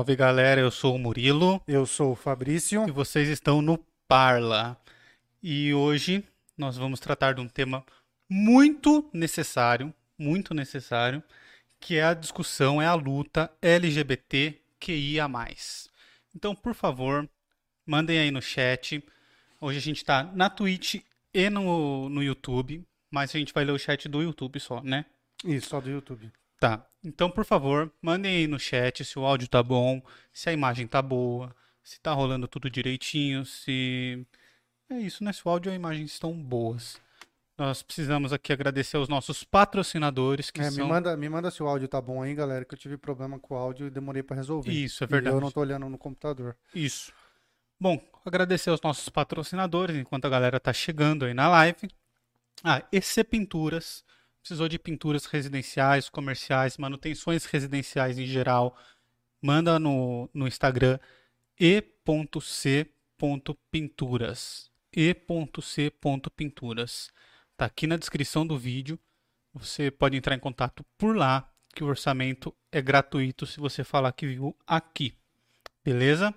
Salve galera, eu sou o Murilo Eu sou o Fabrício. e vocês estão no Parla. E hoje nós vamos tratar de um tema muito necessário, muito necessário, que é a discussão, é a luta LGBTQIA+. Então, por favor, mandem aí no chat. Hoje a gente está na Twitch e no, no YouTube, mas a gente vai ler o chat do YouTube só, né? Isso, só do YouTube. Tá. Então, por favor, mandem aí no chat se o áudio tá bom, se a imagem tá boa, se tá rolando tudo direitinho, se. É isso, né? Se o áudio e a imagem estão boas. Nós precisamos aqui agradecer aos nossos patrocinadores, que É, são. me manda, me manda se o áudio tá bom aí, galera, que eu tive problema com o áudio e demorei pra resolver. Isso, é E verdade. eu não tô olhando no computador. Isso. Bom, agradecer aos nossos patrocinadores enquanto a galera tá chegando aí na live. Ah, EC Pinturas. Precisou de pinturas residenciais, comerciais, manutenções residenciais em geral. Manda no, no Instagram e.c.pinturas. e.c.pinturas. Tá aqui na descrição do vídeo. Você pode entrar em contato por lá, que o orçamento é gratuito se você falar que viu aqui. Beleza?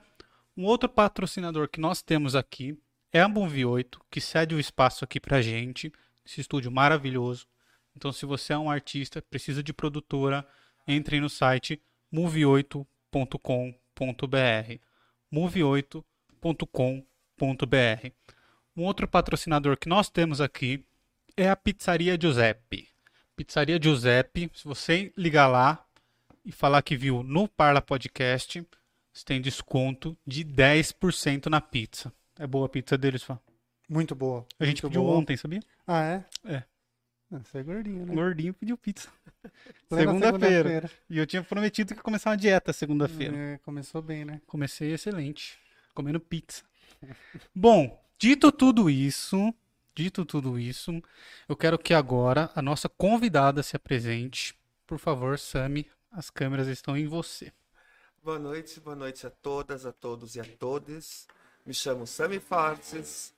Um outro patrocinador que nós temos aqui é a Movie 8, que cede o espaço aqui pra gente, esse estúdio maravilhoso. Então, se você é um artista, precisa de produtora, entre no site move8.com.br. move8.com.br. Um outro patrocinador que nós temos aqui é a Pizzaria Giuseppe. Pizzaria Giuseppe, se você ligar lá e falar que viu no Parla Podcast, você tem desconto de 10% na pizza. É boa a pizza deles, Fá. Muito boa. A gente pediu boa. ontem, sabia? Ah, é? É. Ah, Você é gordinho, né? Gordinho pediu pizza. Segunda-feira. E eu tinha prometido que ia começar uma dieta segunda-feira. É, começou bem, né? Comecei excelente, comendo pizza. Bom, dito tudo isso, dito tudo isso, eu quero que agora a nossa convidada se apresente. Por favor, Sami, as câmeras estão em você. Boa noite, boa noite a todas, a todos e a todas. Me chamo Sami Fortes,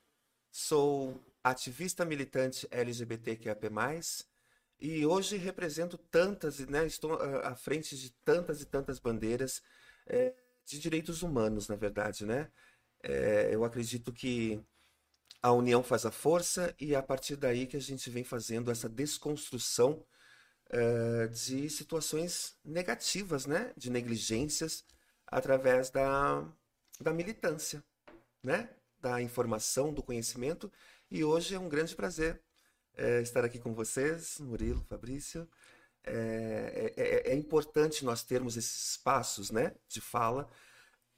sou ativista militante LGBTQIAP+, e hoje represento tantas, né, estou ah, à frente de tantas e tantas bandeiras eh, de direitos humanos, na verdade, né? Eh, eu acredito que a união faz a força e é a partir daí que a gente vem fazendo essa desconstrução eh, de situações negativas, né? De negligências através da, da militância, né? Da informação, do conhecimento. E hoje é um grande prazer eh, estar aqui com vocês, Murilo, Fabrício. É, é- é- é importante nós termos esses espaços, né? De fala.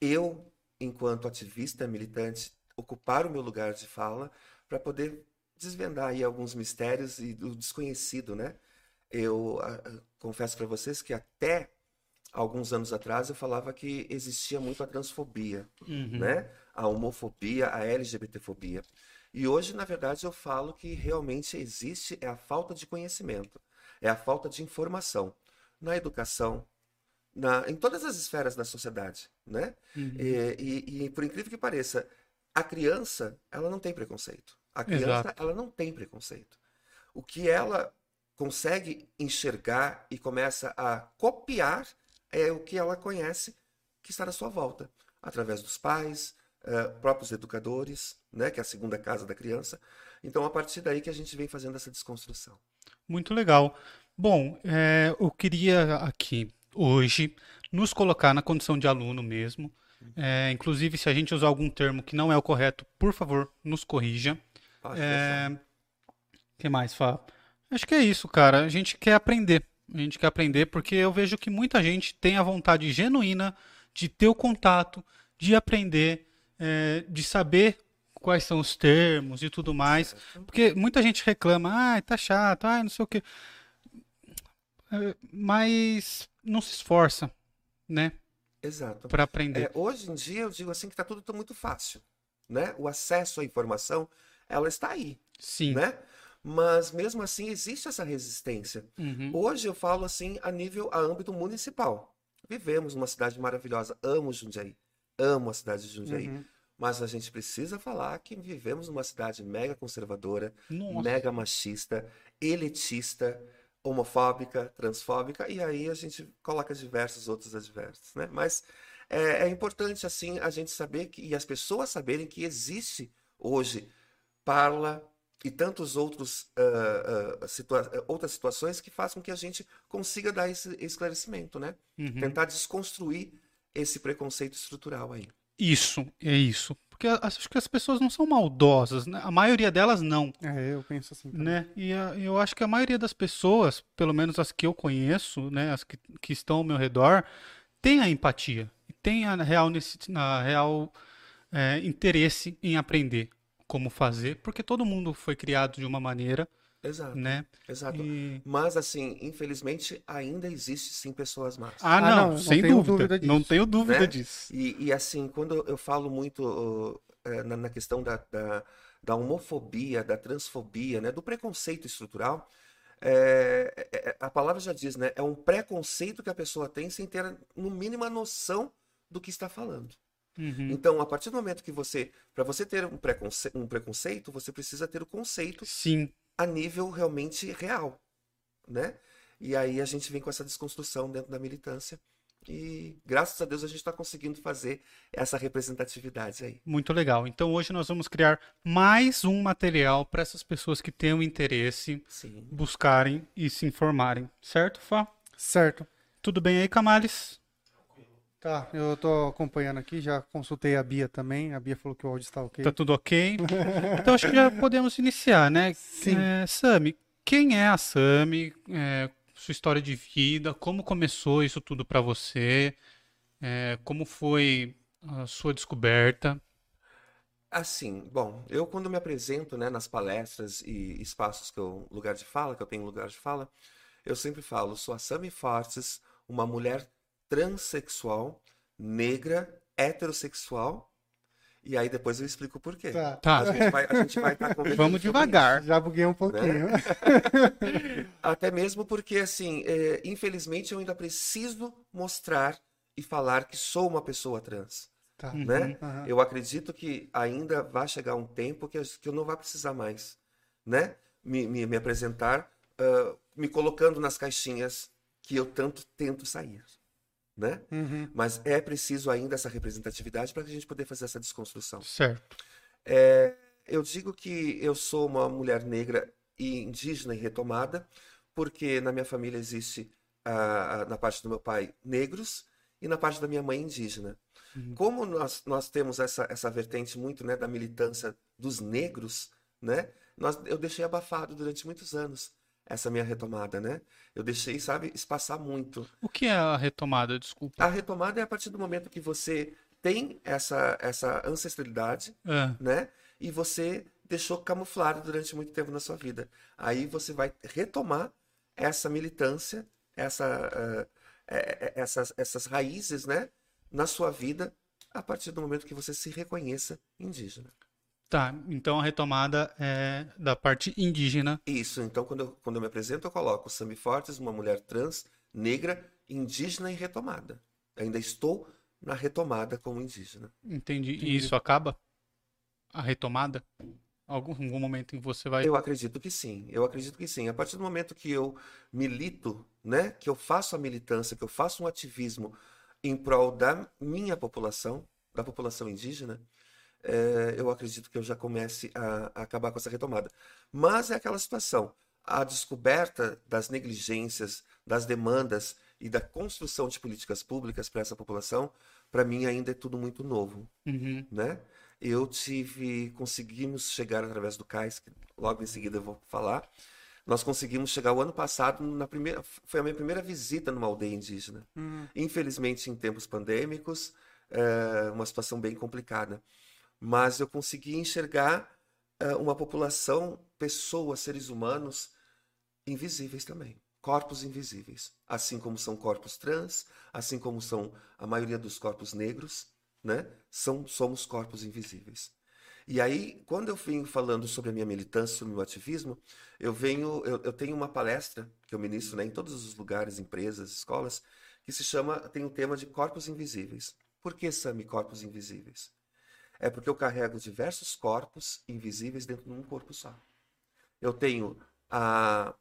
Eu, enquanto ativista, militante, ocupar o meu lugar de fala para poder desvendar aí alguns mistérios e do desconhecido, né? Eu ah, confesso para vocês que até alguns anos atrás eu falava que existia muito a transfobia, Uhum. né? A homofobia, a LGBTfobia. E hoje, na verdade, eu falo que realmente existe é a falta de conhecimento, é a falta de informação na educação, na, em todas as esferas da sociedade, né? Uhum. E, e- e, por incrível que pareça, a criança, ela não tem preconceito. A criança, Exato. ela não tem preconceito. O que ela consegue enxergar e começa a copiar é o que ela conhece que está na sua volta, através dos pais, eh, próprios educadores, né, que é a segunda casa da criança. Então, a partir daí que a gente vem fazendo essa desconstrução. Muito legal. Bom, é, eu queria aqui hoje nos colocar na condição de aluno mesmo. É, inclusive, se a gente usar algum termo que não é o correto, por favor, nos corrija. Pode É, que mais, Fá? Acho que é isso, cara. A gente quer aprender. A gente quer aprender porque eu vejo que muita gente tem a vontade genuína de ter o contato, de aprender, é, de saber quais são os termos e tudo mais. Porque muita gente reclama, ah, tá chato, ah, não sei o quê. É, Mas não se esforça, né, Exato. para aprender. É, hoje em dia, eu digo assim que está tudo muito fácil, né? O acesso à informação, ela está aí, Sim. né? Mas mesmo assim existe essa resistência. Uhum. Hoje eu falo assim a nível, a âmbito municipal. Vivemos numa cidade maravilhosa, amo Jundiaí, amo a cidade de Jundiaí. Uhum. Mas a gente precisa falar que vivemos numa cidade mega conservadora, Nossa. mega machista, elitista, homofóbica, transfóbica, e aí a gente coloca diversos outros adversos, né? Mas é, é importante, assim, a gente saber que, e as pessoas saberem que existe hoje parla e tantos outros uh, uh, situa outras situações que façam que a gente consiga dar esse esclarecimento, né? Uhum. Tentar desconstruir esse preconceito estrutural aí. Isso, é isso. Porque acho que as pessoas não são maldosas, né? A maioria delas não. É, eu penso assim. também. Né? E a- eu acho que a maioria das pessoas, pelo menos as que eu conheço, né, as que, que estão ao meu redor, tem a empatia. E tem a real, a real é, interesse em aprender como fazer, porque todo mundo foi criado de uma maneira, Exato, né? exato. E... Mas, assim, infelizmente, ainda existe sim pessoas más. Ah, Ah, não, não, não sem tenho dúvida. dúvida disso. Não tenho dúvida Né? disso. E, e, assim, quando eu falo muito uh, na, na questão da, da, da homofobia, da transfobia, né, do preconceito estrutural, é, é- é- a palavra já diz, né? É um preconceito que a pessoa tem sem ter, no mínimo, a noção do que está falando. Uhum. Então, a partir do momento que você, para você ter um preconce- um preconceito, você precisa ter o conceito Sim, a nível realmente real, né? E aí a gente vem com essa desconstrução dentro da militância e graças a Deus a gente está conseguindo fazer essa representatividade aí. muito legal. Então hoje nós vamos criar mais um material para essas pessoas que tenham interesse Sim. buscarem e se informarem, certo, Fá? Certo. Tudo bem aí, Camales? Tá, eu tô acompanhando aqui, já consultei a Bia também. A Bia falou que o áudio está ok. Tá tudo ok? Então acho que já podemos iniciar, né? Sim. É, Sami, quem é a Sami? É, sua história de vida? Como começou isso tudo para você? É, como foi a sua descoberta? Assim, bom, eu quando me apresento, né, nas palestras e espaços que eu, lugar de fala, que eu tenho lugar de fala, eu sempre falo, sou a Sami Fortes, uma mulher transexual, negra, heterossexual, e aí depois eu explico por quê. Tá. Tá, A gente vai, a gente vai estar conversando vamos devagar. Já buguei um pouquinho. Até mesmo porque, assim, é, infelizmente eu ainda preciso mostrar e falar que sou uma pessoa trans, Tá. Uhum. né? Aham. Eu acredito que ainda vai chegar um tempo que, eu- que eu não vai precisar mais, né? Me, me, me apresentar, ah, me colocando nas caixinhas que eu tanto tento sair, né? Uhum. Mas é preciso ainda essa representatividade para a gente poder fazer essa desconstrução. Certo. É, eu digo que eu sou uma mulher negra e indígena e retomada, porque na minha família existe, ah, na parte do meu pai, negros e na parte da minha mãe, indígena. Uhum. Como nós, nós temos essa, essa vertente muito né, da militância dos negros, né? Nós, eu deixei abafado durante muitos anos essa minha retomada, né? Eu deixei, sabe, espaçar muito. O que é a retomada? Desculpa. A retomada é a partir do momento que você tem essa, essa ancestralidade, Ah, né? E você deixou camuflado durante muito tempo na sua vida. Aí você vai retomar essa militância, essa, ah, eh, eh, essas, essas raízes, né? Na sua vida, a partir do momento que você se reconheça indígena. Tá. Então a retomada é da parte indígena. Isso, então quando eu, quando eu me apresento, eu coloco Sami Fortes, uma mulher trans, negra, indígena e retomada. Ainda estou na retomada como indígena. Entendi. E isso acaba? A retomada? Algum, algum momento em que você vai. Eu acredito que sim, eu acredito que sim. A partir do momento que eu milito, né, que eu faço a militância, que eu faço um ativismo em prol da minha população, da população indígena, eh, eu acredito que eu já comece a, a acabar com essa retomada. Mas é aquela situação, a descoberta das negligências, das demandas e da construção de políticas públicas para essa população, para mim ainda é tudo muito novo Uhum. né? Eu tive, conseguimos chegar através do CAIS, que logo em seguida eu vou falar. Nós conseguimos chegar o ano passado na primeira, foi a minha primeira visita numa aldeia indígena. Uhum. Infelizmente, em tempos pandêmicos, é uma situação bem complicada. Mas eu consegui enxergar é, uma população, pessoas, seres humanos invisíveis também. Corpos invisíveis. Assim como são corpos trans, assim como são a maioria dos corpos negros, né? São, somos corpos invisíveis. E aí, quando eu venho falando sobre a minha militância, sobre o meu ativismo, eu venho, eu, eu tenho uma palestra que eu ministro, né, em todos os lugares, empresas, escolas, que se chama, tem o tema de corpos invisíveis. Por que, Sami, corpos invisíveis? É porque eu carrego diversos corpos invisíveis dentro de um corpo só. Eu tenho a,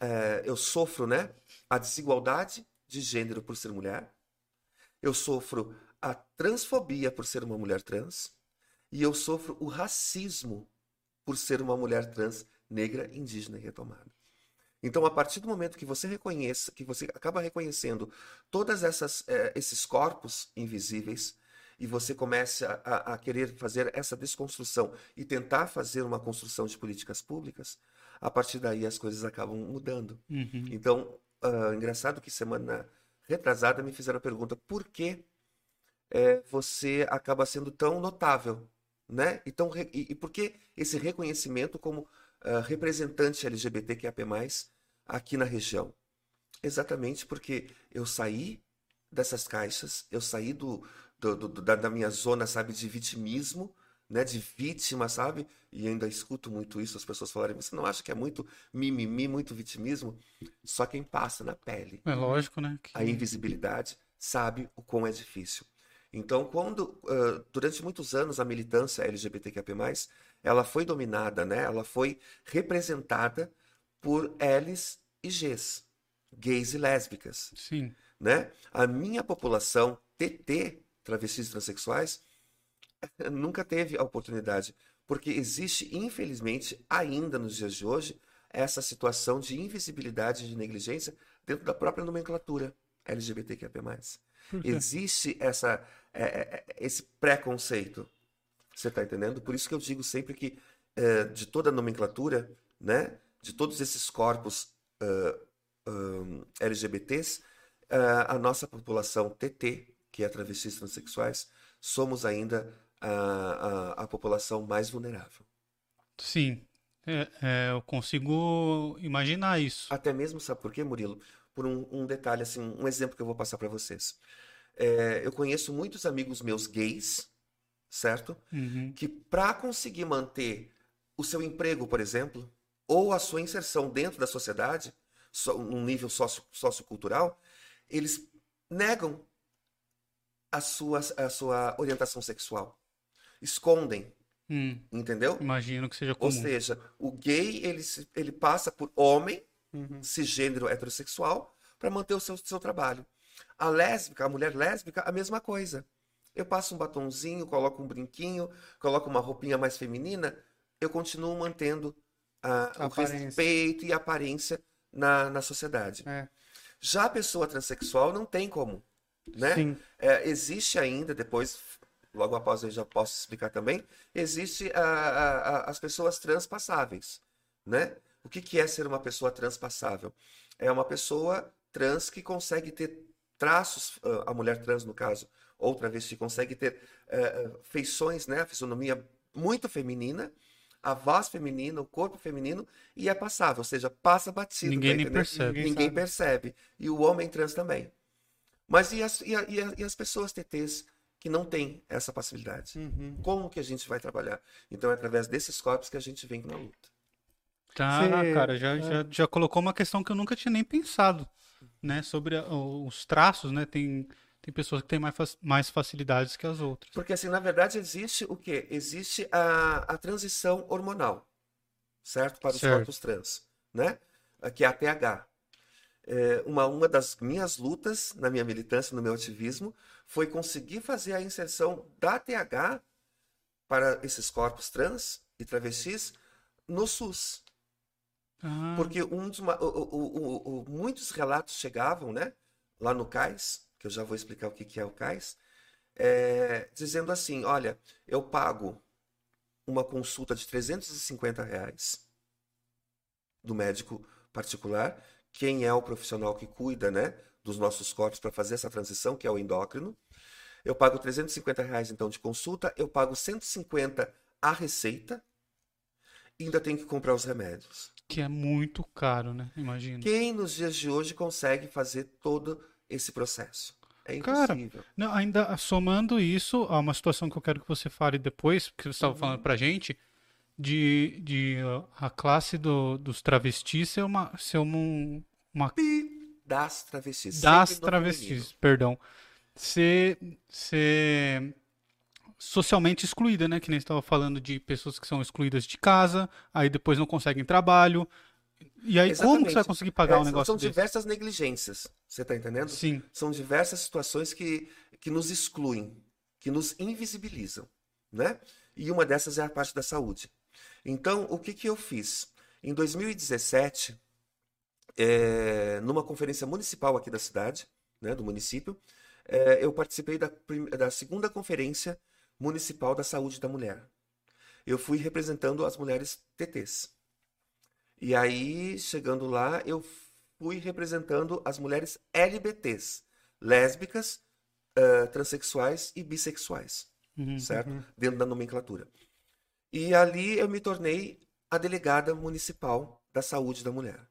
é, eu sofro, né, a desigualdade de gênero por ser mulher, eu sofro a transfobia por ser uma mulher trans e eu sofro o racismo por ser uma mulher trans negra, indígena e retomada. Então, a partir do momento que você reconheça, que você acaba reconhecendo todas essas eh, esses corpos invisíveis e você começa a, a, querer fazer essa desconstrução e tentar fazer uma construção de políticas públicas, a partir daí as coisas acabam mudando. Uhum. Então, uh, engraçado que semana retrasada me fizeram a pergunta por que é, você acaba sendo tão notável, né? Então, e, e por que esse reconhecimento como uh, representante LGBTQIA+, aqui na região? Exatamente porque eu saí dessas caixas, eu saí do, do, do da, da, minha zona, sabe, de vitimismo, né, de vítima, sabe? E ainda escuto muito isso, as pessoas falarem, você não acha que é muito mimimi, muito vitimismo? Só quem passa na pele. É lógico, né? Que... A invisibilidade sabe o quão é difícil. Então, quando uh, durante muitos anos a militância LGBTQIA+, ela foi dominada, né? Ela foi representada por Ls e Gs, gays e lésbicas. Sim. Né? A minha população TT, travestis e transexuais, nunca teve a oportunidade, porque existe, infelizmente, ainda nos dias de hoje, essa situação de invisibilidade, de negligência dentro da própria nomenclatura LGBTQIA+. Existe essa, é, é, é, esse preconceito. Você está entendendo? Por isso que eu digo sempre que é, de toda a nomenclatura, né, de todos esses corpos uh, um, LGBTs, uh, a nossa população TT, que é travestis transexuais, somos ainda a, a, a população mais vulnerável. Sim, é, é, eu consigo imaginar isso. Até mesmo, sabe por quê, Murilo? Por um, um detalhe, assim, um exemplo que eu vou passar para vocês. É, eu conheço muitos amigos meus gays, certo? Uhum. Que para conseguir manter o seu emprego, por exemplo, ou a sua inserção dentro da sociedade, so, num nível socio, sociocultural, eles negam a sua, a sua orientação sexual. Escondem. Hum. Entendeu? Imagino que seja comum. Ou seja, o gay ele, ele passa por homem, uhum. cisgênero heterossexual, para manter o seu, seu trabalho. A lésbica, a mulher lésbica, a mesma coisa. Eu passo um batonzinho, coloco um brinquinho, coloco uma roupinha mais feminina, eu continuo mantendo a, o respeito e a aparência na, na sociedade. É. Já a pessoa transexual não tem como. Né? É, existe ainda, depois, logo após eu já posso explicar também, existe a, a, a, as pessoas transpassáveis. Né? O que, que é ser uma pessoa transpassável? É uma pessoa trans que consegue ter traços, ah, a mulher trans no caso, ou travesti, consegue ter uh, feições, né, a fisionomia muito feminina, a voz feminina, o corpo feminino, e é passável, ou seja, passa batido. Ninguém tá nem percebe. Ninguém, Ninguém percebe. E o homem trans também. Mas e as, e, a, e as pessoas TTs que não têm essa possibilidade? Uhum. Como que a gente vai trabalhar? Então é através desses corpos que a gente vem na luta. Tá, cara, já, é. já, já colocou uma questão que eu nunca tinha nem pensado né, sobre os traços, né? Tem, tem pessoas que têm mais, mais facilidades que as outras. Porque, assim, na verdade, existe o quê? Existe a, a transição hormonal, certo? Para os certo. corpos trans, né? Que é a TH. É, uma, uma das minhas lutas na minha militância, no meu ativismo, foi conseguir fazer a inserção da TH para esses corpos trans e travestis no SUS. Ah. Porque um dos, o, o, o, muitos relatos chegavam, né, lá no CAIS, que eu já vou explicar o que, que é o CAIS, é, dizendo assim: olha, eu pago uma consulta de 350 reais do médico particular, quem é o profissional que cuida, né, dos nossos corpos para fazer essa transição, que é o endócrino. Eu pago 350 reais então de consulta, eu pago 150 a receita, e ainda tenho que comprar os remédios. Que é muito caro, né? Imagina. Quem nos dias de hoje consegue fazer todo esse processo? É impossível. Cara, não, ainda somando isso a uma situação que eu quero que você fale depois, que você estava uhum. falando pra gente, de, de a classe do, dos travestis ser uma. Ser uma, uma... Das travestis. Das travestis, perdão. Ser, ser socialmente excluída, né? Que nem estava falando de pessoas que são excluídas de casa, aí depois não conseguem trabalho, E aí, como que você vai Exatamente. conseguir pagar É, um negócio São desse? diversas negligências, você está entendendo? Sim. São diversas situações que, que nos excluem, que nos invisibilizam, né? E uma dessas é a parte da saúde. Então, o que, que eu fiz? Em 2017, é, numa conferência municipal aqui da cidade, né, do município, é, eu participei da, da segunda conferência municipal da saúde da mulher. Eu fui representando as mulheres TTs. E aí, chegando lá, eu fui representando as mulheres LBTs, lésbicas, ah, transexuais e bissexuais, Uhum. certo? Dentro da nomenclatura. E ali eu me tornei a delegada municipal da saúde da mulher.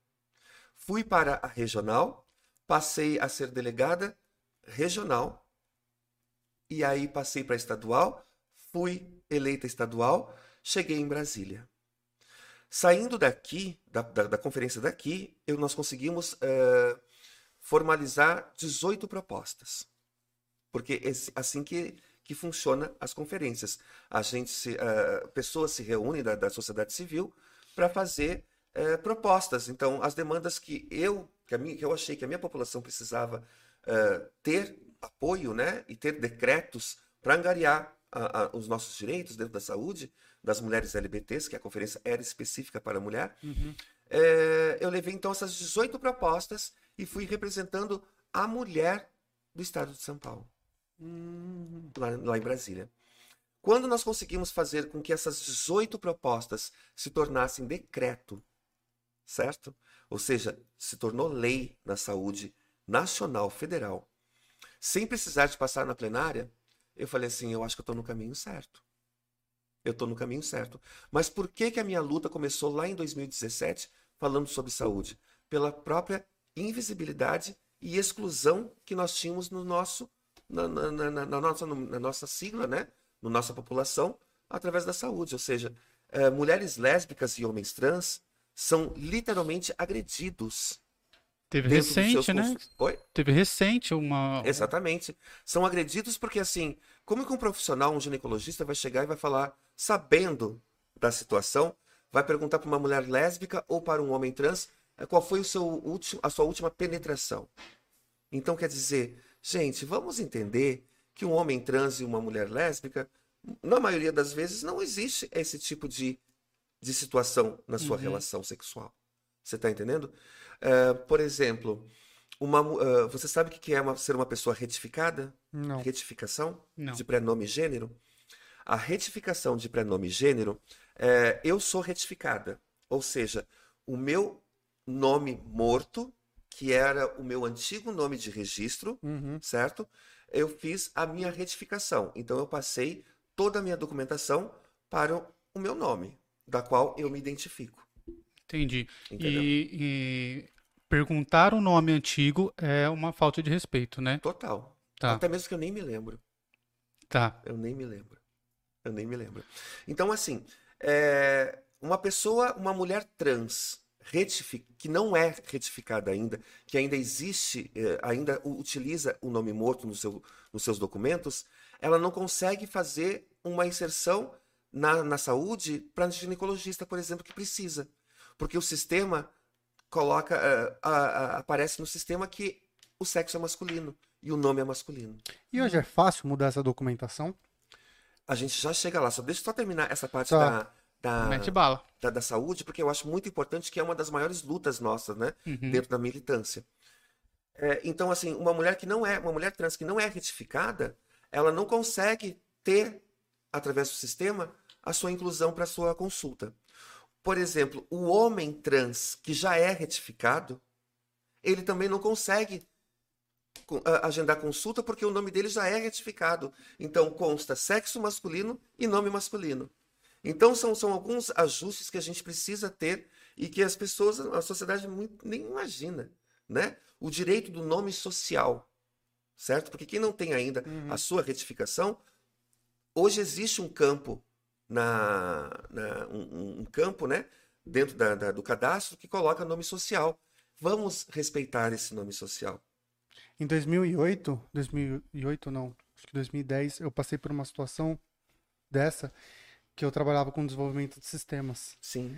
Fui para a regional, passei a ser delegada regional, e aí passei para estadual, fui eleita estadual, cheguei em Brasília. Saindo daqui, da, da, da conferência daqui, eu, nós conseguimos eh, formalizar 18 propostas. Porque é assim que, que funciona as conferências. A gente se, eh, pessoas se reúnem da, da sociedade civil para fazer eh, propostas. Então, as demandas que eu, que, minha, que eu achei que a minha população precisava eh, ter apoio, né, e ter decretos para angariar a- a- os nossos direitos dentro da saúde das mulheres LBTs, que a conferência era específica para a mulher, eh, eu levei então essas 18 propostas e fui representando a mulher do estado de São Paulo lá, lá em Brasília. Quando nós conseguimos fazer com que essas 18 propostas se tornassem decreto, certo? Ou seja, se tornou lei na saúde nacional, federal, sem precisar de passar na plenária, eu falei assim, eu acho que estou no caminho certo. Eu estou no caminho certo. Mas por que, que a minha luta começou lá em 2017 falando sobre saúde? Pela própria invisibilidade e exclusão que nós tínhamos no nosso na, na- na- na- nossa, na nossa sigla, né? Na nossa população, através da saúde. Ou seja, eh, mulheres lésbicas e homens trans são literalmente agredidos. Teve recente, né? cons- Oi? Teve recente uma. Exatamente. São agredidos porque, assim, como que um profissional, um ginecologista, vai chegar e vai falar, sabendo da situação, vai perguntar para uma mulher lésbica ou para um homem trans eh, qual foi o seu último, a sua última penetração. Então, quer dizer, gente, vamos entender que um homem trans e uma mulher lésbica, na maioria das vezes, não existe esse tipo de, de situação na sua Uhum. relação sexual. Você está entendendo? Eh, por exemplo, uma, eh, você sabe o que que é uma- ser uma pessoa retificada? Não. Retificação Não. de prenome e gênero? A retificação de prenome e gênero é eu sou retificada. Ou seja, o meu nome morto, que era o meu antigo nome de registro, Uhum. certo? Eu fiz a minha retificação. Então eu passei toda a minha documentação para o- meu nome, da qual eu me identifico. Entendi. E, e perguntar o nome antigo é uma falta de respeito, né? Total. Tá, Até mesmo que eu nem me lembro. tá. Eu nem me lembro. Eu nem me lembro. Então, assim, é, uma pessoa, uma mulher trans, que não é retificada ainda, que ainda existe, é, ainda utiliza o nome morto no seu- nos seus documentos, ela não consegue fazer uma inserção na, na saúde para ginecologista, por exemplo, que precisa. Porque o sistema coloca, a- a- aparece no sistema que o sexo é masculino e o nome é masculino. E hoje é fácil mudar essa documentação? A gente já chega lá, só deixa eu só terminar essa parte Tá. da, da, Mete bala. da, da saúde, porque eu acho muito importante que é uma das maiores lutas nossas, né? Uhum. Dentro da militância. É, então, assim, uma mulher que não é, uma mulher trans que não é retificada, ela não consegue ter, através do sistema, a sua inclusão para sua consulta. Por exemplo, o homem trans que já é retificado, ele também não consegue co- a- agendar consulta porque o nome dele já é retificado. Então consta sexo masculino e nome masculino. Então são, são alguns ajustes que a gente precisa ter e que as pessoas, a sociedade muito, nem imagina, né? O direito do nome social, certo? Porque quem não tem ainda a sua retificação, hoje existe um campo na, na- um- um campo, né? Dentro da- da- do cadastro que coloca nome social. Vamos respeitar esse nome social. Em 2008, 2008 não, acho que 2010, eu passei por uma situação dessa que eu trabalhava com desenvolvimento de sistemas. Sim.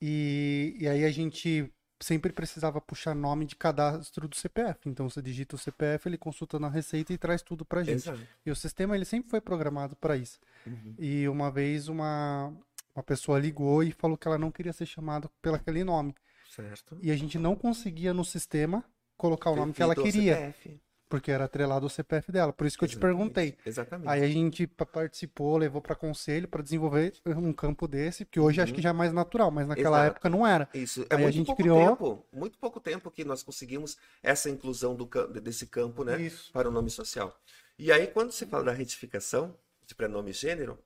E, e aí a gente sempre precisava puxar nome de cadastro do CPF. Então você digita o CPF, ele consulta na Receita e traz tudo pra gente. Exato. E o sistema ele sempre foi programado para isso. Uhum. E uma vez uma, uma pessoa ligou e falou que ela não queria ser chamada pelo aquele nome. Certo. E a gente não conseguia no sistema colocar o nome que ela queria, CPF. Porque era atrelado ao CPF dela. Por isso que eu te perguntei. Exatamente. Aí a gente pa- participou, levou para conselho para desenvolver um campo desse, que hoje acho que já é mais natural, mas naquela Uhum. Exato. época não era. Isso. É Aí a muito gente pouco criou- tempo, muito pouco tempo que nós conseguimos essa inclusão do, desse campo, né? Isso. Para o nome social. E aí, quando se fala da retificação de prenome e gênero,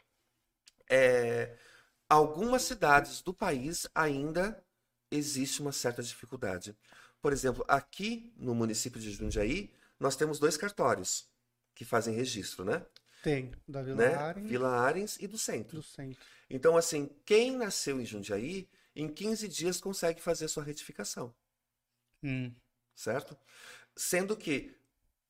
é, algumas cidades do país ainda existe uma certa dificuldade. Por exemplo, aqui no município de Jundiaí, nós temos dois cartórios que fazem registro, né? Tem, da Vila né? Arens Vila Arens e do centro. do centro. Então, assim, quem nasceu em Jundiaí, em 15 dias consegue fazer sua retificação, Hum. certo? Sendo que,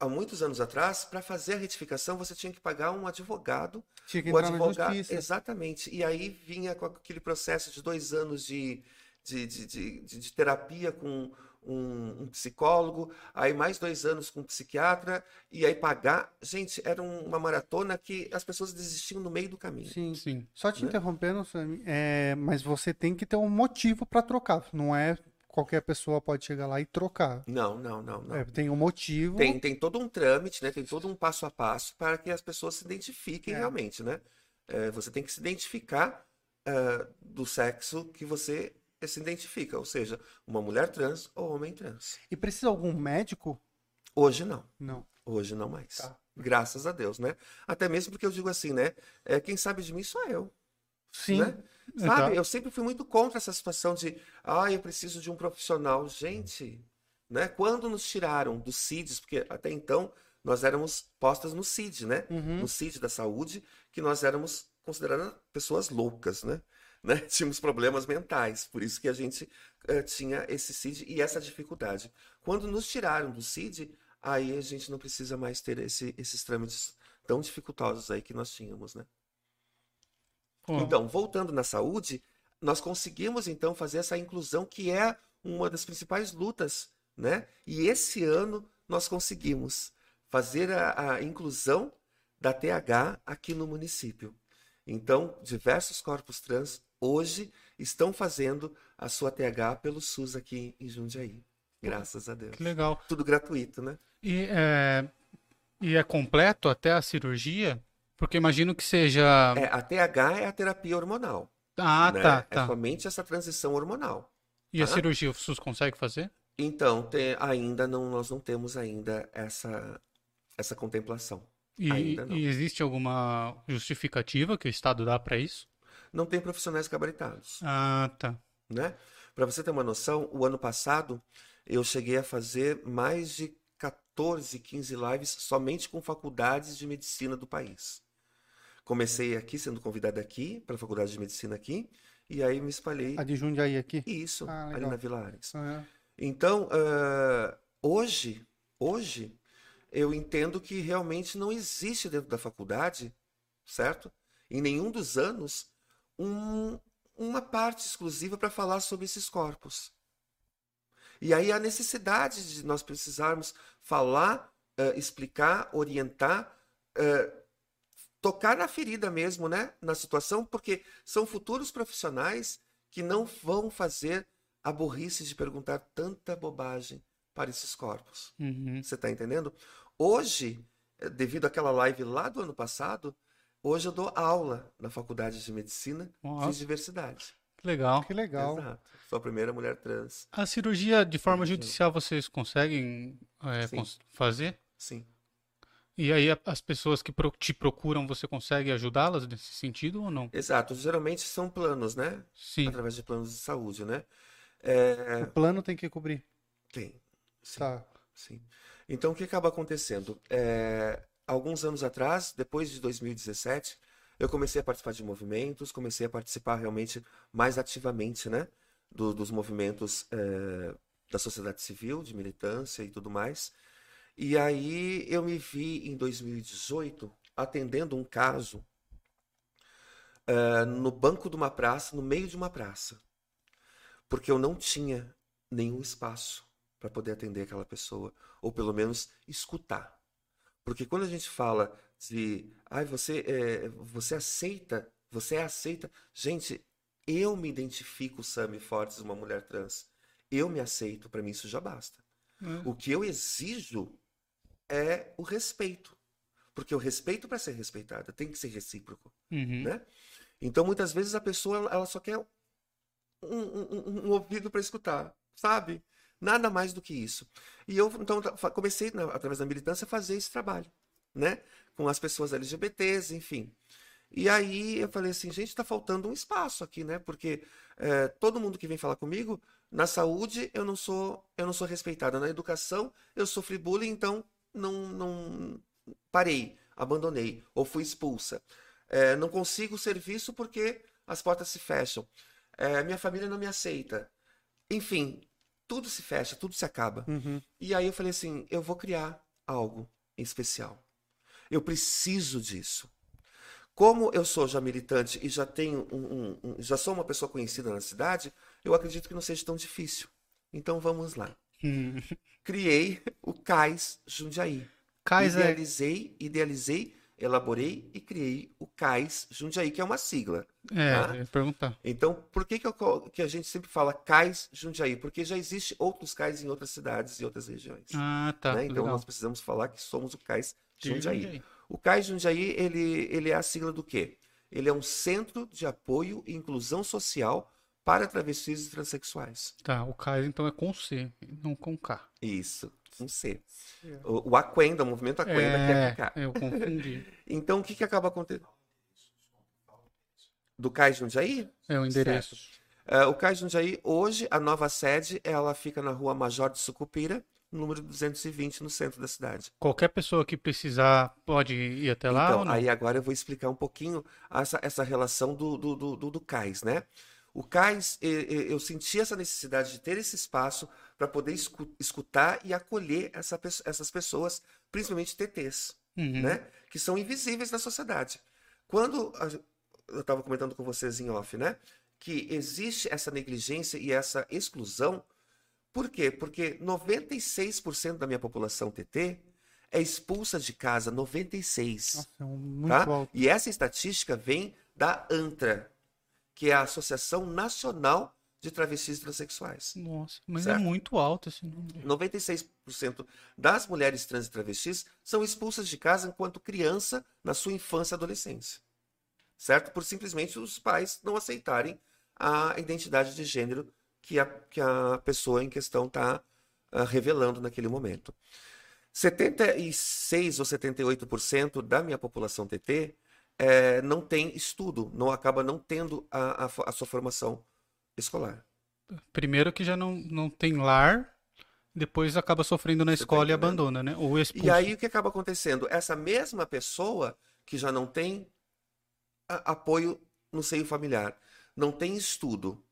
há muitos anos atrás, para fazer a retificação, você tinha que pagar um advogado. Tinha que O entrar na advogado, justiça. exatamente. E aí vinha com aquele processo de dois anos de, de, de, de- de terapia com um, um psicólogo, aí mais dois anos com um psiquiatra, e aí pagar. Gente, era um- uma maratona que as pessoas desistiam no meio do caminho. Sim. Sim. Só te Né? interrompendo, Sami, é, mas você tem que ter um motivo para trocar. Não é qualquer pessoa pode chegar lá e trocar. Não, não, não, não. É, tem um motivo. Tem, tem todo um trâmite, né? Tem todo um passo a passo para que as pessoas se identifiquem É. realmente, né? É, você tem que se identificar ah, do sexo que você se identifica, ou seja, uma mulher trans ou homem trans. E precisa algum médico? Hoje não, Não. hoje não mais. Tá. Graças a Deus, né? Até mesmo porque eu digo assim, né? É, quem sabe de mim sou eu. Sim. né? Exato. Sabe, eu sempre fui muito contra essa situação de, ah, eu preciso de um profissional. Gente, né? Quando nos tiraram do CIDs, porque até então nós éramos postas no CID, né? Uhum. No CID da saúde, que nós éramos consideradas pessoas loucas, né? Né? Tínhamos problemas mentais, por isso que a gente eh, tinha esse CID e essa dificuldade. Quando nos tiraram do CID, aí a gente não precisa mais ter esse- esses trâmites tão dificultosos aí que nós tínhamos, né? Pô, Então, voltando na saúde, nós conseguimos então fazer essa inclusão que é uma das principais lutas, né? E esse ano nós conseguimos fazer a, a inclusão da TH aqui no município. Então, diversos corpos trans hoje estão fazendo a sua TH pelo SUS aqui em Jundiaí. Graças a Deus. que legal. Tudo gratuito, né? E é, e é completo até a cirurgia? Porque imagino que seja. É, a TH é a terapia hormonal, Ah, né? tá, É tá. somente essa transição hormonal. E a tá? cirurgia o SUS consegue fazer? Então, ainda não, nós não temos ainda essa, essa contemplação. E, Ainda não. e existe alguma justificativa que o Estado dá para isso? Não tem profissionais gabaritados, Ah, tá. né? Para você ter uma noção, o ano passado eu cheguei a fazer mais de 14, 15 lives somente com faculdades de medicina do país. Comecei aqui, sendo convidado aqui, para a faculdade de medicina aqui, e aí me espalhei. A de Jundiaí aqui. Isso, Ah, ali na Vila Ares. Ah, Então, ah, hoje, hoje, eu entendo que realmente não existe dentro da faculdade, certo? Em nenhum dos anos, um- uma parte exclusiva para falar sobre esses corpos. E aí a necessidade de nós precisarmos falar, ah, explicar, orientar, ah, tocar na ferida mesmo, né? Na situação, porque são futuros profissionais que não vão fazer a burrice de perguntar tanta bobagem para esses corpos. Uhum. Você está entendendo? Hoje, eh, devido àquela live lá do ano passado, hoje eu dou aula na Faculdade de Medicina de Nossa, Diversidade. que legal. que legal. Exato. Sou a primeira mulher trans. A cirurgia de forma judicial vocês conseguem é, Sim. cons- fazer? Sim. E aí as pessoas que pro- te procuram, você consegue ajudá-las nesse sentido ou não? Exato. Geralmente são planos, né? Sim. Através de planos de saúde, né? É, O plano tem que cobrir. tem. Sim. Tá. Sim. Então, o que acaba acontecendo? É, alguns anos atrás, depois de 2017, eu comecei a participar de movimentos, comecei a participar realmente mais ativamente, né? do- dos movimentos é, da sociedade civil, de militância e tudo mais. E aí eu me vi em 2018 atendendo um caso é, no banco de uma praça, no meio de uma praça. porque eu não tinha nenhum espaço para poder atender aquela pessoa, ou pelo menos escutar. Porque quando a gente fala de, ai, você, é, você aceita, você é aceita, gente, eu me identifico, Sammy Fortes, uma mulher trans. Eu me aceito, para mim isso já basta. É. O que eu exijo é o respeito. Porque o respeito para ser respeitada tem que ser recíproco, Uhum. né? Então muitas vezes a pessoa ela- só quer um- um- um ouvido para escutar, sabe? Nada mais do que isso. E eu então comecei na- através da militância a fazer esse trabalho, né? Com as pessoas LGBTs, enfim. E aí eu falei assim, gente, tá faltando um espaço aqui, né? Porque é, todo mundo que vem falar comigo, na saúde eu não sou, eu não sou respeitada, na educação eu sofri bullying, então não, não parei, abandonei ou fui expulsa. É, não consigo serviço porque as portas se fecham. É, minha família não me aceita. Enfim, tudo se fecha, tudo se acaba. Uhum. E aí eu falei assim, eu vou criar algo em especial. Eu preciso disso. Como eu sou já militante e já tenho um, um- um- já sou uma pessoa conhecida na cidade, eu acredito que não seja tão difícil. Então vamos lá. Hum. Criei o CAIS Jundiaí. Cais é. Idealizei, idealizei, elaborei e criei o CAIS Jundiaí, que é uma sigla. É, tá? eu ia perguntar. Então, por que, que, eu que a gente sempre fala CAIS Jundiaí? Porque já existe outros CAIS em outras cidades e outras regiões. Ah, tá. né? Então legal. nós precisamos falar que somos o CAIS Jundiaí. Jundiaí. O CAIS Jundiaí, ele, ele é a sigla do quê? Ele é um centro de apoio e inclusão social para travestis e transexuais. Tá, o Cais então é com C, não com K. Isso, um C. O, o Aquenda, o movimento Aquenda, que é É, com K. eu confundi. Então, o que, que acaba acontecendo? Do CAIS Jundiaí? É o endereço. É, o CAIS Jundiaí, hoje, a nova sede, ela fica na rua Major de Sucupira, número 220, no centro da cidade. Qualquer pessoa que precisar pode ir até lá Então, aí agora eu vou explicar um pouquinho essa, essa relação do, do, do, do, do CAIS, né? O CAIS, eu senti essa necessidade de ter esse espaço para poder escu- escutar e acolher essa essas pessoas, principalmente TTs, Uhum. né? Que são invisíveis na sociedade. Quando a- eu estava comentando com vocês em off, né? Que existe essa negligência e essa exclusão. Por quê? Porque 96% da minha população TT é expulsa de casa, 96%. Nossa, é um muito tá? alto. E essa estatística vem da ANTRA, que é a Associação Nacional de Travestis e Transsexuais. Nossa, mas Certo. é muito alto esse número. 96% das mulheres trans e travestis são expulsas de casa enquanto criança na sua infância e adolescência. Certo? Por simplesmente os pais não aceitarem a identidade de gênero que a, que a pessoa em questão está revelando naquele momento. 76 ou 78% da minha população TT eh, não tem estudo, não acaba não tendo a, a a sua formação escolar. Primeiro que já não, não tem lar, depois acaba sofrendo na Você tá escola e entendendo? abandona, né? Ou. E aí o que acaba acontecendo? Essa mesma pessoa que já não tem apoio no seio familiar, não tem estudo,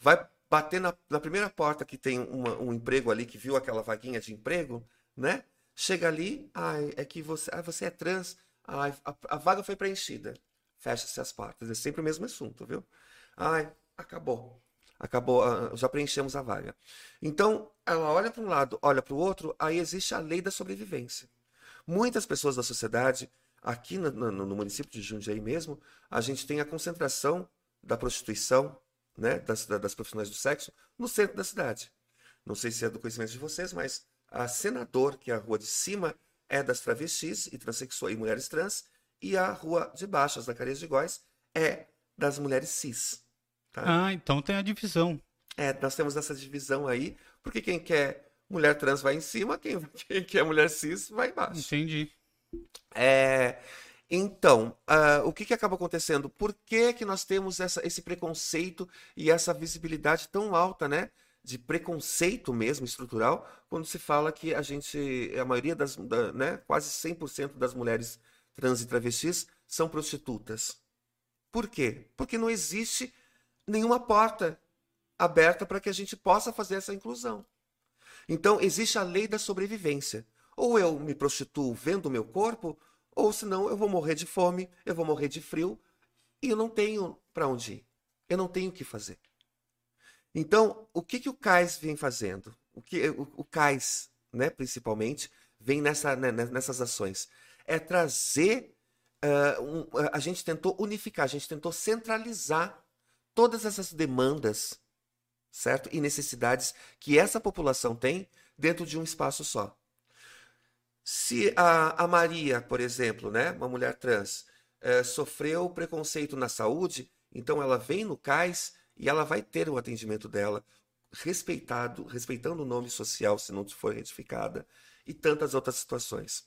vai bater na, na primeira porta que tem uma- um emprego ali, que viu aquela vaguinha de emprego, né? Chega ali, ai, é que você, ah, você é trans, ai, a, a vaga foi preenchida. Fecha-se as portas. É sempre o mesmo assunto, viu? Ai, acabou. Acabou, ah, já preenchemos a vaga. Então, ela olha para um lado, olha para o outro, aí existe a lei da sobrevivência. Muitas pessoas da sociedade, aqui no, no- no município de Jundiaí mesmo, a gente tem a concentração da prostituição, né, das, da- das profissionais do sexo, no centro da cidade. Não sei se é do conhecimento de vocês, mas a Senador, que é a rua de cima, é das travestis e transexuais e mulheres trans, e a rua de baixo, as Zacarias de Góis, é das mulheres cis. Tá? Ah, então tem a divisão. É, nós temos essa divisão aí, porque quem quer mulher trans vai em cima, quem, quem quer mulher cis vai embaixo. Entendi. É, então, ah, o que que acaba acontecendo? Por que que nós temos essa- esse preconceito e essa visibilidade tão alta, né? De preconceito mesmo, estrutural, quando se fala que a gente, a maioria das, da- né? Quase 100% das mulheres trans e travestis são prostitutas. Por quê? Porque não existe nenhuma porta aberta para que a gente possa fazer essa inclusão. Então, existe a lei da sobrevivência. Ou eu me prostituo vendo o meu corpo, ou senão eu vou morrer de fome, eu vou morrer de frio, e eu não tenho para onde ir. Eu não tenho o que fazer. Então, o que, que o CAIS vem fazendo? O que o, o CAIS, né, principalmente, vem nessa, né, nessas ações? É trazer. Uh, um, a gente tentou unificar, a gente tentou centralizar todas essas demandas, certo? E necessidades que essa população tem dentro de um espaço só. Se a, a Maria, por exemplo, né, uma mulher trans, uh, sofreu preconceito na saúde, então ela vem no CAIS e ela vai ter o atendimento dela respeitado, respeitando o nome social, se não for retificada, e tantas outras situações.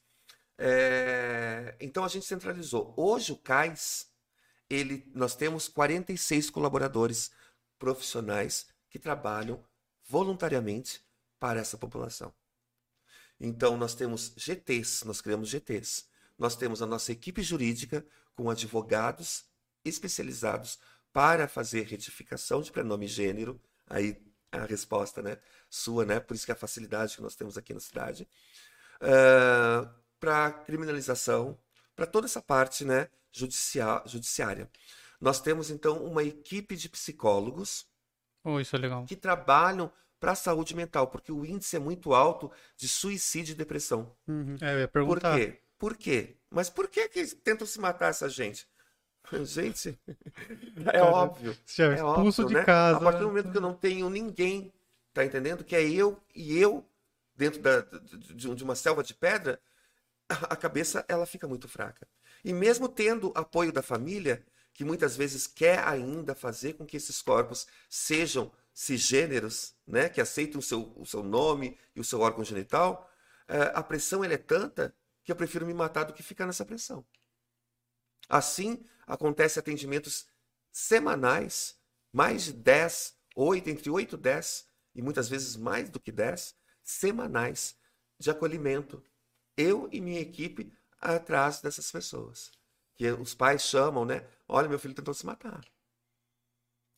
É... Então a gente centralizou. Hoje o CAIS, ele, nós temos 46 colaboradores profissionais que trabalham voluntariamente para essa população. Então nós temos GTs, nós criamos GTs. Nós temos a nossa equipe jurídica com advogados especializados para fazer retificação de prenome e gênero, aí a resposta né, sua, né? Por isso que é a facilidade que nós temos aqui na cidade. Uh, para criminalização, para toda essa parte né, judicia judiciária. Nós temos, então, uma equipe de psicólogos oh, isso é legal. que trabalham para a saúde mental, porque o índice é muito alto de suicídio e depressão. Uhum. É, eu ia perguntar. Por quê? Por quê? Mas por que, que tentam se matar essa gente? Gente, é óbvio. Você é, é expulso óbvio, de né? casa. A partir do momento que eu não tenho ninguém, tá entendendo? Que é eu e eu, dentro da, de, de uma selva de pedra, a cabeça ela fica muito fraca. E mesmo tendo apoio da família, que muitas vezes quer ainda fazer com que esses corpos sejam cisgêneros, né, que aceitem o seu, o seu nome e o seu órgão genital, eh, a pressão é tanta que eu prefiro me matar do que ficar nessa pressão. Assim, acontece atendimentos semanais, mais de 10, 8, entre 8 e 10, e muitas vezes mais do que 10, semanais de acolhimento. Eu e minha equipe atrás dessas pessoas. Que os pais chamam, né? Olha, meu filho tentou se matar.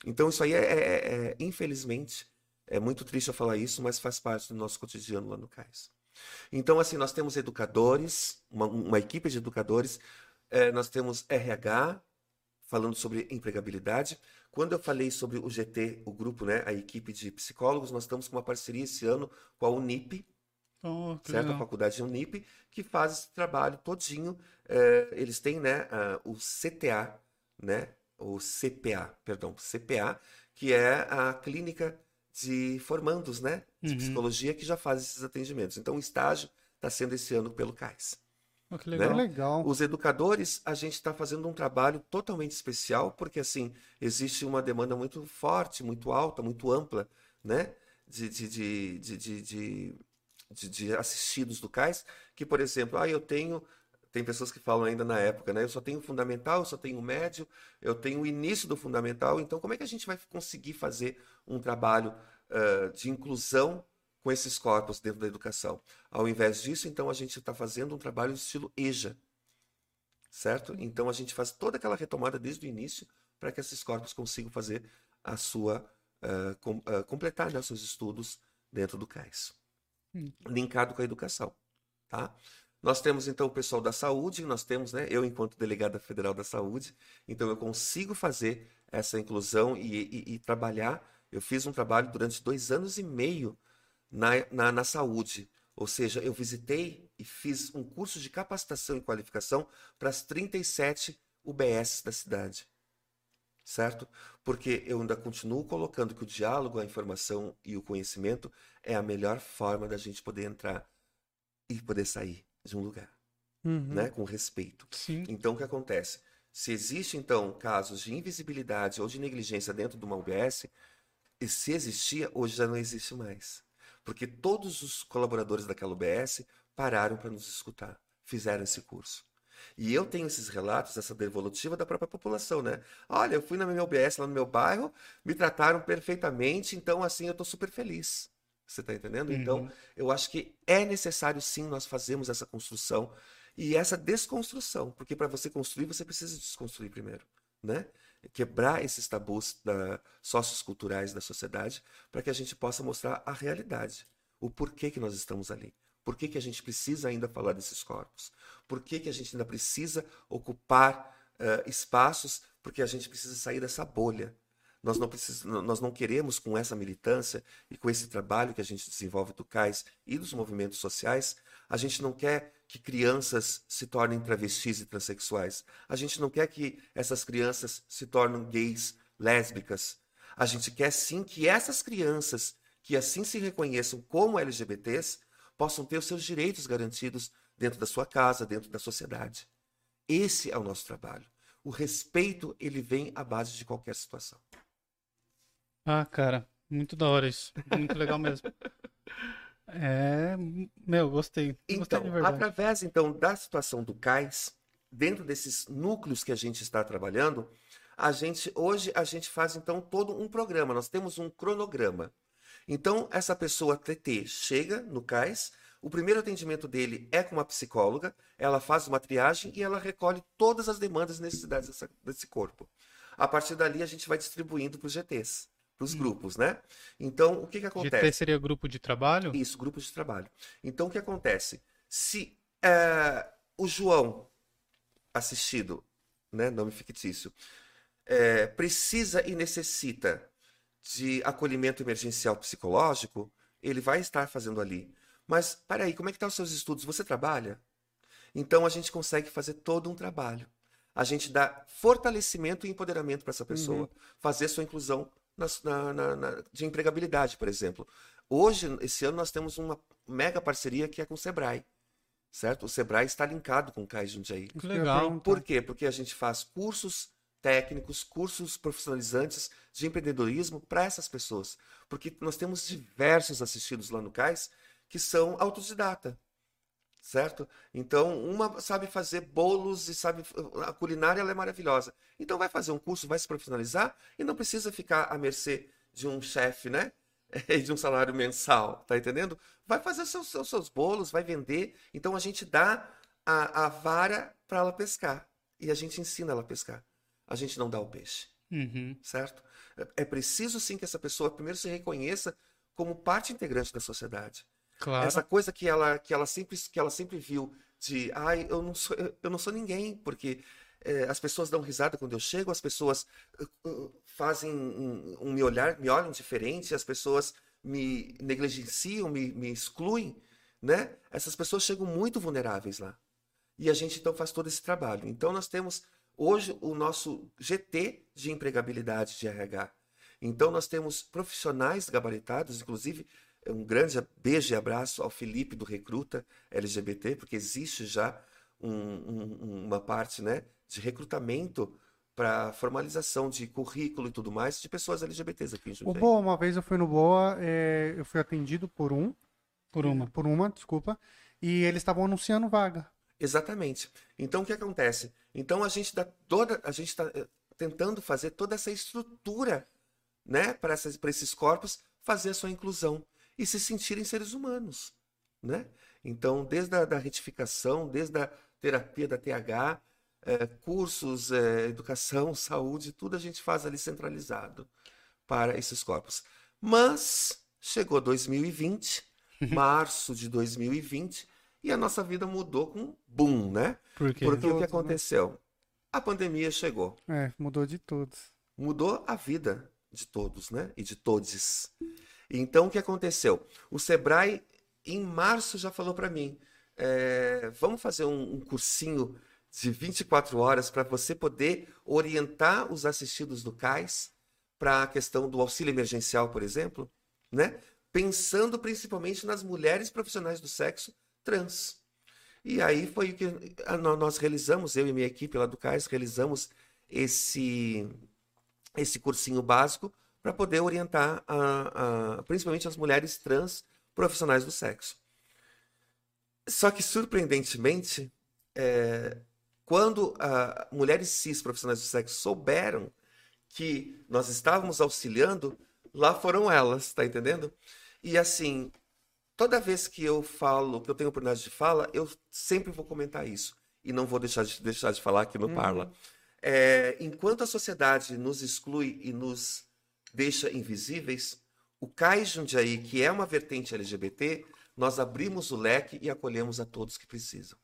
Então, isso aí é, é, é infelizmente, é muito triste eu falar isso, mas faz parte do nosso cotidiano lá no CAIS. Então, assim, nós temos educadores, uma, uma equipe de educadores é, nós temos RH, falando sobre empregabilidade. Quando eu falei sobre o GT, o grupo, né, a equipe de psicólogos, nós estamos com uma parceria esse ano com a Unip, oh, certo? Legal. A faculdade Unip, que faz esse trabalho todinho. É, eles têm né, o CTA, né, o CPA, perdão, CPA, que é a clínica de formandos, né, de uhum. psicologia que já faz esses atendimentos. Então, o estágio está sendo esse ano pelo CAIS. Oh, que legal. Né? legal. Os educadores, a gente está fazendo um trabalho totalmente especial, porque assim, existe uma demanda muito forte, muito alta, muito ampla, né? De, de, de, de, de, de, de assistidos do CAIS, que, por exemplo, ah, eu tenho. Tem pessoas que falam ainda na época, né? Eu só tenho fundamental, eu só tenho médio, eu tenho o início do fundamental. Então, como é que a gente vai conseguir fazer um trabalho uh, de inclusão com esses corpos dentro da educação. Ao invés disso, então, a gente está fazendo um trabalho de estilo EJA, certo? Então, a gente faz toda aquela retomada desde o início para que esses corpos consigam fazer a sua uh, com, uh, completar né, seus estudos dentro do CAIS, hum. linkado com a educação, tá? Nós temos então o pessoal da saúde, nós temos, né, eu enquanto delegada federal da saúde, então eu consigo fazer essa inclusão e, e, e trabalhar. Eu fiz um trabalho durante dois anos e meio na, na, na saúde. Ou seja, eu visitei e fiz um curso de capacitação e qualificação para as 37 UBS da cidade. Certo? Porque eu ainda continuo colocando que o diálogo, a informação e o conhecimento é a melhor forma da gente poder entrar e poder sair de um lugar. Uhum. Né? Com respeito. Sim. Então, o que acontece? Se existe, então, casos de invisibilidade ou de negligência dentro de uma UBS, e se existia, hoje já não existe mais porque todos os colaboradores daquela UBS pararam para nos escutar, fizeram esse curso. E eu tenho esses relatos, essa devolutiva da própria população, né? Olha, eu fui na minha UBS lá no meu bairro, me trataram perfeitamente, então assim eu estou super feliz. Você está entendendo? Então, uhum. Então, eu acho que é necessário sim nós fazermos essa construção e essa desconstrução, porque para você construir, você precisa desconstruir primeiro, né? quebrar esses tabus da, socioculturais da sociedade para que a gente possa mostrar a realidade, o porquê que nós estamos ali. Por que, que a gente precisa ainda falar desses corpos? Por que, que a gente ainda precisa ocupar uh, espaços? Porque a gente precisa sair dessa bolha. Nós não, precis... nós não queremos, com essa militância e com esse trabalho que a gente desenvolve do CAIS e dos movimentos sociais, a gente não quer que crianças se tornem travestis e transexuais. A gente não quer que essas crianças se tornem gays, lésbicas. A gente quer sim que essas crianças que assim se reconheçam como LGBTs possam ter os seus direitos garantidos dentro da sua casa, dentro da sociedade. Esse é o nosso trabalho. O respeito, ele vem à base de qualquer situação. Ah, cara, muito da hora isso. Muito legal mesmo. É, meu, gostei. Então, gostei através então da situação do CAIS, dentro desses núcleos que a gente está trabalhando, a gente hoje a gente faz então todo um programa. Nós temos um cronograma. Então, essa pessoa TT chega no CAIS, o primeiro atendimento dele é com uma psicóloga, ela faz uma triagem e ela recolhe todas as demandas e necessidades dessa, desse corpo. A partir dali, a gente vai distribuindo para os GTs, para os hum. grupos, né? Então, o que, que acontece? GT seria grupo de trabalho? Isso, grupo de trabalho. Então, o que acontece? Se é, o João assistido, né, nome fictício, é, precisa e necessita de acolhimento emergencial psicológico, ele vai estar fazendo ali. Mas, peraí, como é que estão tá os seus estudos? Você trabalha? Então, a gente consegue fazer todo um trabalho. A gente dá fortalecimento e empoderamento para essa pessoa. Uhum. Fazer sua inclusão na, na, na, de empregabilidade, por exemplo. Hoje, esse ano, nós temos uma mega parceria que é com o Sebrae. Certo? O Sebrae está linkado com o CAIS Jundiaí. Que legal. Por quê? Porque a gente faz cursos técnicos, cursos profissionalizantes de empreendedorismo para essas pessoas. Porque nós temos diversos assistidos lá no CAIS que são autodidata. Certo? Então, uma sabe fazer bolos e sabe. A culinária ela é maravilhosa. Então, vai fazer um curso, vai se profissionalizar e não precisa ficar à mercê de um chefe, né? E de um salário mensal, tá entendendo? Vai fazer seus, seus, seus bolos, vai vender. Então, a gente dá a, a vara para ela pescar. E a gente ensina ela a pescar a gente não dá o peixe. Uhum. Certo? É, é preciso sim que essa pessoa primeiro se reconheça como parte integrante da sociedade. Claro. Essa coisa que ela, que ela, sempre, que ela sempre viu de, ai, eu não sou, eu não sou ninguém, porque é, as pessoas dão risada quando eu chego, as pessoas uh, fazem um, um, me olhar, me olham diferente, as pessoas me negligenciam, me, me excluem, né? Essas pessoas chegam muito vulneráveis lá. E a gente então faz todo esse trabalho. Então nós temos hoje o nosso GT de empregabilidade de RH. Então nós temos profissionais gabaritados, inclusive um grande beijo e abraço ao Felipe do Recruta LGBT, porque existe já um, um, uma parte né, de recrutamento para formalização de currículo e tudo mais de pessoas LGBTs aqui em Jundiaí. O Boa, uma vez eu fui no Boa, é, eu fui atendido por um, por uma, por uma, desculpa, e eles estavam anunciando vaga. Exatamente. Então o que acontece? Então a gente dá toda, a gente está eh, tentando fazer toda essa estrutura, né, para esses corpos fazer a sua inclusão e se sentirem seres humanos, né? Então desde a da retificação, desde a terapia da TH, é, cursos, é, educação, saúde, tudo a gente faz ali centralizado para esses corpos. Mas chegou 2020, março de 2020 e a nossa vida mudou com boom, né? Por quê? Porque o que aconteceu? A pandemia chegou. É, mudou de todos. Mudou a vida de todos, né? E de todes. Então, o que aconteceu? O Sebrae, em março, já falou para mim: é, vamos fazer um, um cursinho de 24 horas para você poder orientar os assistidos do CAIS para a questão do auxílio emergencial, por exemplo, né? Pensando principalmente nas mulheres profissionais do sexo trans. E aí foi o que nós realizamos, eu e minha equipe lá do CAIS, realizamos esse, esse cursinho básico para poder orientar a, a, principalmente as mulheres trans profissionais do sexo. Só que, surpreendentemente, é, quando a, mulheres cis profissionais do sexo souberam que nós estávamos auxiliando, lá foram elas, tá entendendo? E assim, toda vez que eu falo, que eu tenho oportunidade de fala, eu sempre vou comentar isso. E não vou deixar de, deixar de falar aqui no uhum. Parla. É, enquanto a sociedade nos exclui e nos deixa invisíveis, o CAIS Jundiaí, que é uma vertente LGBT, nós abrimos o leque e acolhemos a todos que precisam.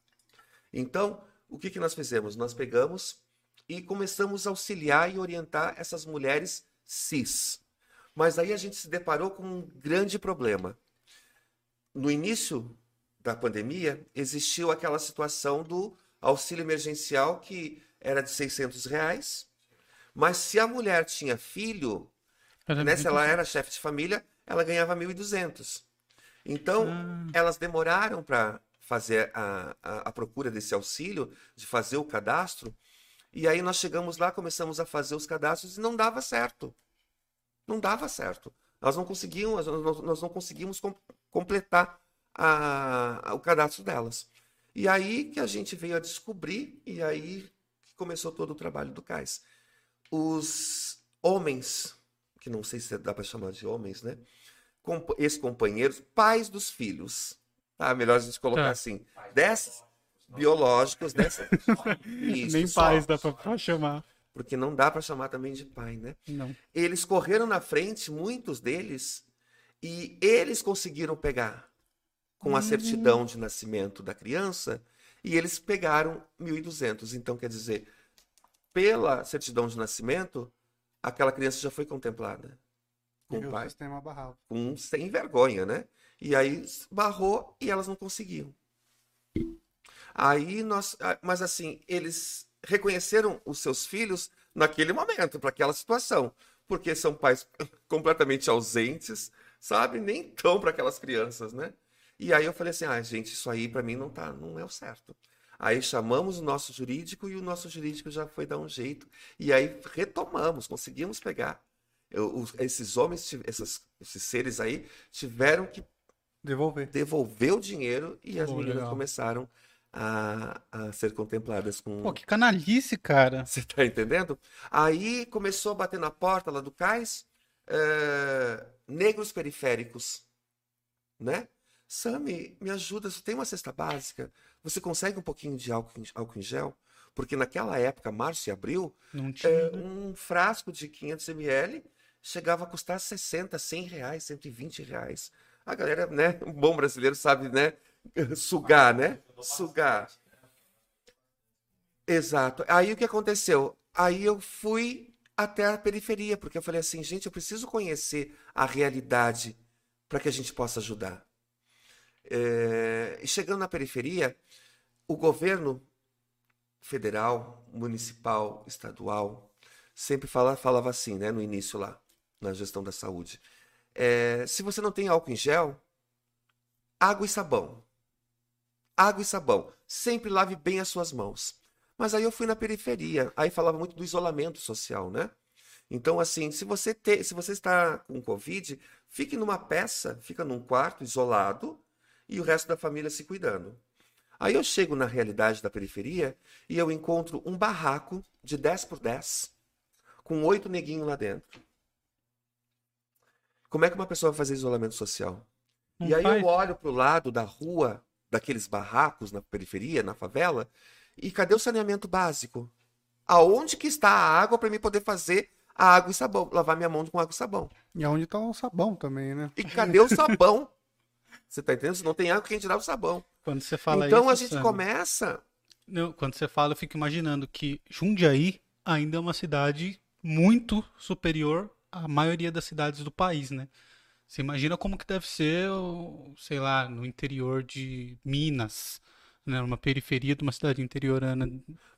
Então, o que, que nós fizemos? Nós pegamos e começamos a auxiliar e orientar essas mulheres cis. Mas aí a gente se deparou com um grande problema. No início da pandemia, existiu aquela situação do auxílio emergencial que era de 600 reais, mas se a mulher tinha filho, né, se ela era chefe de família, ela ganhava 1.200. Então, Ah. elas demoraram para fazer a, a, a procura desse auxílio, de fazer o cadastro, e aí nós chegamos lá, começamos a fazer os cadastros e não dava certo. Não dava certo. Nós não conseguimos, nós, nós não conseguimos com- completar a- o cadastro delas. E aí que a gente veio a descobrir, e aí que começou todo o trabalho do CAIS. Os homens, que não sei se dá para chamar de homens, né? Comp- Ex-companheiros, pais dos filhos. Tá? Melhor a gente colocar Tá. assim. Dessas biológicos, dessa. Isso, Nem só. pais dá pra, pra chamar. Porque não dá para chamar também de pai, né? Não. Eles correram na frente, muitos deles, e eles conseguiram pegar com a certidão de nascimento da criança, e eles pegaram 1.200. Então, quer dizer, pela certidão de nascimento, aquela criança já foi contemplada com E o o pai, sistema barrava. com sem vergonha, né? E aí barrou e elas não conseguiam. Aí nós, mas assim, eles reconheceram os seus filhos naquele momento, para aquela situação, porque são pais completamente ausentes, sabe? Nem tão para aquelas crianças, né? E aí eu falei assim: "Ah, gente, isso aí para mim não tá, não é o certo". Aí chamamos o nosso jurídico e o nosso jurídico já foi dar um jeito. E aí retomamos, conseguimos pegar. Eu- esses homens, essas- esses seres aí, tiveram que Devolver. devolver o dinheiro e as meninas legal. começaram a, a ser contempladas com. Pô, que canalice, cara. Você tá entendendo? Aí começou a bater na porta lá do cais, eh, negros periféricos, né? Sami, me ajuda, você tem uma cesta básica? Você consegue um pouquinho de álcool, em- álcool em gel? Porque naquela época, março e abril, né? um frasco de 500 ml chegava a custar 60, 100 reais, 120 reais. A galera, né, um bom brasileiro sabe, né, sugar, né? Sugar. Exato. Aí o que aconteceu? Aí eu fui até a periferia, porque eu falei assim, gente, eu preciso conhecer a realidade para que a gente possa ajudar. É, E chegando na periferia, o governo federal, municipal, estadual, sempre fala, falava assim, né, no início lá, na gestão da saúde. É, se você não tem álcool em gel, água e sabão. Água e sabão. Sempre lave bem as suas mãos. Mas aí eu fui na periferia, aí falava muito do isolamento social, né? Então, assim, se você, te, se você está com Covid, fique numa peça, fica num quarto isolado e o resto da família se cuidando. Aí eu chego na realidade da periferia e eu encontro um barraco de 10 por 10 com oito neguinhos lá dentro. Como é que uma pessoa vai fazer isolamento social? Não e aí faz. eu olho pro lado da rua, daqueles barracos na periferia, na favela, e cadê o saneamento básico? Aonde que está a água para mim poder fazer a água e sabão, lavar minha mão com água e sabão? E aonde tá o sabão também, né? E cadê o sabão? Você tá entendendo? Se não tem água, quem tirar o sabão? Quando você fala então isso, a gente Sam, começa. Não, quando você fala, eu fico imaginando que Jundiaí ainda é uma cidade muito superior à maioria das cidades do país, né? Você imagina como que deve ser, sei lá, no interior de Minas, né? Uma periferia de uma cidade interiorana.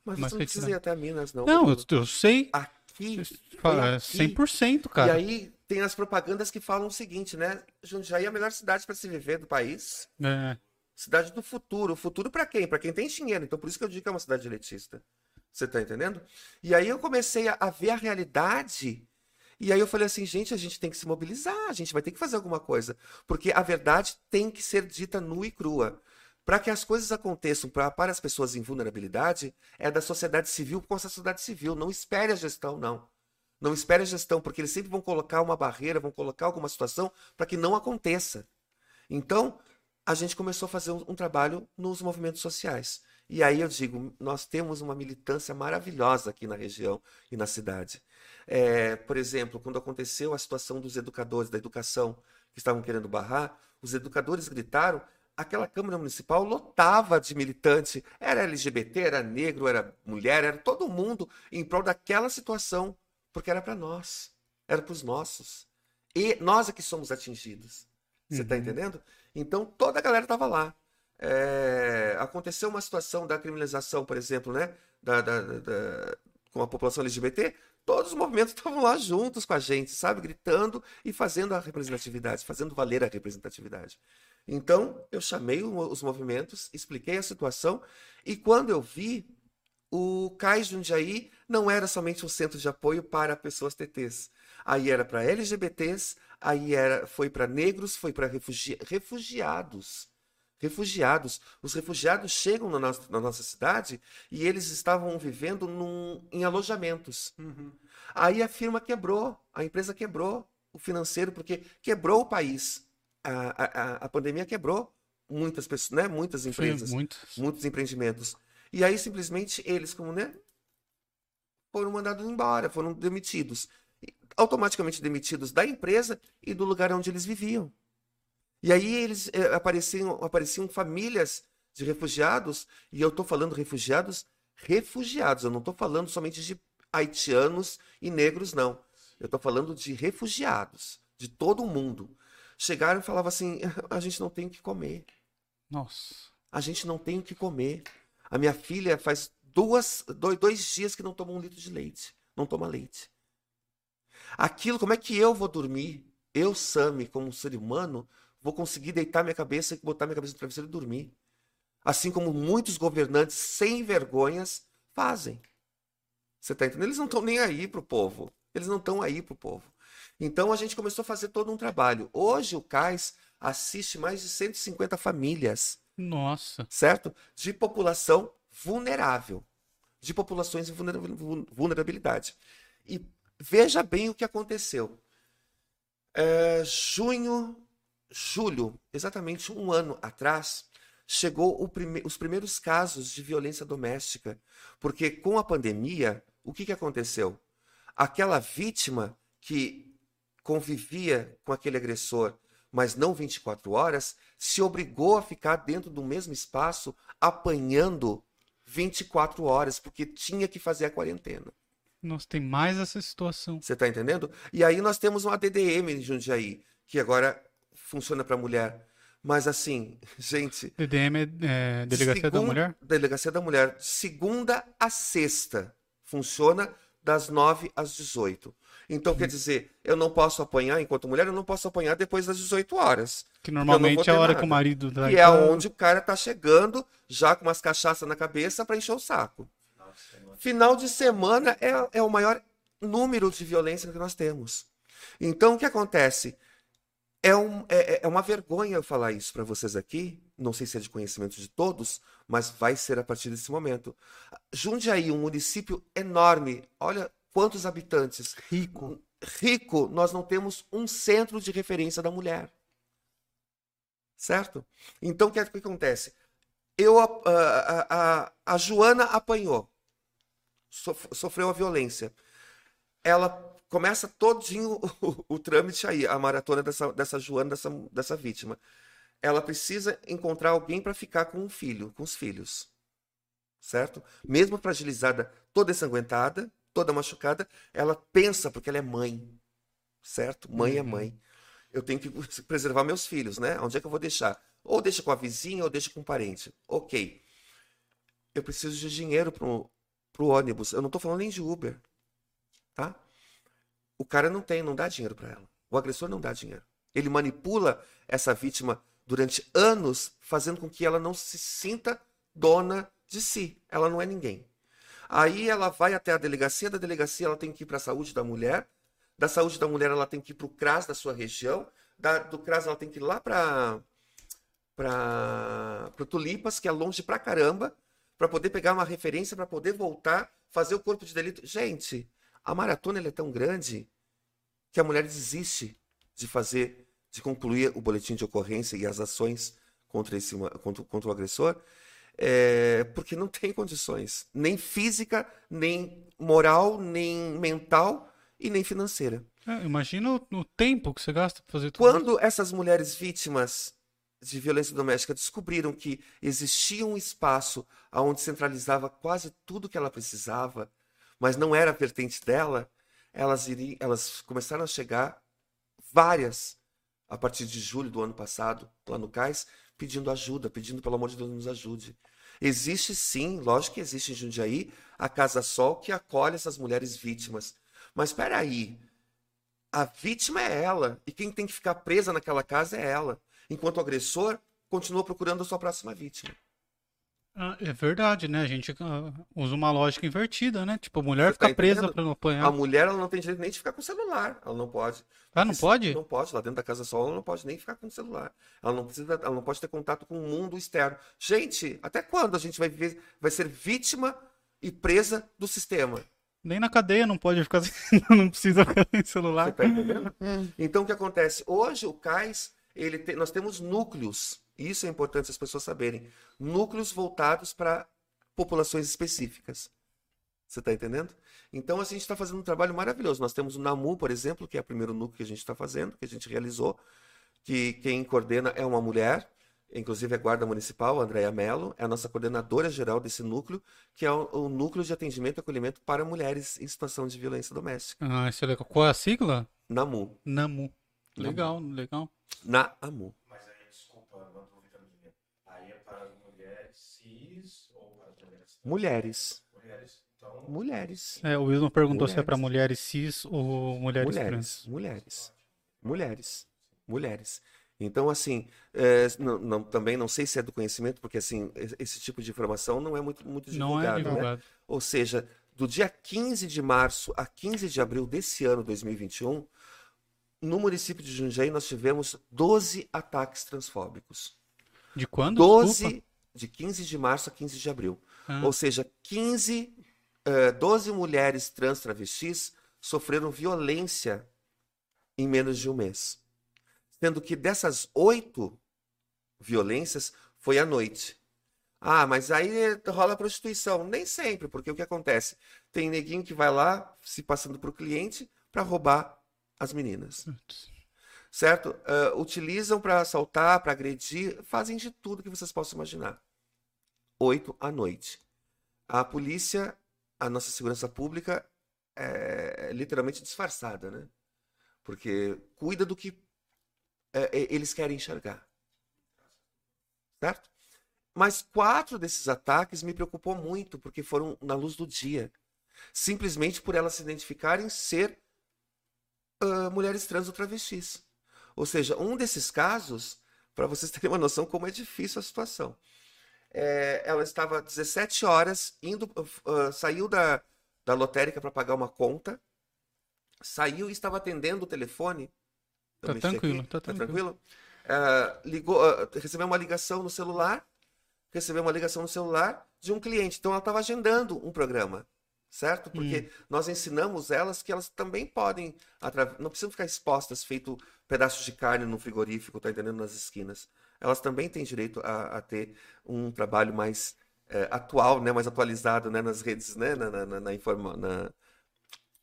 Mas você não precisa ir até Minas, não. Não, eu, eu sei, Aqui. foi aqui. 100%, E cara. aí tem as propagandas que falam o seguinte, né? Jundiaí é a melhor cidade para se viver do país. É, Cidade do futuro. O futuro para quem? Para quem tem dinheiro. Então por isso que eu digo que é uma cidade elitista. Você tá entendendo? E aí eu comecei a, a ver a realidade. E aí eu falei assim, gente, a gente tem que se mobilizar, a gente vai ter que fazer alguma coisa. Porque a verdade tem que ser dita nua e crua. Para que as coisas aconteçam pra, para as pessoas em vulnerabilidade, é da sociedade civil com a sociedade civil. Não espere a gestão, não. Não espere a gestão, porque eles sempre vão colocar uma barreira, vão colocar alguma situação para que não aconteça. Então, a gente começou a fazer um, um trabalho nos movimentos sociais. E aí eu digo, nós temos uma militância maravilhosa aqui na região e na cidade. É, por exemplo, quando aconteceu a situação dos educadores da educação que estavam querendo barrar, os educadores gritaram, aquela Câmara Municipal lotava de militante. Era LGBT, era negro, era mulher, era todo mundo em prol daquela situação, porque era para nós. era para os nossos. E nós é que somos atingidos. Você está Uhum. entendendo? Então toda a galera estava lá. É, aconteceu uma situação da criminalização, por exemplo, né? Da, da- da- com a população LGBT. Todos os movimentos estavam lá juntos com a gente, sabe? Gritando e fazendo a representatividade, fazendo valer a representatividade. Então, eu chamei os movimentos, expliquei a situação, e quando eu vi, o CAIS Jundiaí não era somente um centro de apoio para pessoas TTs. Aí era para LGBTs, aí era, foi para negros, foi para refugi refugiados. Refugiados. Os refugiados chegam na nossa, na nossa cidade e eles estavam vivendo num- em alojamentos. Aí a firma quebrou, a empresa quebrou o financeiro, porque quebrou o país. A, a, a- pandemia quebrou muitas pessoas, né? Muitas empresas muito. muitos empreendimentos. E aí simplesmente eles, como né, foram mandados embora, foram demitidos. Automaticamente demitidos da empresa e do lugar onde eles viviam. E aí eles eh, apareciam, apareciam famílias de refugiados, e eu estou falando refugiados, refugiados, eu não estou falando somente de haitianos e negros, não. Eu estou falando de refugiados, de todo o mundo. Chegaram e falavam assim: a gente não tem o que comer. Nossa. A gente não tem o que comer. A minha filha faz duas, dois, dois dias que não toma um litro de leite. Não toma leite. Aquilo, como é que eu vou dormir? Eu, Sami, como um ser humano, vou conseguir deitar minha cabeça e botar minha cabeça no travesseiro e dormir. Assim como muitos governantes sem vergonhas fazem. Você tá entendendo? Eles não estão nem aí pro povo. Eles não estão aí pro povo. Então a gente começou a fazer todo um trabalho. Hoje o CAIS assiste mais de 150 famílias Nossa. certo? De população vulnerável, de populações em vulnera- vul- vulnerabilidade. E veja bem o que aconteceu. É, junho, julho, exatamente um ano atrás, chegou prime- os primeiros casos de violência doméstica, porque com a pandemia, o que, que aconteceu? Aquela vítima que convivia com aquele agressor, mas não 24 horas, se obrigou a ficar dentro do mesmo espaço apanhando 24 horas, porque tinha que fazer a quarentena. Nossa, tem mais essa situação. Você está entendendo? E aí nós temos uma DDM em Jundiaí, que agora funciona para mulher. Mas assim, gente, DDM é, é Delegacia da Segun- Mulher? Delegacia da Mulher. Segunda a sexta. Funciona das 9 às 18. Então, Uhum. quer dizer, eu não posso apanhar enquanto mulher, eu não posso apanhar depois das 18 horas. Que normalmente é a hora nada. que o marido tá Que é onde o cara tá chegando já com umas cachaças na cabeça para encher o saco. Final de semana é, é o maior número de violência que nós temos. Então, o que acontece? É, um, é, é uma vergonha eu falar isso para vocês aqui. Não sei se é de conhecimento de todos, mas vai ser a partir desse momento. Jundiaí, um município enorme. Olha quantos habitantes. Rico. Rico, nós não temos um centro de referência da mulher. Certo? Então, o que, é que acontece? Eu, a, a, a, a Joana apanhou, sof- sofreu a violência. Ela começa todinho o, o trâmite aí, a maratona dessa, dessa Joana, dessa, dessa vítima. Ela precisa encontrar alguém para ficar com o filho, com os filhos. Certo? Mesmo fragilizada, toda ensanguentada, toda machucada, ela pensa, porque ela é mãe. Certo? Mãe é Uhum. mãe. Eu tenho que preservar meus filhos, né? Onde é que eu vou deixar? Ou deixa com a vizinha, ou deixa com um parente. Ok. Eu preciso de dinheiro pro, pro ônibus. Eu não tô falando nem de Uber. Tá? O cara não tem, não dá dinheiro para ela. O agressor não dá dinheiro. Ele manipula essa vítima durante anos, fazendo com que ela não se sinta dona de si. Ela não é ninguém. Aí ela vai até a delegacia, da delegacia ela tem que ir para a saúde da mulher, da saúde da mulher ela tem que ir para o CRAS da sua região, da- do CRAS ela tem que ir lá para para Tulipas, que é longe pra caramba, para poder pegar uma referência, para poder voltar, fazer o corpo de delito. Gente, a maratona é tão grande que a mulher desiste de fazer, de concluir o boletim de ocorrência e as ações contra, esse, contra, contra o agressor, é, porque não tem condições, nem física, nem moral, nem mental e nem financeira. É, imagina o, o tempo que você gasta pra fazer tudo isso. Quando essas mulheres vítimas de violência doméstica descobriram que existia um espaço onde centralizava quase tudo que ela precisava, mas não era a vertente dela, elas, iri, elas começaram a chegar, várias, a partir de julho do ano passado, lá no CAIS, pedindo ajuda, pedindo, pelo amor de Deus, nos ajude. Existe sim, lógico que existe em Jundiaí, a Casa Sol que acolhe essas mulheres vítimas. Mas espera aí, a vítima é ela, e quem tem que ficar presa naquela casa é ela, enquanto o agressor continua procurando a sua próxima vítima. Ah, é verdade, né? A gente ah, usa uma lógica invertida, né? Tipo, a mulher Você tá fica presa entendendo? pra não A apanhar. mulher ela não tem direito nem de ficar com o celular, ela não pode. Ah, não pode? Não pode, lá dentro da casa sol ela não pode nem ficar com o celular. Ela não precisa, ela não pode ter contato com o mundo externo. Gente, até quando a gente vai viver, vai ser vítima e presa do sistema? Nem na cadeia não pode ficar não precisa ficar sem Você celular. tá entendendo? Então o que acontece? Hoje o CAIS, ele tem- nós temos núcleos, e isso é importante as pessoas saberem, núcleos voltados para populações específicas. Você está entendendo? Então a gente está fazendo um trabalho maravilhoso. Nós temos o NAMU, por exemplo, que é o primeiro núcleo que a gente está fazendo, que a gente realizou, que quem coordena é uma mulher, inclusive é guarda municipal, a Andréia Mello, é a nossa coordenadora geral desse núcleo, que é o, o núcleo de atendimento e acolhimento para mulheres em situação de violência doméstica. Ah, isso é legal. Qual é a sigla? NAMU. NAMU. Legal, legal. NAMU. Mas aí, desculpa, não estou ouvindo direito. Aí é para as mulheres cis ou para as mulheres trans? Mulheres. Mulheres. Então, Mulheres. É, o Wilson perguntou se é Mulheres. pra mulheres cis ou mulheres, Mulheres. trans. Mulheres. Mulheres. Mulheres. Então, assim, é, não- não- também não sei se é do conhecimento, porque assim, es- esse tipo de informação não é muito, muito Não é divulgado, né? divulgado. Ou seja, do dia 15 de março a 15 de abril desse ano, 2021, no município de Jundiaí nós tivemos 12 ataques transfóbicos. De quando? 12 Desculpa. de 15 de março a 15 de abril. Ah. Ou seja, 15, eh, 12 mulheres trans travestis sofreram violência em menos de um mês. Sendo que dessas oito violências foi à noite. Ah, mas aí rola prostituição. Nem sempre, porque o que acontece? Tem neguinho que vai lá, se passando para o cliente, para roubar as meninas Putz. certo? Ah, utilizam para assaltar, para agredir, fazem de tudo que vocês possam imaginar. Oito à noite. A polícia, a nossa segurança pública é literalmente disfarçada, né? Porque cuida do que é, é, eles querem enxergar. Certo? Mas quatro desses ataques me preocupou muito, porque foram na luz do dia. Simplesmente por elas se identificarem ser ah, mulheres trans ou travestis. Ou seja, um desses casos, para vocês terem uma noção como é difícil a situação. É, ela estava 17 horas indo, ah, saiu da, da lotérica para pagar uma conta, saiu e estava atendendo o telefone. Eu Tá mexi tranquilo, tá tranquilo. Ah, ligou, ah, recebeu uma ligação no celular, recebeu uma ligação no celular de um cliente. Então ela estava agendando um programa, certo? Porque nós ensinamos elas que elas também podem, não precisam ficar expostas, feito pedaços de carne no frigorífico, tá entendendo? Nas esquinas. Elas também têm direito a, a ter um trabalho mais eh, atual, né? Mais atualizado, né? Nas redes, né? Na, na, na, na informa- na-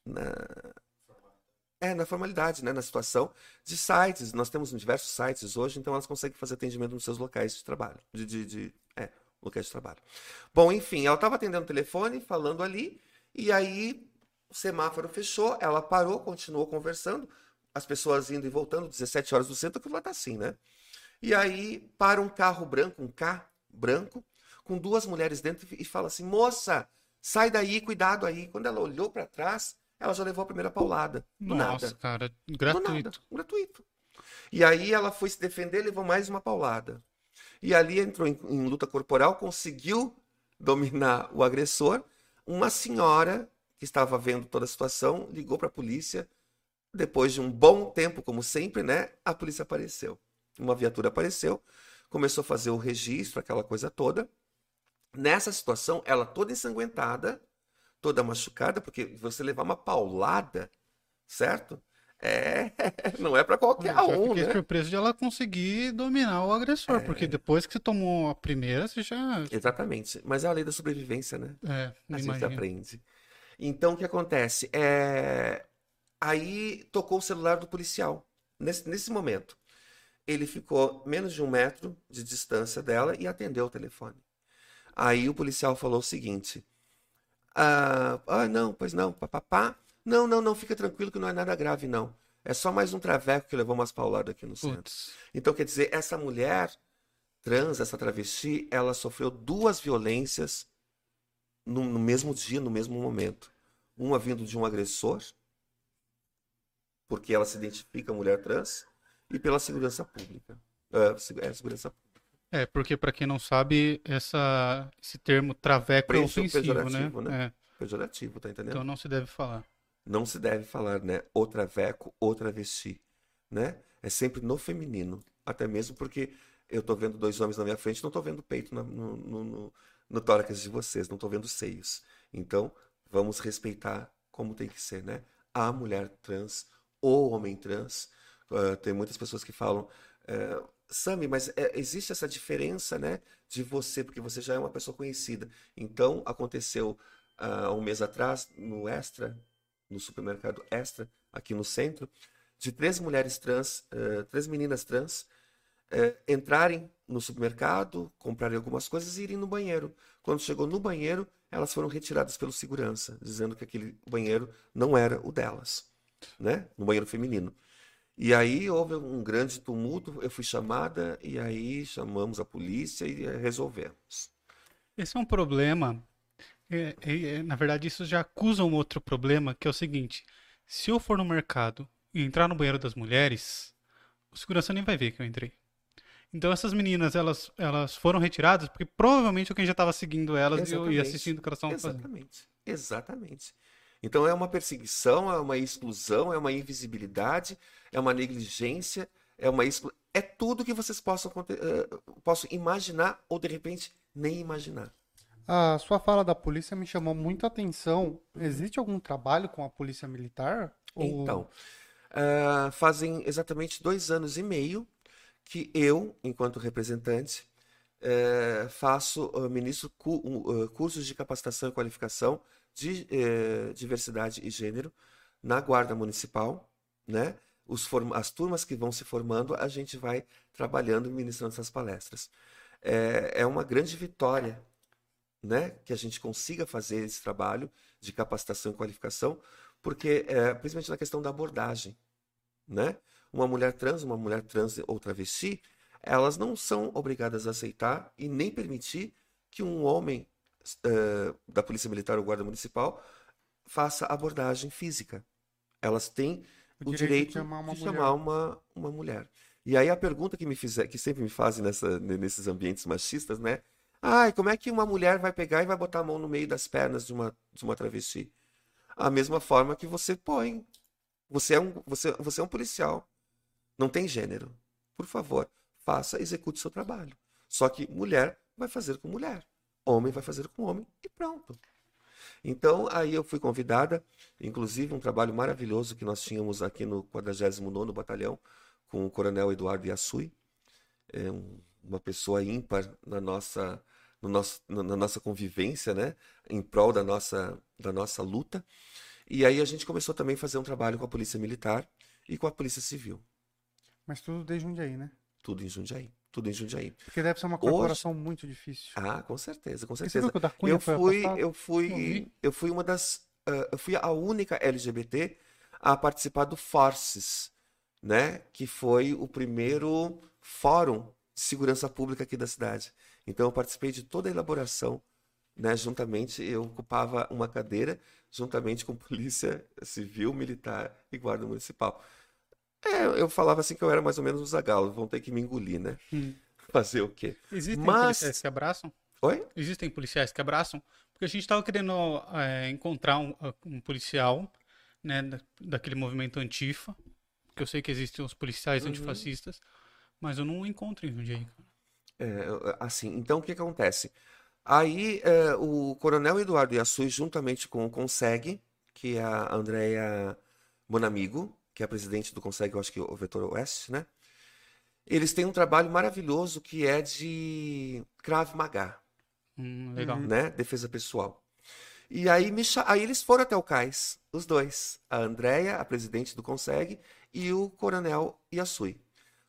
na- é, na formalidade, né? Na situação de sites. Nós temos diversos sites hoje, então elas conseguem fazer atendimento nos seus locais de trabalho. De, de, de- é, locais de trabalho. Bom, enfim, ela estava atendendo o telefone, falando ali, e aí o semáforo fechou, ela parou, continuou conversando, as pessoas indo e voltando, 17 horas do centro, aquilo lá tá assim, né? E aí para um carro branco, um K branco, com duas mulheres dentro e fala assim: moça, sai daí, cuidado aí. Quando ela olhou para trás, ela já levou a primeira paulada. Do Nossa, nada. cara, Do gratuito. nada, gratuito. E aí ela foi se defender, levou mais uma paulada. E ali entrou em, em luta corporal, conseguiu dominar o agressor. Uma senhora que estava vendo toda a situação ligou para a polícia. Depois de um bom tempo, como sempre, né? A polícia apareceu. Uma viatura apareceu, começou a fazer o registro, aquela coisa toda. Nessa situação, ela toda ensanguentada, toda machucada, porque você levar uma paulada, certo? É, não é para qualquer Eu um, fiquei né? surpreso de ela conseguir dominar o agressor, porque depois que você tomou a primeira, você já. Exatamente. Mas é a lei da sobrevivência, né? É, A gente imagina. aprende. Então, o que acontece? É... Aí tocou o celular do policial. Nesse, nesse momento, ele ficou menos de um metro de distância dela e atendeu o telefone. Aí o policial falou o seguinte: Ah, ah, não, pois não, papapá. Não, não, não, fica tranquilo que não é nada grave, não. É só mais um traveco que levou umas pauladas aqui no centro. Putz. Então, quer dizer, essa mulher trans, essa travesti, ela sofreu duas violências no, no mesmo dia, no mesmo momento. Uma vindo de um agressor, porque ela se identifica mulher trans, e pela segurança pública. É, é, segurança pública. É, porque pra quem não sabe, essa, esse termo traveco é Preço ofensivo, né? né? É, Pejorativo, tá entendendo? então não se deve falar. Não se deve falar, né? O traveco, o travesti, né? É sempre no feminino. Até mesmo porque eu tô vendo dois homens na minha frente, não tô vendo peito na- no, no, no, no tórax de vocês, não tô vendo seios. Então, vamos respeitar como tem que ser, né? A mulher trans, o homem trans. Ah, tem muitas pessoas que falam, eh, Sami, mas é, existe essa diferença, né? De você, porque você já é uma pessoa conhecida. Então, aconteceu há um mês atrás, no Extra, no supermercado Extra, aqui no centro, de três mulheres trans, eh, três meninas trans, eh, entrarem no supermercado, comprarem algumas coisas e irem no banheiro. Quando chegou no banheiro, elas foram retiradas pelo segurança, dizendo que aquele banheiro não era o delas, né? No banheiro feminino. E aí houve um grande tumulto, eu fui chamada e aí chamamos a polícia e resolvemos. Esse é um problema. É- é- é- na verdade, isso já acusa um outro problema, que é o seguinte: se eu for no mercado e entrar no banheiro das mulheres, o segurança nem vai ver que eu entrei. Então essas meninas, elas, elas foram retiradas porque provavelmente alguém já estava seguindo elas e, e Exatamente. assistindo o que elas estavam fazendo. Exatamente, exatamente. Então é uma perseguição, é uma exclusão, é uma invisibilidade, é uma negligência, é uma exclu... é tudo que vocês possam, possam imaginar ou de repente nem imaginar. A sua fala da polícia me chamou muita atenção. Existe algum trabalho com a polícia militar? Ou- Então, ah, fazem exatamente dois anos e meio que eu, enquanto representante, eh, faço, ah, ministro cu- ah, cursos de capacitação e qualificação de eh, diversidade e gênero na Guarda Municipal, né? Os as turmas que vão se formando, a gente vai trabalhando e ministrando essas palestras. É, é uma grande vitória, né? Que a gente consiga fazer esse trabalho de capacitação e qualificação, porque é, principalmente na questão da abordagem, né? Uma mulher trans, uma mulher trans ou travesti, elas não são obrigadas a aceitar e nem permitir que um homem eh, da Polícia Militar ou Guarda Municipal faça abordagem física. Elas têm O o direito de direito chamar uma de mulher. chamar uma, uma mulher. E aí a pergunta que me fizer, que sempre me fazem nessa, nesses ambientes machistas, né? Ai, como é que uma mulher vai pegar e vai botar a mão no meio das pernas de uma, de uma travesti? A mesma forma que você põe. Você é um, você, você é um policial. Não tem gênero. Por favor, faça, execute seu trabalho. Só que mulher vai fazer com mulher. Homem vai fazer com homem e pronto. Então, aí eu fui convidada, inclusive um trabalho maravilhoso que nós tínhamos aqui no 49º Batalhão, com o Coronel Eduardo Yasui, é um- uma pessoa ímpar na nossa, no nosso, na nossa convivência, né? Em prol da nossa, da nossa luta. E aí a gente começou também a fazer um trabalho com a Polícia Militar e com a Polícia Civil. Mas tudo de Jundiaí, né? Tudo em Jundiaí. Tudo em Jundiaí. Porque deve ser uma corporação muito difícil. Ah, com certeza, com certeza. Eu fui, eu fui, eu fui uma das, ah, eu fui a única LGBT a participar do Forces, né? Que foi o primeiro fórum de segurança pública aqui da cidade. Então eu participei de toda a elaboração, né? Juntamente eu ocupava uma cadeira juntamente com polícia civil, militar e guarda municipal. É, eu falava assim que eu era mais ou menos um zagalo, vão ter que me engolir, né? Hum. Fazer o quê? Existem Mas- policiais que abraçam? Oi? Existem policiais que abraçam? Porque a gente estava querendo é, encontrar um, um policial, né, da- daquele movimento antifa, que eu sei que existem os policiais Uhum. antifascistas, mas eu não encontro em Jundiaí. cara. É, assim, então o que acontece? Aí é, o Coronel Eduardo Yasui, juntamente com o Conseg, que é a Andrea Bonamigo, que é a presidente do Conseg, eu acho que o Vetor Oeste, né? Eles têm um trabalho maravilhoso que é de Krav Maga, Hum, legal. né? Defesa pessoal. E aí, me aí eles foram até o cais, os dois, a Andrea, a presidente do Conseg, e o Coronel Yasui.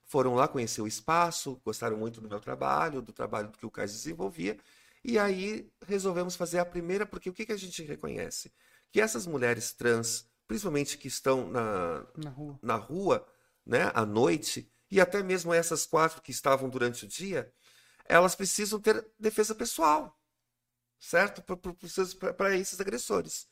Foram lá conhecer o espaço, gostaram muito do meu trabalho, do trabalho que o cais desenvolvia, e aí resolvemos fazer a primeira, porque o que que a gente reconhece? Que essas mulheres trans, principalmente que estão na, Na rua. na rua, né, à noite, e até mesmo essas quatro que estavam durante o dia, elas precisam ter defesa pessoal, certo? Para esses agressores.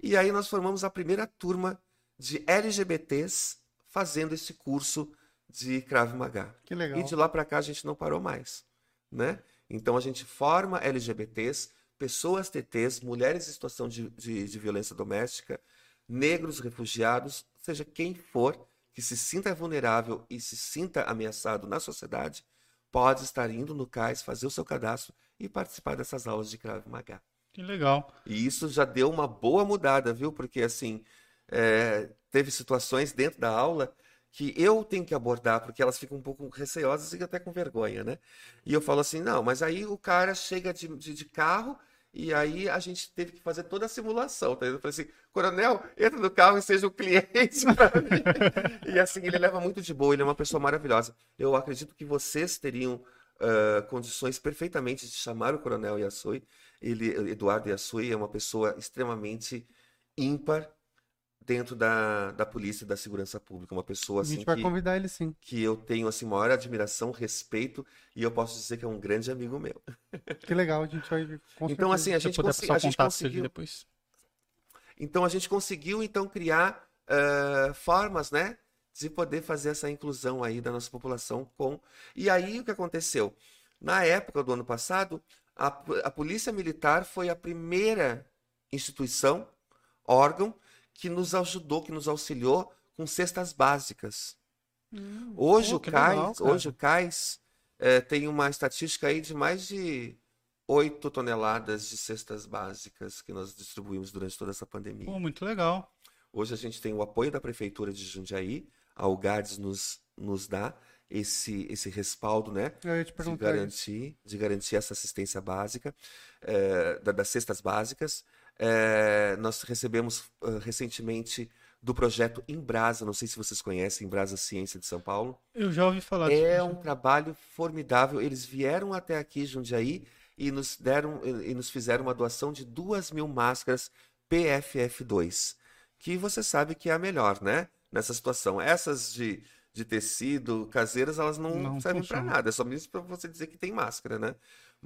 E aí nós formamos a primeira turma de LGBTs fazendo esse curso de Krav Maga. Que legal. E de lá para cá a gente não parou mais, né? Então a gente forma LGBTs, pessoas TTs, mulheres em situação de, de, de violência doméstica, negros, refugiados, seja quem for que se sinta vulnerável e se sinta ameaçado na sociedade, pode estar indo no CAIS, fazer o seu cadastro e participar dessas aulas de Krav Maga. Que legal. E isso já deu uma boa mudada, viu? Porque assim, é, teve situações dentro da aula que eu tenho que abordar, porque elas ficam um pouco receosas e até com vergonha, né? E eu falo assim, não, mas aí o cara chega de, de, de carro e aí a gente teve que fazer toda a simulação. Tá? Eu falei assim, coronel, entra no carro e seja o cliente para mim. e assim, ele leva muito de boa, ele é uma pessoa maravilhosa. Eu acredito que vocês teriam uh, condições perfeitamente de chamar o coronel Yasui. Ele, Eduardo Yasui é uma pessoa extremamente ímpar dentro da, da polícia e da segurança pública. Uma pessoa A assim gente vai que, convidar ele sim. que eu tenho assim, maior admiração, respeito e eu posso dizer que é um grande amigo meu. Que legal, a gente vai. Com Então, certeza. assim, a gente, passar a gente conseguiu. depois. Então a gente conseguiu então criar eh, formas, né, de poder fazer essa inclusão aí da nossa população com. E aí o que aconteceu? Na época do ano passado, a, a Polícia Militar foi a primeira instituição, órgão que nos ajudou, que nos auxiliou com cestas básicas. Hoje pô, o CAIS, legal, hoje o CAIS eh, tem uma estatística aí de mais de 8 toneladas de cestas básicas que nós distribuímos durante toda essa pandemia. Pô, muito legal. Hoje a gente tem o apoio da Prefeitura de Jundiaí, a UGADES nos, nos dá esse, esse respaldo, né? Eu ia te De isso. garantir, de garantir essa assistência básica, da- das cestas básicas. Eh, nós recebemos ah, recentemente do projeto Embrasa, não sei se vocês conhecem, Embrasa Ciência de São Paulo. Eu já ouvi falar É disso. um trabalho formidável. Eles vieram até aqui, Jundiaí, e nos deram e nos fizeram uma doação de duas mil máscaras PFF2, que você sabe que é a melhor, né? Nessa situação. Essas de, de tecido caseiras, elas não, Não servem para nada. É só mesmo para você dizer que tem máscara, né?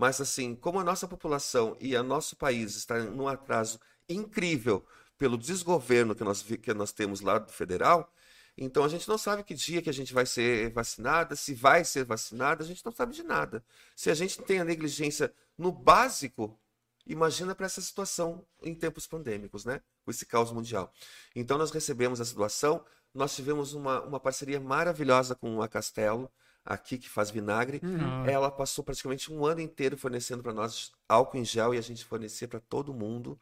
Mas assim, como a nossa população e o nosso país está num atraso incrível pelo desgoverno que nós, que nós temos lá do federal, então a gente não sabe que dia que a gente vai ser vacinada, se vai ser vacinada, a gente não sabe de nada. Se a gente tem a negligência no básico, imagina para essa situação em tempos pandêmicos, né? Com esse caos mundial. Então nós recebemos essa doação, nós tivemos uma, uma parceria maravilhosa com a Castelo, aqui que faz vinagre. Uhum. Ah, Ela passou praticamente um ano inteiro fornecendo para nós álcool em gel e a gente fornecia para todo mundo.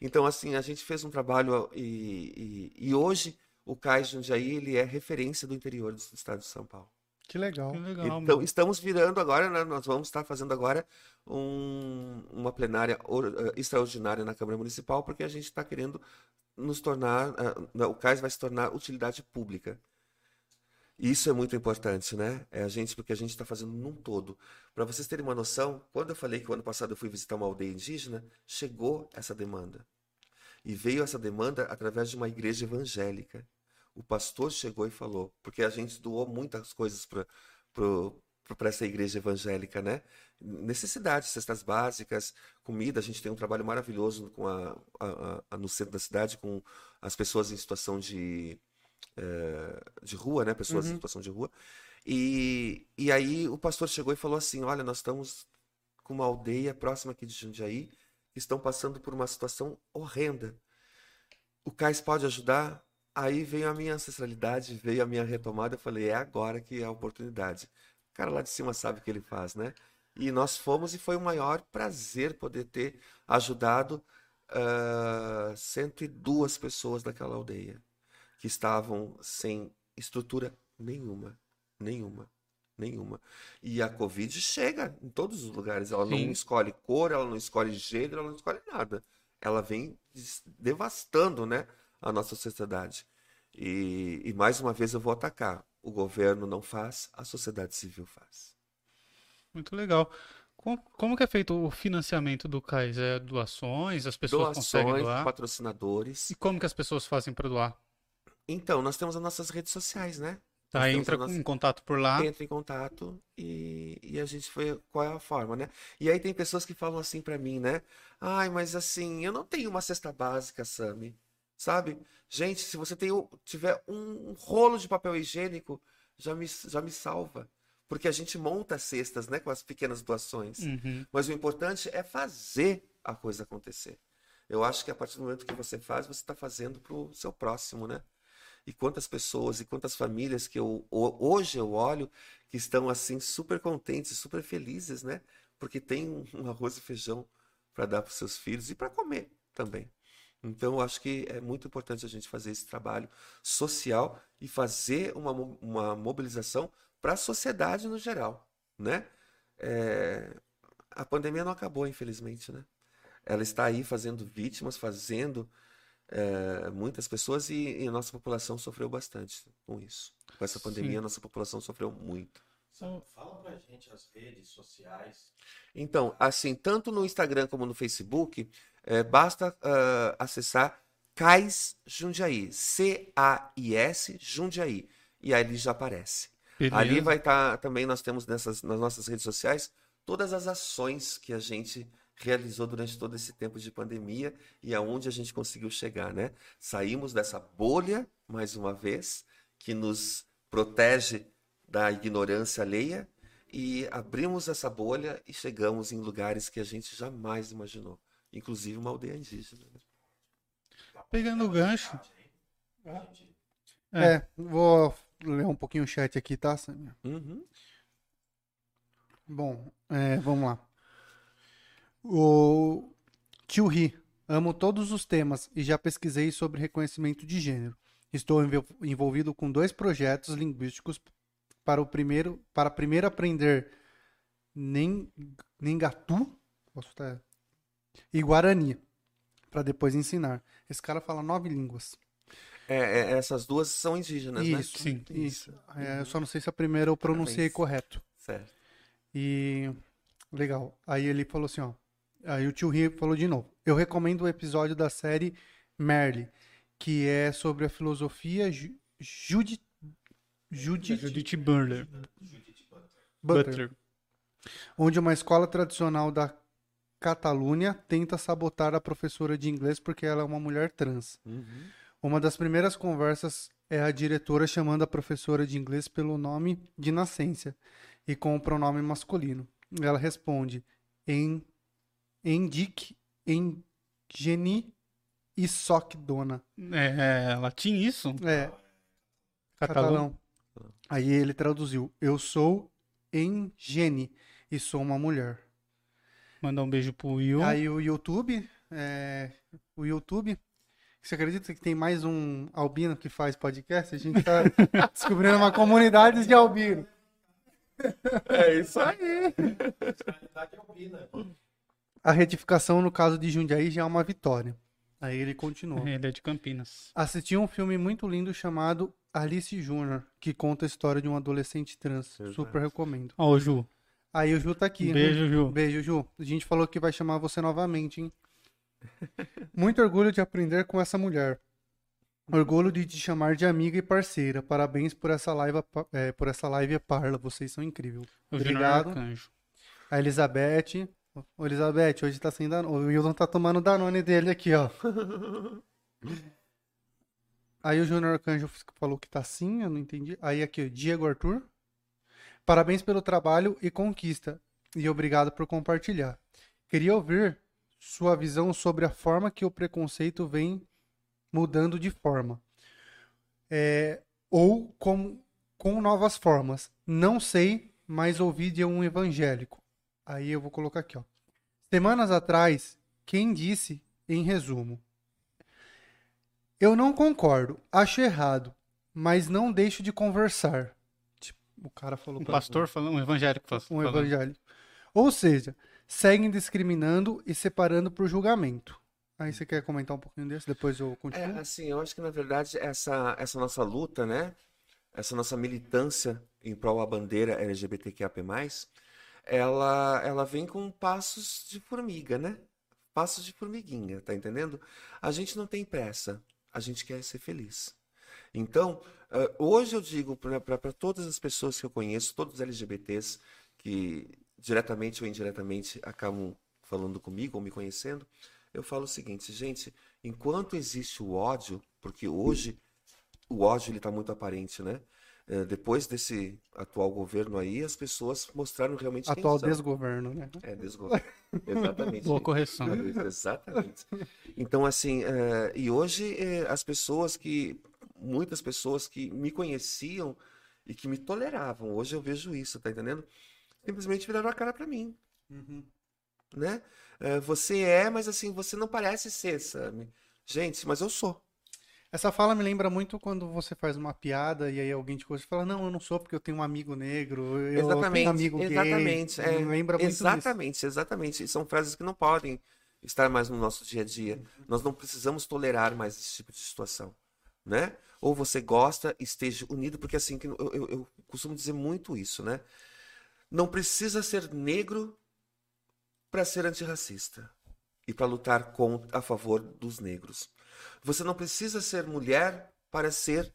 Então, assim, a gente fez um trabalho e, e, e hoje o Cais Jundiaí ele é referência do interior do estado de São Paulo. Que legal. que legal, Então, mano. estamos virando agora, né, nós vamos estar fazendo agora um- uma plenária or- eh, extraordinária na Câmara Municipal, porque a gente está querendo nos tornar, ah, não, o CAIS vai se tornar utilidade pública. Isso é muito importante, né? É a gente, porque a gente está fazendo num todo. Para vocês terem uma noção, quando eu falei que o ano passado eu fui visitar uma aldeia indígena, chegou essa demanda. E veio essa demanda através de uma igreja evangélica. O pastor chegou e falou, porque a gente doou muitas coisas para para essa igreja evangélica, né? Necessidades, cestas básicas, comida. A gente tem um trabalho maravilhoso com a, a- a- no centro da cidade com as pessoas em situação de, de rua, né? Pessoas em Uhum. situação de rua. E, e aí o pastor chegou e falou assim: Olha, nós estamos com uma aldeia próxima aqui de Jundiaí que estão passando por uma situação horrenda. O Cais pode ajudar? Aí veio a minha ancestralidade, veio a minha retomada. Eu falei: É agora que é a oportunidade. O cara lá de cima sabe o que ele faz, né? E nós fomos e foi um maior prazer poder ter ajudado ah, 102 pessoas daquela aldeia que estavam sem estrutura nenhuma, nenhuma, nenhuma. E a Covid chega em todos os lugares. Ela não Sim. escolhe cor, ela não escolhe gênero, ela não escolhe nada. Ela vem devastando, né, a nossa sociedade. E, e mais uma vez eu vou atacar. O governo não faz, a sociedade civil faz. Muito legal. como, que é feito o financiamento do CAIS? É doações? As pessoas conseguem Doações, doar? patrocinadores. E como que as pessoas fazem para doar? Então, nós temos as nossas redes sociais, né? Tá, Nós entra em contato por lá. entra em contato e, e a gente vê qual é a forma, né? E aí tem pessoas que falam assim pra mim, né? Ai, mas assim, eu não tenho uma cesta básica, Sami. Sabe? Gente, se você tem, tiver um rolo de papel higiênico, já me, já me salva. Porque a gente monta cestas, né, com as pequenas doações. Uhum. Mas o importante é fazer a coisa acontecer. Eu acho que a partir do momento que você faz, você está fazendo para o seu próximo, né? E quantas pessoas e quantas famílias que eu ho- hoje eu olho que estão assim super contentes, super felizes, né? Porque tem um, arroz e feijão para dar para os seus filhos e para comer também. Então, eu acho que é muito importante a gente fazer esse trabalho social e fazer uma, uma mobilização para a sociedade no geral, né? É, a pandemia não acabou, infelizmente, né? Ela está aí fazendo vítimas, fazendo é, muitas pessoas e, e a nossa população sofreu bastante com isso. Com essa pandemia, Sim. a nossa população sofreu muito. Sam, fala pra gente as redes sociais. Então, assim, tanto no Instagram como no Facebook, é, basta ah, acessar Cais Jundiaí, C-A-I-S Jundiaí, e aí ele já aparece. Beleza. Ali vai estar também, nós temos nessas, nas nossas redes sociais todas as ações que a gente realizou durante todo esse tempo de pandemia e aonde a gente conseguiu chegar, né? Saímos dessa bolha, mais uma vez, que nos protege da ignorância alheia e abrimos essa bolha e chegamos em lugares que a gente jamais imaginou, inclusive uma aldeia indígena. né? Pegando o gancho. É. É, vou ler um pouquinho o chat aqui, tá, Samir? Uhum. Bom, é, vamos lá. O Tio Ri, amo todos os temas e já pesquisei sobre reconhecimento de gênero. Estou envol- envolvido com dois projetos linguísticos para o primeiro, para primeiro aprender Nem, Nengatu, estar, e Guarani, para depois ensinar. Esse cara fala nove línguas. É, é, essas duas são indígenas, né? Isso, Sim. isso. É, eu só não sei se a primeira eu pronunciei Parabéns. correto. Certo. E legal. Aí ele falou assim, ó. Aí o tio Ri falou de novo. Eu recomendo o episódio da série Merle, que é sobre a filosofia ju Judith Judith Judith Butler. Butler, Butler. onde uma escola tradicional da Catalunha tenta sabotar a professora de inglês porque ela é uma mulher trans. Uhum. Uma das primeiras conversas é a diretora chamando a professora de inglês pelo nome de nascença e com o pronome masculino. Ela responde em Endic, em Geni e Soc Dona. É, é latim isso? É, Catalão? catalão. Aí ele traduziu: Eu sou Engene e sou uma mulher. Mandar um beijo pro Will. Aí o YouTube, é, o YouTube, você acredita que tem mais um albino que faz podcast? A gente tá descobrindo uma comunidade de albino. É isso aí. Nacionalidade albina. A retificação no caso de Jundiaí já é uma vitória. Aí ele continua. Ele é de Campinas. Assisti um filme muito lindo chamado Alice Júnior, que conta a história de um adolescente trans. Exato. Super recomendo. Ó, o Ju. Aí o Ju tá aqui. né? Beijo, Ju. Beijo, Ju. A gente falou que vai chamar você novamente, hein? Muito orgulho de aprender com essa mulher. Orgulho de te chamar de amiga e parceira. Parabéns por essa live, é, por essa live Parla. Vocês são incríveis. O Junior Obrigado. A Elizabeth. Ô, Elizabeth, hoje tá sem Danone. O Wildon tá tomando Danone dele aqui, ó. Aí o Júnior Arcanjo falou que tá sim, eu não entendi. Aí aqui, o Diego Arthur. Parabéns pelo trabalho e conquista. E obrigado por compartilhar. Queria ouvir sua visão sobre a forma que o preconceito vem mudando de forma. É, ou com, com novas formas. Não sei, mas ouvi de um evangélico. Aí eu vou colocar aqui, ó. Semanas atrás, quem disse, em resumo, eu não concordo, acho errado, mas não deixo de conversar. Tipo, o cara falou Um pra- pastor falando, um evangélico fal- um falando. evangélico. Ou seja, seguem discriminando e separando por julgamento. Aí você quer comentar um pouquinho desse? Depois eu É, continuo. assim, eu acho que na verdade essa, essa nossa luta, né? Essa nossa militância em prol da bandeira LGBTQIAP+, ela, ela vem com passos de formiga, né? Passos de formiguinha, tá entendendo? A gente não tem pressa, a gente quer ser feliz. Então, eh, hoje eu digo para todas as pessoas que eu conheço, todos os LGBTs que diretamente ou indiretamente acabam falando comigo ou me conhecendo, eu falo o seguinte, gente, enquanto existe o ódio, porque hoje o ódio ele está muito aparente, né? É, depois desse atual governo aí, as pessoas mostraram realmente quem Atual são. desgoverno, né? É, desgoverno. Exatamente. Boa correção. Exatamente. Então, assim, é, e hoje é, as pessoas que, muitas pessoas que me conheciam e que me toleravam, hoje eu vejo isso, tá entendendo? Simplesmente viraram a cara pra mim, né? É, você é, mas assim, você não parece ser, sabe? Gente, mas eu sou. Essa fala me lembra muito quando você faz uma piada e aí alguém te coisa e fala, não, eu não sou porque eu tenho um amigo negro, eu Exatamente, tenho um amigo gay. exatamente, é, me lembra muito disso. exatamente, exatamente. E São frases que não podem estar mais no nosso dia a dia. Uhum. Nós não precisamos tolerar mais esse tipo de situação, né? Ou você gosta, esteja unido, porque assim, que eu, eu- eu costumo dizer muito isso, né? Não precisa ser negro para ser antirracista e para lutar com, a favor dos negros. Você não precisa ser mulher para ser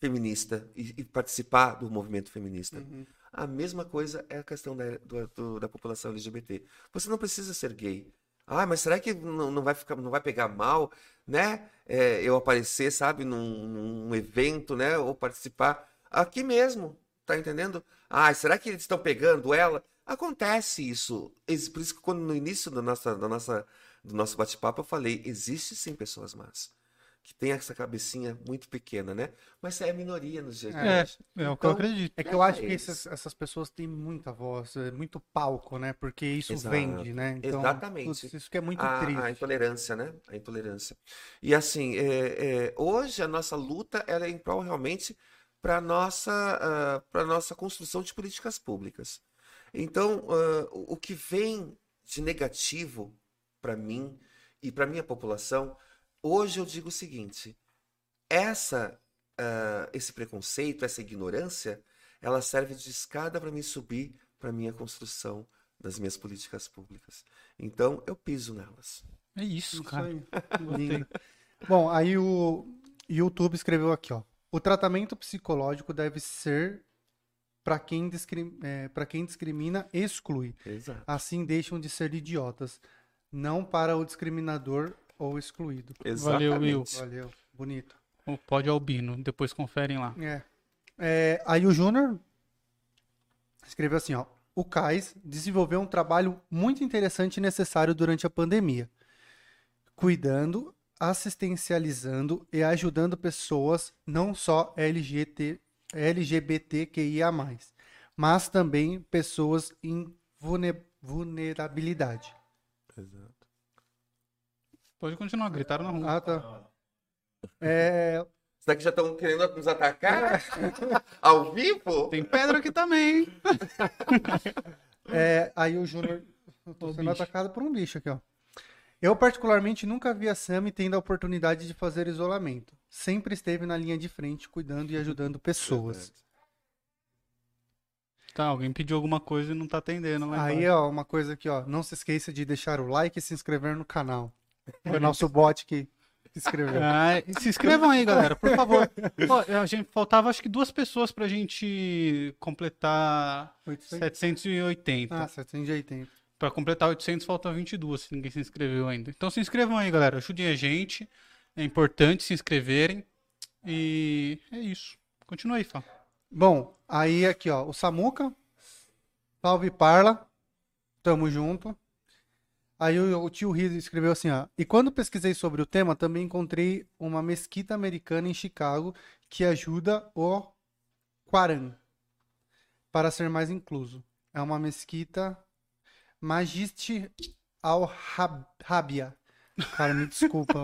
feminista e, e participar do movimento feminista. Uhum. A mesma coisa é a questão da, do- da população LGBT. Você não precisa ser gay. Ah, mas será que não, não vai ficar, não vai pegar mal, né? É, eu aparecer, sabe, num, num evento, né? Ou participar aqui mesmo, tá entendendo? Ah, será que eles estão pegando ela? Acontece isso. Por isso que quando no início da nossa, da nossa, do nosso bate-papo eu falei, existe sim pessoas más. Que tem essa cabecinha muito pequena, né? Mas é a minoria nos dias de É, hoje. é o que eu Então, acredito. É que eu acho que eles. essas, essas pessoas têm muita voz, é muito palco, né? Porque isso Exato. vende, né? Então, Exatamente. putz, isso que é muito a, triste. a intolerância, né? A intolerância. E assim, é, é, hoje a nossa luta ela é em prol realmente para nossa para nossa construção de políticas públicas. Então, ah, o o que vem de negativo para mim e para minha população, hoje eu digo o seguinte: essa ah, esse preconceito, essa ignorância, ela serve de escada para me subir para minha construção das minhas políticas públicas. Então, eu piso nelas. É isso, Isso cara. aí. Bom, aí o YouTube escreveu aqui, ó. O tratamento psicológico deve ser para quem, discri... é, quem discrimina exclui. Exato. Assim deixam de ser idiotas. Não para o discriminador ou excluído. Valeu, Will. Exatamente. Valeu. Bonito. O Pódio Albino, depois conferem lá. É. É, aí o Júnior escreveu assim, ó. O CAIS desenvolveu um trabalho muito interessante e necessário durante a pandemia, cuidando, assistencializando e ajudando pessoas não só LGBT, LGBTQIA+, mas também pessoas em vulne- vulnerabilidade. Exato. Pode continuar, gritaram na rua. Ah, tá. É, Será que já estão querendo nos atacar? Ao vivo? Tem pedra aqui também, hein? É, aí o Júnior. Eu tô sendo bicho. atacado por um bicho aqui, ó. Eu, particularmente, nunca vi a Sammy tendo a oportunidade de fazer isolamento. Sempre esteve na linha de frente, cuidando e ajudando pessoas. Tá, alguém pediu alguma coisa e não tá atendendo. lá Aí, embaixo. ó, uma coisa aqui, ó. Não se esqueça de deixar o like e se inscrever no canal. Foi nosso bot que escreveu. Ah, e se inscrevam aí, galera, por favor. Pô, a gente faltava acho que duas pessoas pra gente completar 800? 780. Ah, 780. Pra completar 800 falta 22, se ninguém se inscreveu ainda. Então se inscrevam aí, galera. Ajudem a gente. É importante se inscreverem. E é isso. Continua aí, Fá. Bom, aí aqui, ó. O Samuca. Salve Parla. Tamo junto. Aí o, o tio Riz escreveu assim, ó. E quando pesquisei sobre o tema, também encontrei uma mesquita americana em Chicago que ajuda o Quaran para ser mais incluso. É uma mesquita Magiste al-Rabia. Cara, me desculpa.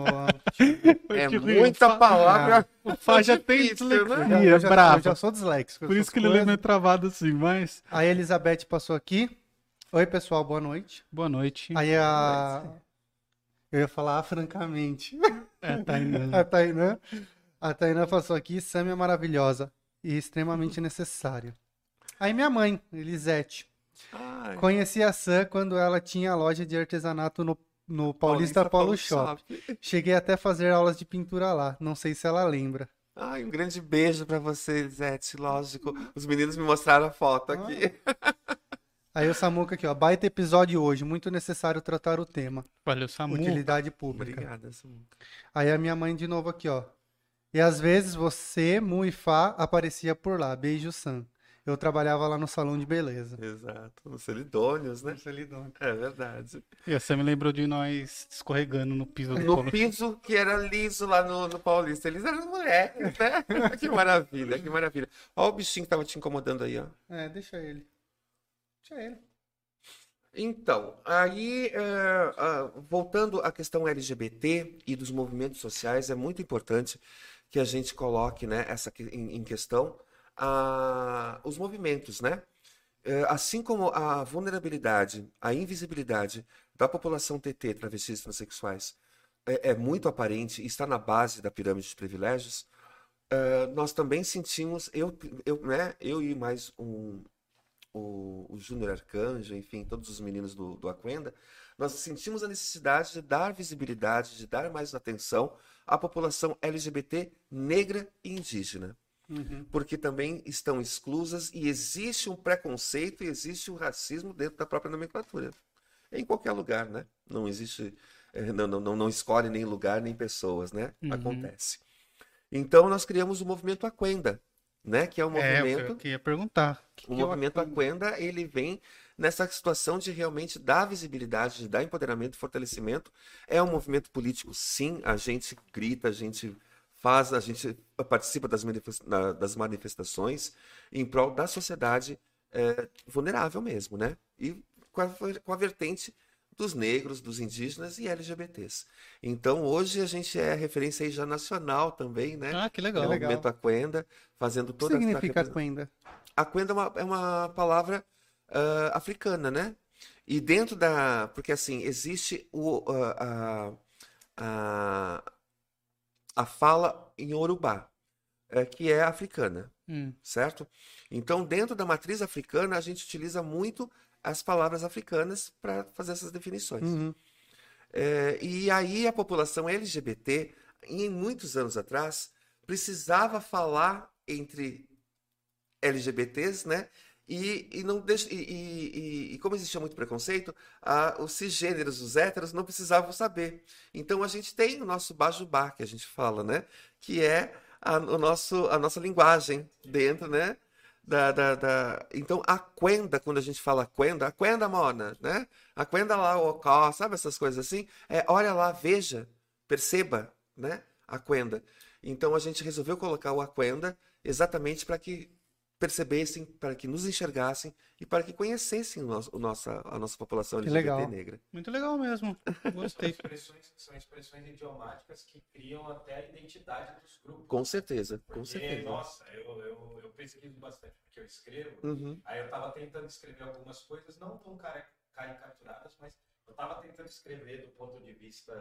É que muita Fá- palavra. O Fá já tem dislexia, né? eu, já, bravo. eu já sou disléxico. Por isso que ele lê coisas. meio travado assim, mas... Aí a Elizabeth passou aqui. Oi, pessoal, boa noite. Boa noite. Aí a. Eu ia falar francamente. É, tá indo. A Tainã. A Tainã passou aqui. Sam é maravilhosa e extremamente necessária. Aí minha mãe, Elisete. Ah, Ai, Conheci a Sam quando ela tinha a loja de artesanato no, no Paulista, Polo Shop. Cheguei até a fazer aulas de pintura lá. Não sei se ela lembra. Ai, um grande beijo pra você, Zete, lógico. Os meninos me mostraram a foto aqui. Aí o Samuca aqui, ó. Baita episódio hoje. Muito necessário tratar o tema. Valeu, Samu. Utilidade pública. Obrigada, Samuca. Aí a minha mãe de novo aqui, ó. E às vezes você, Mu e Fá, aparecia por lá. Beijo, Sam. Eu trabalhava lá no salão de beleza. Exato. Os solidônios, né? Solidão. É verdade. E Sam me lembrou de nós escorregando no piso do No polo. piso que era liso lá no, no Paulista. Eles eram moleques, né? que maravilha, que maravilha. Olha o bichinho que tava te incomodando aí, ó. É, deixa ele. Deixa ele. Então, aí, é, ah, voltando à questão LGBT e dos movimentos sociais, é muito importante que a gente coloque né, essa que- em, em questão ah, os movimentos, né? É, assim como a vulnerabilidade, a invisibilidade da população TT, travestis e transexuais, é, é muito aparente e está na base da pirâmide de privilégios, é, nós também sentimos, eu, eu, né, eu e mais um, o, o Júnior Arcanjo, enfim, todos os meninos do, do Aquenda, nós sentimos a necessidade de dar visibilidade, de dar mais atenção à população LGBT negra e indígena. Porque também estão exclusas e existe um preconceito e existe um racismo dentro da própria nomenclatura. Em qualquer lugar, né? Não existe, eh, não, não, não, escolhe nem lugar nem pessoas, né? Uhum. Acontece. Então nós criamos o movimento Aquenda, né? Que é um É, movimento eu queria perguntar. Que o que é o movimento Aquenda? Aquenda, ele vem nessa situação de realmente dar visibilidade, de dar empoderamento, fortalecimento. É um movimento político, sim. A gente grita, a gente faz, a gente participa das, das manifestações em prol da sociedade é, vulnerável mesmo, né? E com a, com a vertente dos negros, dos indígenas e LGBTs. Então, hoje a gente é referência aí já nacional também, né? Ah, que O legal. legal. movimento Aquenda, fazendo O que toda essa significa. Aquenda? Aquenda é uma, é uma palavra ah, africana, né? E dentro da. Porque assim, existe o, ah, a, a, a fala em Yorubá, eh, que é africana, Hum, certo? Então, dentro da matriz africana, a gente utiliza muito as palavras africanas para fazer essas definições. Uhum. É, e aí a população LGBT, em muitos anos atrás, precisava falar entre LGBTs, né? E, e não deixa, e, e- e- como existia muito preconceito, a- os cisgêneros, os héteros, não precisavam saber. Então a gente tem o nosso bajubá, que a gente fala, né? Que é a, o nosso, a nossa linguagem dentro, né? Da, da, da- Então, a quenda, quando a gente fala quenda, a quenda, mona, né? A quenda lá, o ó, sabe essas coisas assim? É, olha lá, veja, perceba, né? A quenda. Então, a gente resolveu colocar o aquenda exatamente para que percebessem, para que nos enxergassem e para que conhecessem o nosso, o nossa, a nossa população LGBT legal. negra. muito legal mesmo. Gostei. Expressões, são expressões idiomáticas que criam até a identidade dos grupos. Com certeza, com Porque, certeza. nossa, eu, eu, eu pesquiso bastante porque eu escrevo. Uhum. Aí eu tava tentando escrever algumas coisas, não tão cari- caricaturadas, mas eu tava tentando escrever do ponto de vista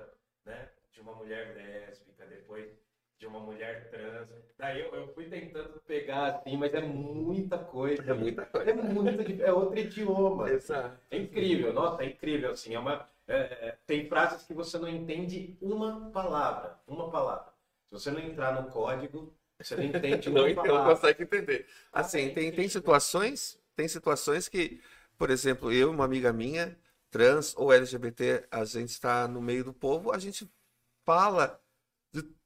né, de uma mulher lésbica, depois de uma mulher trans. Daí eu, eu fui tentando pegar assim, mas é muita coisa. É muita coisa. É muito dif- é outro idioma. Exato. É incrível, nossa, é incrível, assim, é uma, é, é, tem frases que você não entende uma palavra, uma palavra. Se você não entrar no código, você não entende uma Não, então, não palavra. consegue entender. Assim, tem, tem situações, tem situações que, por exemplo, eu, uma amiga minha, trans ou LGBT, a gente está no meio do povo, a gente fala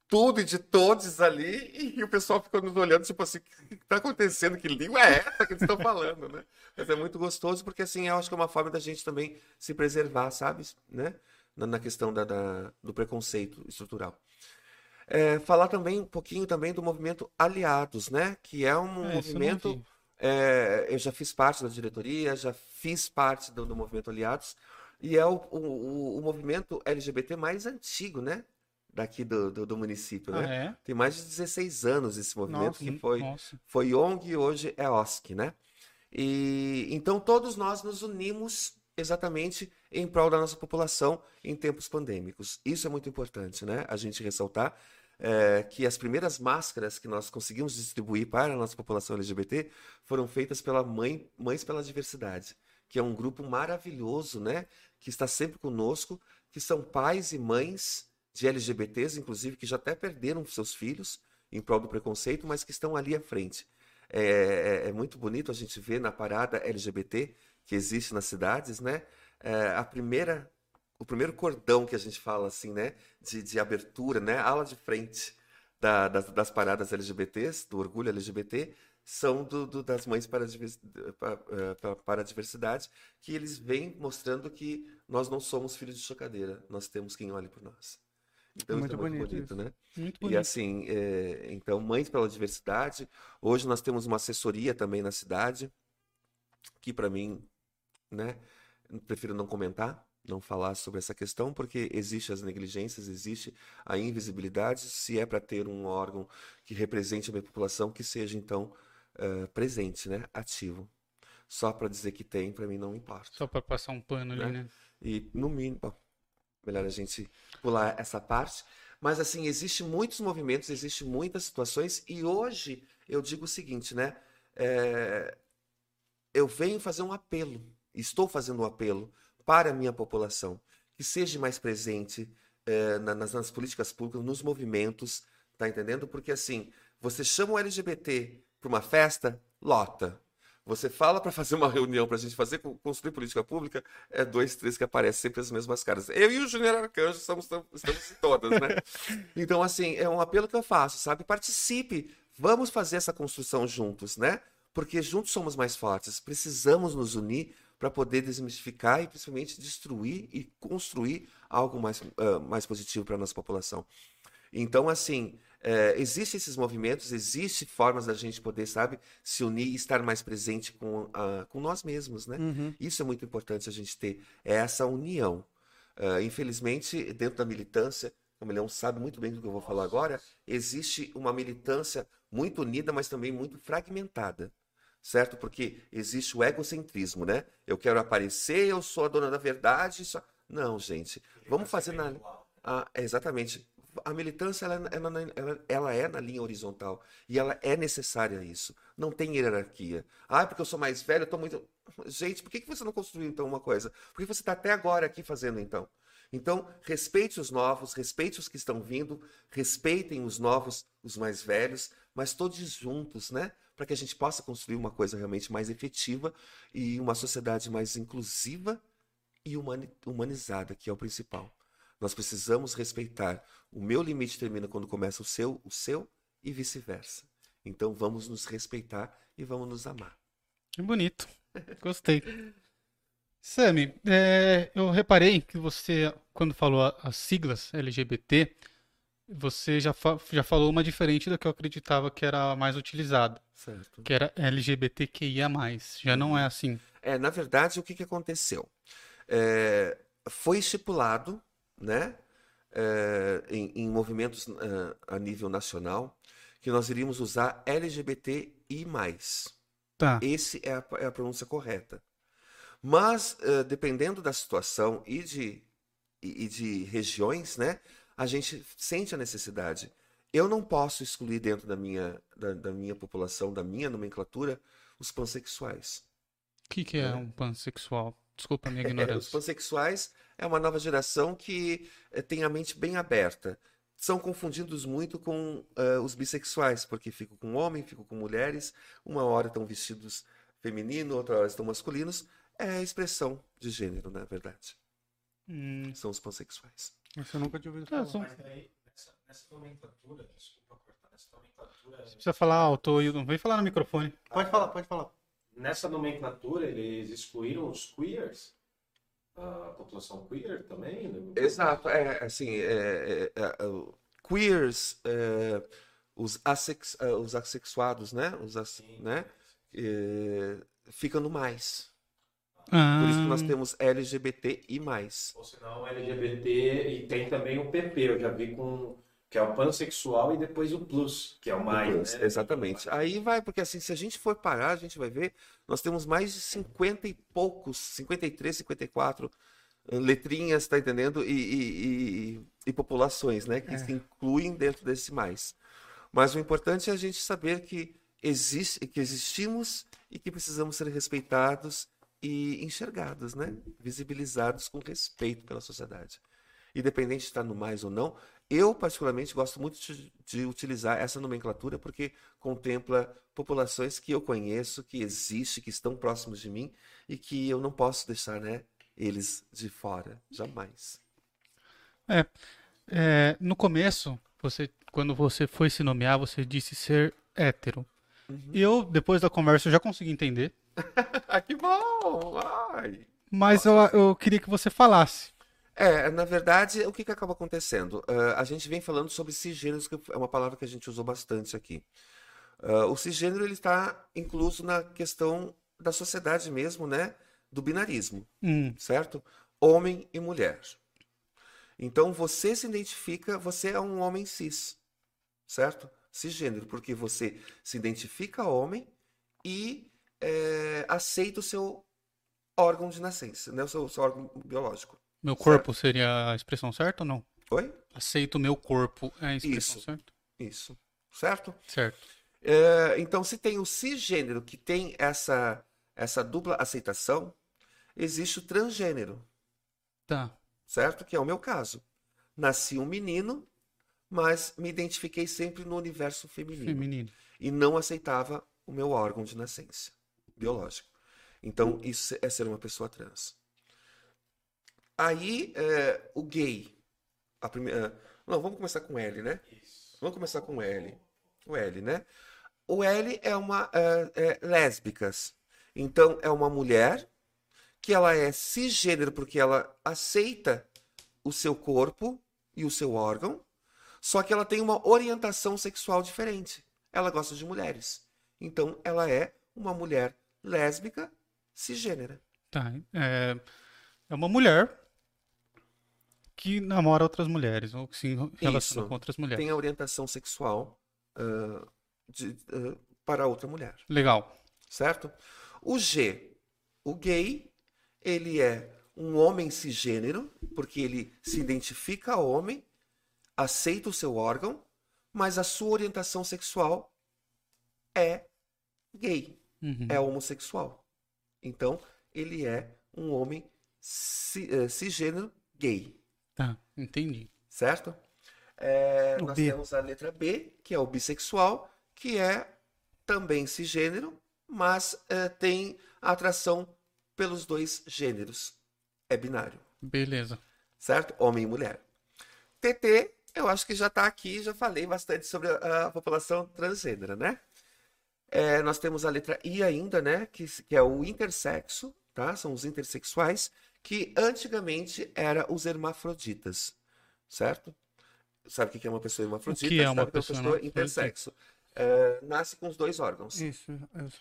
tudo e de todos ali, e o pessoal fica nos olhando, tipo assim, o que está acontecendo? Que língua é essa que eles estão falando, né? Mas é muito gostoso, porque assim, eu acho que é uma forma da gente também se preservar, sabe? Né? Na, na questão da, da- do preconceito estrutural. É, falar também um pouquinho também do movimento Aliados, né? Que é um É, movimento. vi. é, eu já fiz parte da diretoria, já fiz parte do, do movimento Aliados, e é o, o- o movimento LGBT mais antigo, né? Daqui do, do, do município, Ah, né? é? Tem mais de 16 anos esse movimento Nossa, que foi, Nossa. foi ONG e hoje é OSC, né? E então todos nós nos unimos exatamente em prol da nossa população em tempos pandêmicos. Isso é muito importante, né? A gente ressaltar é, que as primeiras máscaras que nós conseguimos distribuir para a nossa população LGBT foram feitas pela mãe, Mães pela Diversidade, que é um grupo maravilhoso, né? Que está sempre conosco, que são pais e mães de LGBTs, inclusive, que já até perderam seus filhos em prol do preconceito, mas que estão ali à frente. É, é, é muito bonito a gente ver na parada LGBT que existe nas cidades, né? É, a primeira, o primeiro cordão que a gente fala assim, né? De, de abertura, né? Ala de frente da, das, das, paradas LGBTs, do orgulho LGBT, são do, do, das mães para para, eh, para a diversidade, que eles vêm mostrando que nós não somos filhos de chocadeira, nós temos quem olhe por nós. Então, muito, é muito bonito, bonito, né? Muito E bonito. assim, é, então, Mães pela Diversidade. Hoje nós temos uma assessoria também na cidade, que para mim, né, prefiro não comentar, não falar sobre essa questão, porque existe as negligências, existe a invisibilidade. Se é para ter um órgão que represente a minha população, que seja então eh, presente, né, ativo. Só para dizer que tem, para mim não importa. Só para passar um pano ali, Né? né? E no mínimo, bom, melhor a gente pular essa parte. Mas assim, existe muitos movimentos, existe muitas situações, e hoje eu digo o seguinte, né? É, eu venho fazer um apelo, estou fazendo um apelo para a minha população, que seja mais presente é, na- nas, nas políticas públicas, nos movimentos, tá entendendo? Porque assim, você chama o LGBT para uma festa, lota. Você fala para fazer uma reunião para a gente fazer, con- construir política pública, é dois, três que aparecem sempre as mesmas caras. Eu e o Júnior Arcanjo estamos, estamos em todas, né? Então, assim, é um apelo que eu faço, sabe? Participe, vamos fazer essa construção juntos, né? Porque juntos somos mais fortes. Precisamos nos unir para poder desmistificar e principalmente destruir e construir algo mais, ah, mais positivo para a nossa população. Então, assim, é, existem esses movimentos, existem formas da gente poder, sabe, se unir e estar mais presente com, ah, com nós mesmos, né? Uhum. Isso é muito importante a gente ter, é essa união. Ah, infelizmente, dentro da militância, o Milhão sabe muito bem do que eu vou falar agora, existe uma militância muito unida, mas também muito fragmentada. Certo? Porque existe o egocentrismo, né? Eu quero aparecer, eu sou a dona da verdade. Só... Não, gente. Vamos fazer na. Ah, é, exatamente. A militância ela, ela, ela, ela é na linha horizontal e ela é necessária a isso. Não tem hierarquia. Ah, porque eu sou mais velho, eu tô muito. Gente, por que, que você não construiu então uma coisa? Por que você está até agora aqui fazendo então? Então, respeite os novos, respeite os que estão vindo, respeitem os novos, os mais velhos, mas todos juntos, né? Para que a gente possa construir uma coisa realmente mais efetiva e uma sociedade mais inclusiva e humani- humanizada, que é o principal. Nós precisamos respeitar. O meu limite termina quando começa o seu, o seu e vice-versa. Então vamos nos respeitar e vamos nos amar. Bonito. Gostei. Sami, é, eu reparei que você, quando falou as siglas LGBT, você já, fa- já falou uma diferente da que eu acreditava que era a mais utilizada, Certo. que era LGBTQIA+. Já não é assim. É, na verdade, o que, que aconteceu? É, foi estipulado, né, é, em, em movimentos ah, a nível nacional, que nós iríamos usar LGBTI+. Tá. Esse é a, é a pronúncia correta. Mas, eh, dependendo da situação e de, e e de regiões, né, a gente sente a necessidade. Eu não posso excluir dentro da minha, da, da minha população, da minha nomenclatura, os pansexuais. O que que é um pansexual? Desculpa a minha É, os ignorância. pansexuais é uma nova geração que eh, tem a mente bem aberta. São confundidos muito com eh, os bissexuais, porque ficam com homem, ficam com mulheres, uma hora estão vestidos feminino, outra hora estão masculinos. É a expressão de gênero, na verdade. Hum, São os pansexuais. Isso eu nunca tinha ouvido tá, falar. Mas daí, nessa, nessa nomenclatura, desculpa cortar, nessa nomenclatura, precisa falar alto, Hilton. Vem falar no microfone. Pode falar, pode falar. Nessa nomenclatura eles excluíram os queers? A população queer também? né? Exato, é assim, é, é, é, o- queers, é, os, assex, é, os assexuados, né? Os ass, Sim. né? É, fica no mais. Por isso que nós Ah, temos LGBT e mais. Ou senão LGBT e tem também o PP, eu já vi com que é o pansexual e depois o plus, que é o mais, Depois, né? Exatamente. Aí vai, porque assim, se a gente for parar, a gente vai ver, nós temos mais de 50 e poucos, 53, 54 eh, letrinhas, tá entendendo? E, e, e- e populações, né? Que se incluem dentro desse mais. Mas o importante é a gente saber que existe, que existimos e que precisamos ser respeitados e enxergados, né? Visibilizados com respeito pela sociedade. Independente de estar no mais ou não, eu particularmente gosto muito de, de utilizar essa nomenclatura porque contempla populações que eu conheço, que existem, que estão próximos de mim e que eu não posso deixar, né, eles de fora, jamais. É, no começo, você, quando você foi se nomear, você disse ser hétero. Uhum. Eu, depois da conversa, já consegui entender. Que bom! Ai. Mas eu, eu queria que você falasse. É, na verdade, o que, que acaba acontecendo? Ah, a gente vem falando sobre cisgêneros, que é uma palavra que a gente usou bastante aqui. Ah, o cisgênero ele está incluso na questão da sociedade mesmo, né? Do binarismo, Hum, certo? Homem e mulher. Então você se identifica, você é um homem cis, certo? Cisgênero, porque você se identifica homem e é, aceita o seu órgão de nascença, né? O seu, seu órgão biológico. Meu corpo seria a expressão certa ou não? Oi? Aceito o meu corpo é a expressão Isso. certa? Isso. Certo? Certo. É, então, se tem o cisgênero que tem essa, essa dupla aceitação, existe o transgênero, Tá. certo? Que é o meu caso. Nasci um menino, mas me identifiquei sempre no universo feminino. Feminino. E não aceitava o meu órgão de nascença biológico. Então, isso é ser uma pessoa trans. Aí, é, o gay. A primeira, não, vamos começar com L, né? Vamos começar com L. O L, né? O L é uma é, é, lésbicas. Então, é uma mulher que ela é cisgênero porque ela aceita o seu corpo e o seu órgão, só que ela tem uma orientação sexual diferente. Ela gosta de mulheres. Então, ela é uma mulher lésbica cisgênera. Tá. É, é uma mulher que namora outras mulheres, ou que se relaciona Isso. com outras mulheres. Tem a orientação sexual ah, de- ah, para outra mulher. Legal. certo? O G, o gay, ele é um homem cisgênero, porque ele se identifica homem, aceita o seu órgão, mas a sua orientação sexual é gay, Uhum. é homossexual. Então, ele é um homem ci- cisgênero gay, Tá, entendi. certo? É, nós B. temos a letra B, que é o bissexual, que é também cisgênero, mas eh, tem atração pelos dois gêneros. É binário, Beleza. certo? Homem e mulher. TT, eu acho que já está aqui, já falei bastante sobre a, a população transgênera, né? É, nós temos a letra I ainda, né? Que, que é o intersexo, tá? São os intersexuais, que antigamente era os hermafroditas, certo? Sabe o que é uma pessoa hermafrodita? O que é uma Sabe pessoa hermafrodita? intersexo? É, nasce com os dois órgãos. Isso, eu só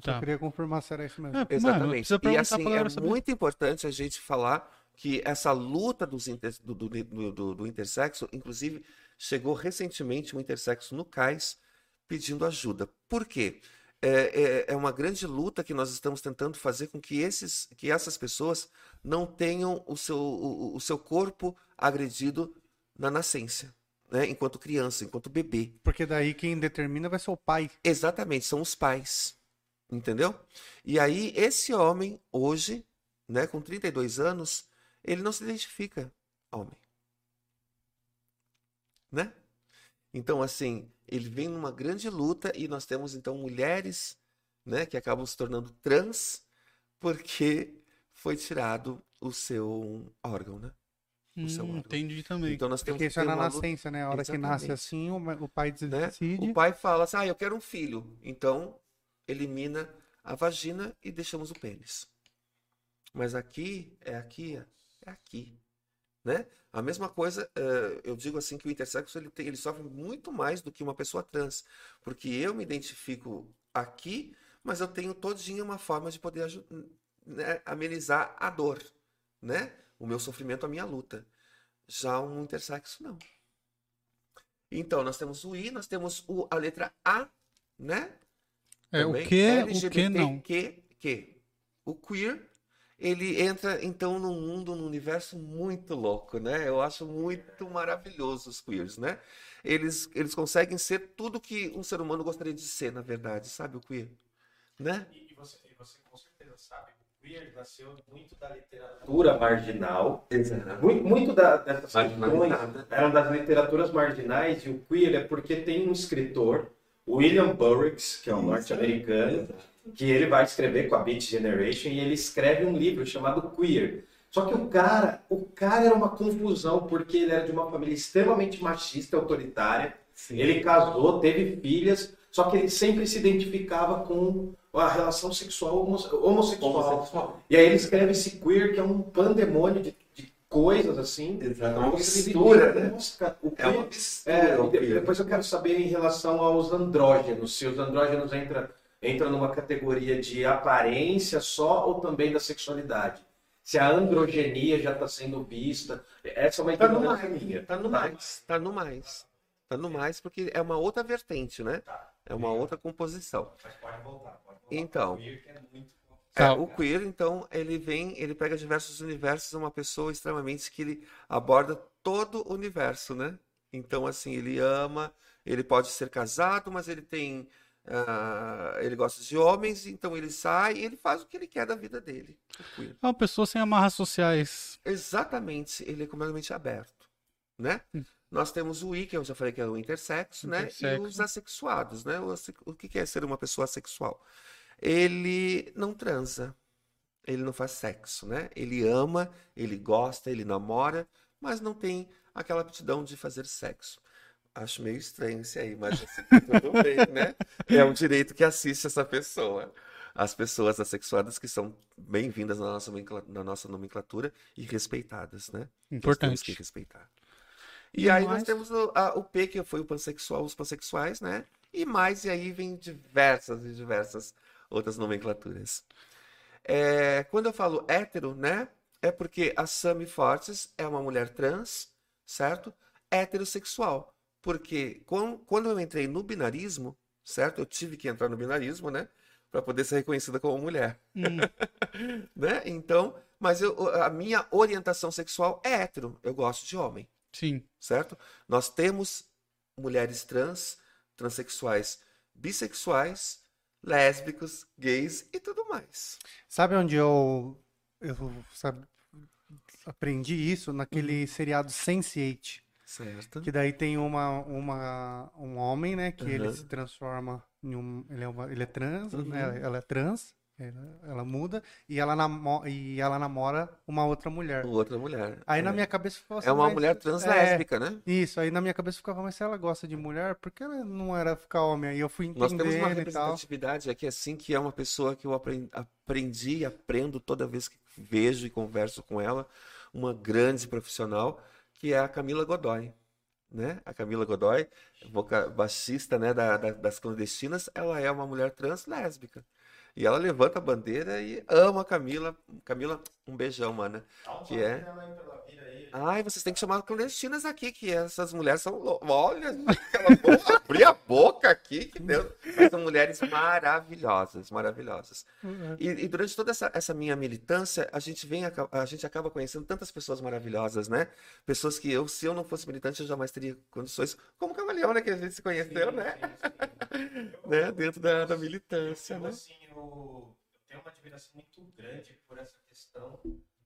Tá. queria confirmar se era isso mesmo. É, mano, Exatamente. precisa E assim, é saber. muito importante a gente falar que essa luta dos inter- do, do, do, do- do intersexo, inclusive, chegou recentemente um intersexo no CAIS pedindo ajuda. Por quê? É, é, é uma grande luta que nós estamos tentando fazer com que, esses, que essas pessoas não tenham o seu, o, o seu corpo agredido na nascença, né? enquanto criança, enquanto bebê. Porque daí quem determina vai ser o pai. Exatamente, são os pais. Entendeu? E aí, esse homem, hoje, né, com 32 anos, ele não se identifica homem. Né? Então, assim, ele vem numa grande luta e nós temos, então, mulheres, né, que acabam se tornando trans porque foi tirado o seu órgão, né? O seu Hum, órgão. entendi também. Então, nós temos Porque que isso é na uma luta nascença, né? A hora que nasce Exatamente. assim, o, o pai né? decide. O pai fala assim: ah, eu quero um filho. Então, elimina a vagina e deixamos o pênis. Mas aqui, é aqui, é aqui. Né? A mesma coisa, eh, eu digo assim que o intersexo ele, tem- ele sofre muito mais do que uma pessoa trans. Porque eu me identifico aqui, mas eu tenho todinha uma forma de poder né, amenizar a dor, né? O meu sofrimento, a minha luta. Já um intersexo, não. Então, nós temos o I, nós temos o, a letra A, né? É, o Também. que, o que não. LGBTQ. O queer, ele entra então num mundo, num universo muito louco, né? Eu acho muito maravilhoso os queers, né? Eles, eles conseguem ser tudo que um ser humano gostaria de ser, na verdade, sabe, o queer? Né? E, e você, e você com certeza sabe queer nasceu muito da literatura marginal. Muito, muito da, dessas questões eram das literaturas marginais e o queer é porque tem um escritor, William Burroughs, que é um norte-americano, que ele vai escrever com a Beat Generation e ele escreve um livro chamado Queer. Só que o cara, o cara era uma confusão porque ele era de uma família extremamente machista, autoritária. Ele casou, teve filhas, só que ele sempre se identificava com a relação sexual homo- homossexual. Homossexual. E aí ele escreve esse queer que é um pandemônio de, de coisas assim. Exato. É uma mistura, né? Nossa, o É uma mistura. é, depois eu quero saber em relação aos andrógenos, se os andrógenos entra, entra numa categoria de aparência só ou também da sexualidade. Se a androgenia já está sendo vista. Essa é uma Tá no mais, minha. tá no mais, tá no mais. Tá no mais porque é uma outra vertente, né? É uma outra composição. Mas pode voltar, pode voltar. Então. O queer que é muito... É, Tá. o queer, então, ele vem, ele pega diversos universos, é uma pessoa extremamente que ele aborda todo o universo, né? Então, assim, ele ama, ele pode ser casado, mas ele tem, ah, ele gosta de homens, então ele sai e ele faz o que ele quer da vida dele. É uma pessoa sem amarras sociais. Exatamente, ele é completamente aberto, né? Nós temos o I, que eu já falei que é o intersexo, né? E Intersexo. os assexuados, né? O, o que é ser uma pessoa assexual? Ele não transa, ele não faz sexo, né? Ele ama, ele gosta, ele namora, mas não tem aquela aptidão de fazer sexo. Acho meio estranho isso aí, mas assim, tudo bem, né? É um direito que assiste essa pessoa. As pessoas assexuadas que são bem-vindas na nossa, na nossa nomenclatura e respeitadas, né? Nós temos que Importante. respeitar. E, E aí mais? nós temos o, a- o P, que foi o pansexual, os pansexuais, né? E mais, e aí vem diversas e diversas outras nomenclaturas. É, quando eu falo hétero, né? É porque a Sami Fortes é uma mulher trans, certo? Heterossexual. Porque quan- quando eu entrei no binarismo, certo? Eu tive que entrar no binarismo, né? Para poder ser reconhecida como mulher Hum, né? Então, mas eu, a minha orientação sexual é hétero. Eu gosto de homem, sim. certo? Nós temos mulheres trans, transexuais, bissexuais, lésbicos, gays e tudo mais. Sabe onde eu, eu sabe, aprendi isso? Naquele seriado Sense8. Certo? Que daí tem uma, uma, um homem, né? Que ele Aham. se transforma em um. Ele é, uma- ele é trans, Uhum. né? Ela é trans, ela, ela muda, e ela, namo, e ela namora uma outra mulher. Outra mulher. Aí na É. minha cabeça ficava assim, É uma mas- mulher trans é, lésbica, né? Isso, aí na minha cabeça ficava, mas se ela gosta de mulher, por que ela não era ficar homem? Aí eu fui Nós temos uma representatividade aqui, assim, que é uma pessoa que eu apren- aprendi e aprendo toda vez que vejo e converso com ela, uma grande profissional, que é a Camila Godoy, né? A Camila Godoy, voca- baixista, né, da- da- das clandestinas, ela é uma mulher trans lésbica. E ela levanta a bandeira e ama a Camila. Camila, um beijão, mana. Dá um Que é? Ai, vocês têm que chamar clandestinas aqui, que essas mulheres são. Olha, boca, abri a boca aqui, que Deus. Mas são mulheres maravilhosas, maravilhosas. E, e durante toda essa, essa minha militância, a gente vem, aca- a gente acaba conhecendo tantas pessoas maravilhosas, né? Pessoas que eu, se eu não fosse militante, eu jamais teria condições, como o Camaleão, né? Que a gente se conheceu, né? né? Dentro da, da militância, Eu, né? assim, eu, eu tenho uma admiração muito grande por essa questão.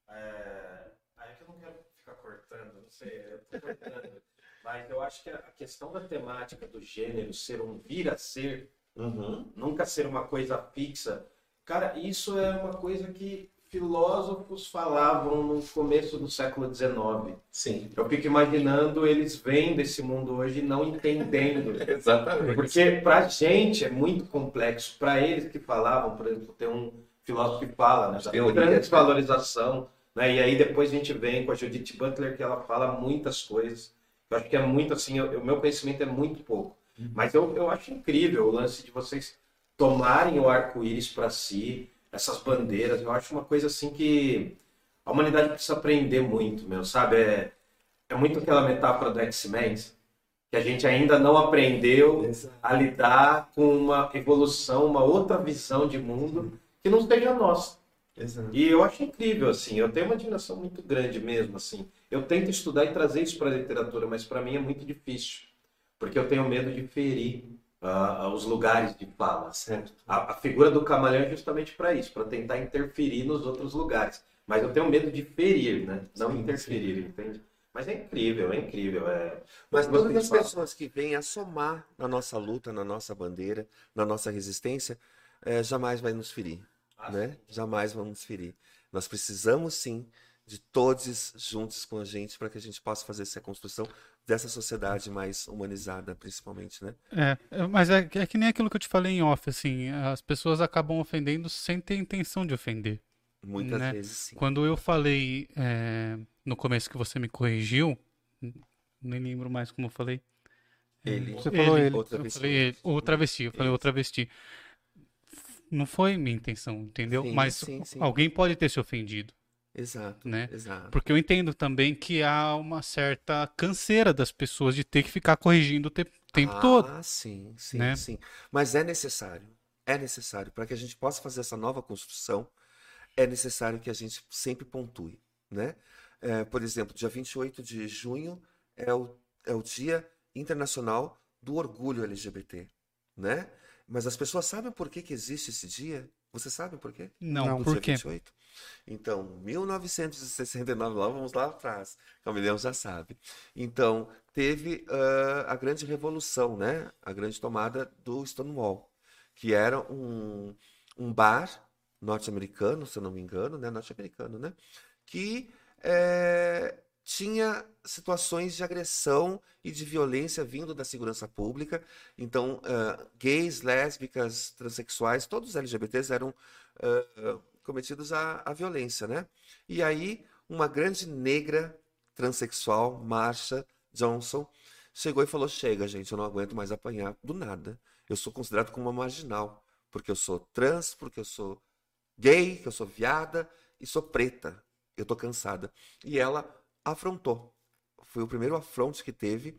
É... Aí que eu não quero ficar cortando, não sei, eu tô cortando. Mas eu acho que a questão da temática do gênero ser um vir a ser, Uhum. nunca ser uma coisa fixa, cara, isso é uma coisa que filósofos falavam no começo do século XIX. Sim. Eu fico imaginando eles vendo esse mundo hoje e não entendendo. Exatamente. Porque pra gente é muito complexo. Pra eles que falavam, por exemplo, tem um filósofo que fala, né? Transvalorização, né? E aí depois a gente vem com a Judith Butler, que ela fala muitas coisas. Eu acho que é muito assim, o meu conhecimento é muito pouco. Mas eu, eu acho incrível o lance de vocês tomarem o arco-íris para si, essas bandeiras. Eu acho uma coisa assim que a humanidade precisa aprender muito, meu, sabe? É, é muito aquela metáfora do X-Men, que a gente ainda não aprendeu a lidar com uma evolução, uma outra visão de mundo que não seja nossa. Exato. E eu acho incrível, assim, eu tenho uma admiração muito grande mesmo, assim. Eu tento estudar e trazer isso para a literatura, mas para mim é muito difícil, porque eu tenho medo de ferir ah, os lugares de fala, certo? A, a figura do camaleão é justamente para isso, para tentar interferir nos outros lugares. Mas eu tenho medo de ferir, né? Não Sim, interferir, entende? Mas é incrível, é incrível. É... Mas todas as pessoas que vêm a somar na nossa luta, na nossa bandeira, na nossa resistência, eh, jamais vai nos ferir, Ah, né? Jamais vão nos ferir. Nós precisamos sim de todos juntos com a gente para que a gente possa fazer essa construção dessa sociedade mais humanizada, principalmente, né? É, é, mas é, é que nem aquilo que eu te falei em off, assim, as pessoas acabam ofendendo sem ter intenção de ofender. Muitas Né? vezes sim. Quando eu falei é, no começo que você me corrigiu, nem lembro mais como eu falei. Ele, Você falou ele. outra Eu vez. falei ele, ou travesti, eu falei Isso. travesti. Não foi minha intenção, entendeu? Sim, Mas sim, sim. alguém pode ter se ofendido, Exato, né? exato. Porque eu entendo também que há uma certa canseira das pessoas de ter que ficar corrigindo o te- tempo todo. Ah, sim, sim, né? sim. Mas é necessário. É necessário. Para que a gente possa fazer essa nova construção, é necessário que a gente sempre pontue, né? É, por exemplo, dia 28 de junho é o, é o Dia Internacional do Orgulho LGBT, né? Mas as pessoas sabem por que que existe esse dia? Você sabe por quê? Não, Não, por quê? 28? Então, 1969, lá vamos lá atrás, Camilhão já sabe. Então, teve ah, a grande revolução, né? A grande tomada do Stonewall, que era um, um bar norte-americano, se eu não me engano, né? Norte-americano, né? Que eh, tinha situações de agressão e de violência vindo da segurança pública. Então, ah, gays, lésbicas, transexuais, todos os LGBTs eram ah, cometidos à, violência, né? E aí, uma grande negra transexual, Marsha Johnson, chegou e falou: Chega, gente, eu não aguento mais apanhar do nada. Eu sou considerado como uma marginal, porque eu sou trans, porque eu sou gay, que eu sou viada e sou preta. Eu tô cansada. E ela afrontou. Foi o primeiro afronte que teve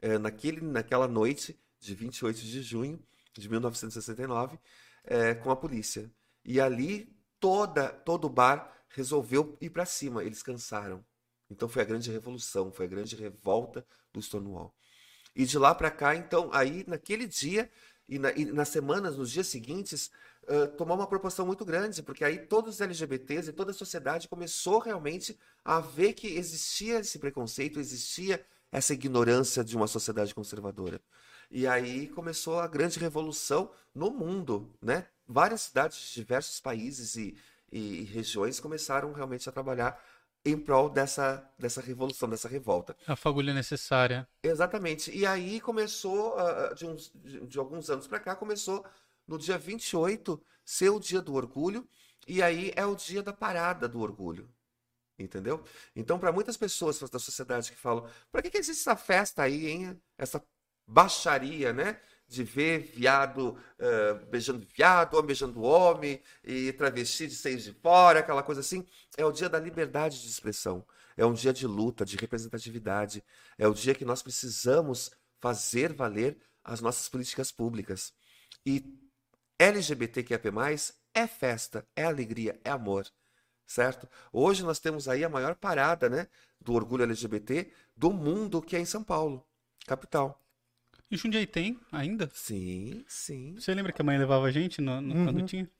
eh, naquele, naquela noite de 28 de junho de 1969 eh, com a polícia. E ali toda todo o bar resolveu ir para cima. Eles cansaram. Então foi a grande revolução, foi a grande revolta do Stonewall. E de lá para cá, então, aí naquele dia e, na- e nas semanas, nos dias seguintes, tomou uma proporção muito grande, porque aí todos os LGBTs e toda a sociedade começou realmente a ver que existia esse preconceito, existia essa ignorância de uma sociedade conservadora. E aí começou a grande revolução no mundo, né? Várias cidades de diversos países e, e regiões começaram realmente a trabalhar em prol dessa, dessa revolução, dessa revolta. A fagulha necessária. Exatamente. E aí começou, de, uns, de alguns anos para cá, começou no dia 28 ser o dia do orgulho, e aí é o dia da parada do orgulho. Entendeu? Então, para muitas pessoas da sociedade que falam, para que, que existe essa festa aí, hein? Essa baixaria, né? De ver viado ah, beijando viado, homem beijando homem, e travesti de seis de fora, aquela coisa assim. É o dia da liberdade de expressão. É um dia de luta, de representatividade. É o dia que nós precisamos fazer valer as nossas políticas públicas. E LGBTQIA+, é festa, é alegria, é amor, certo? Hoje nós temos aí a maior parada, né, do orgulho LGBT do mundo, que é em São Paulo, capital. E Jundiaí tem ainda? Sim, sim. Você lembra que a mãe levava a gente no, no- Uhum. quando tinha?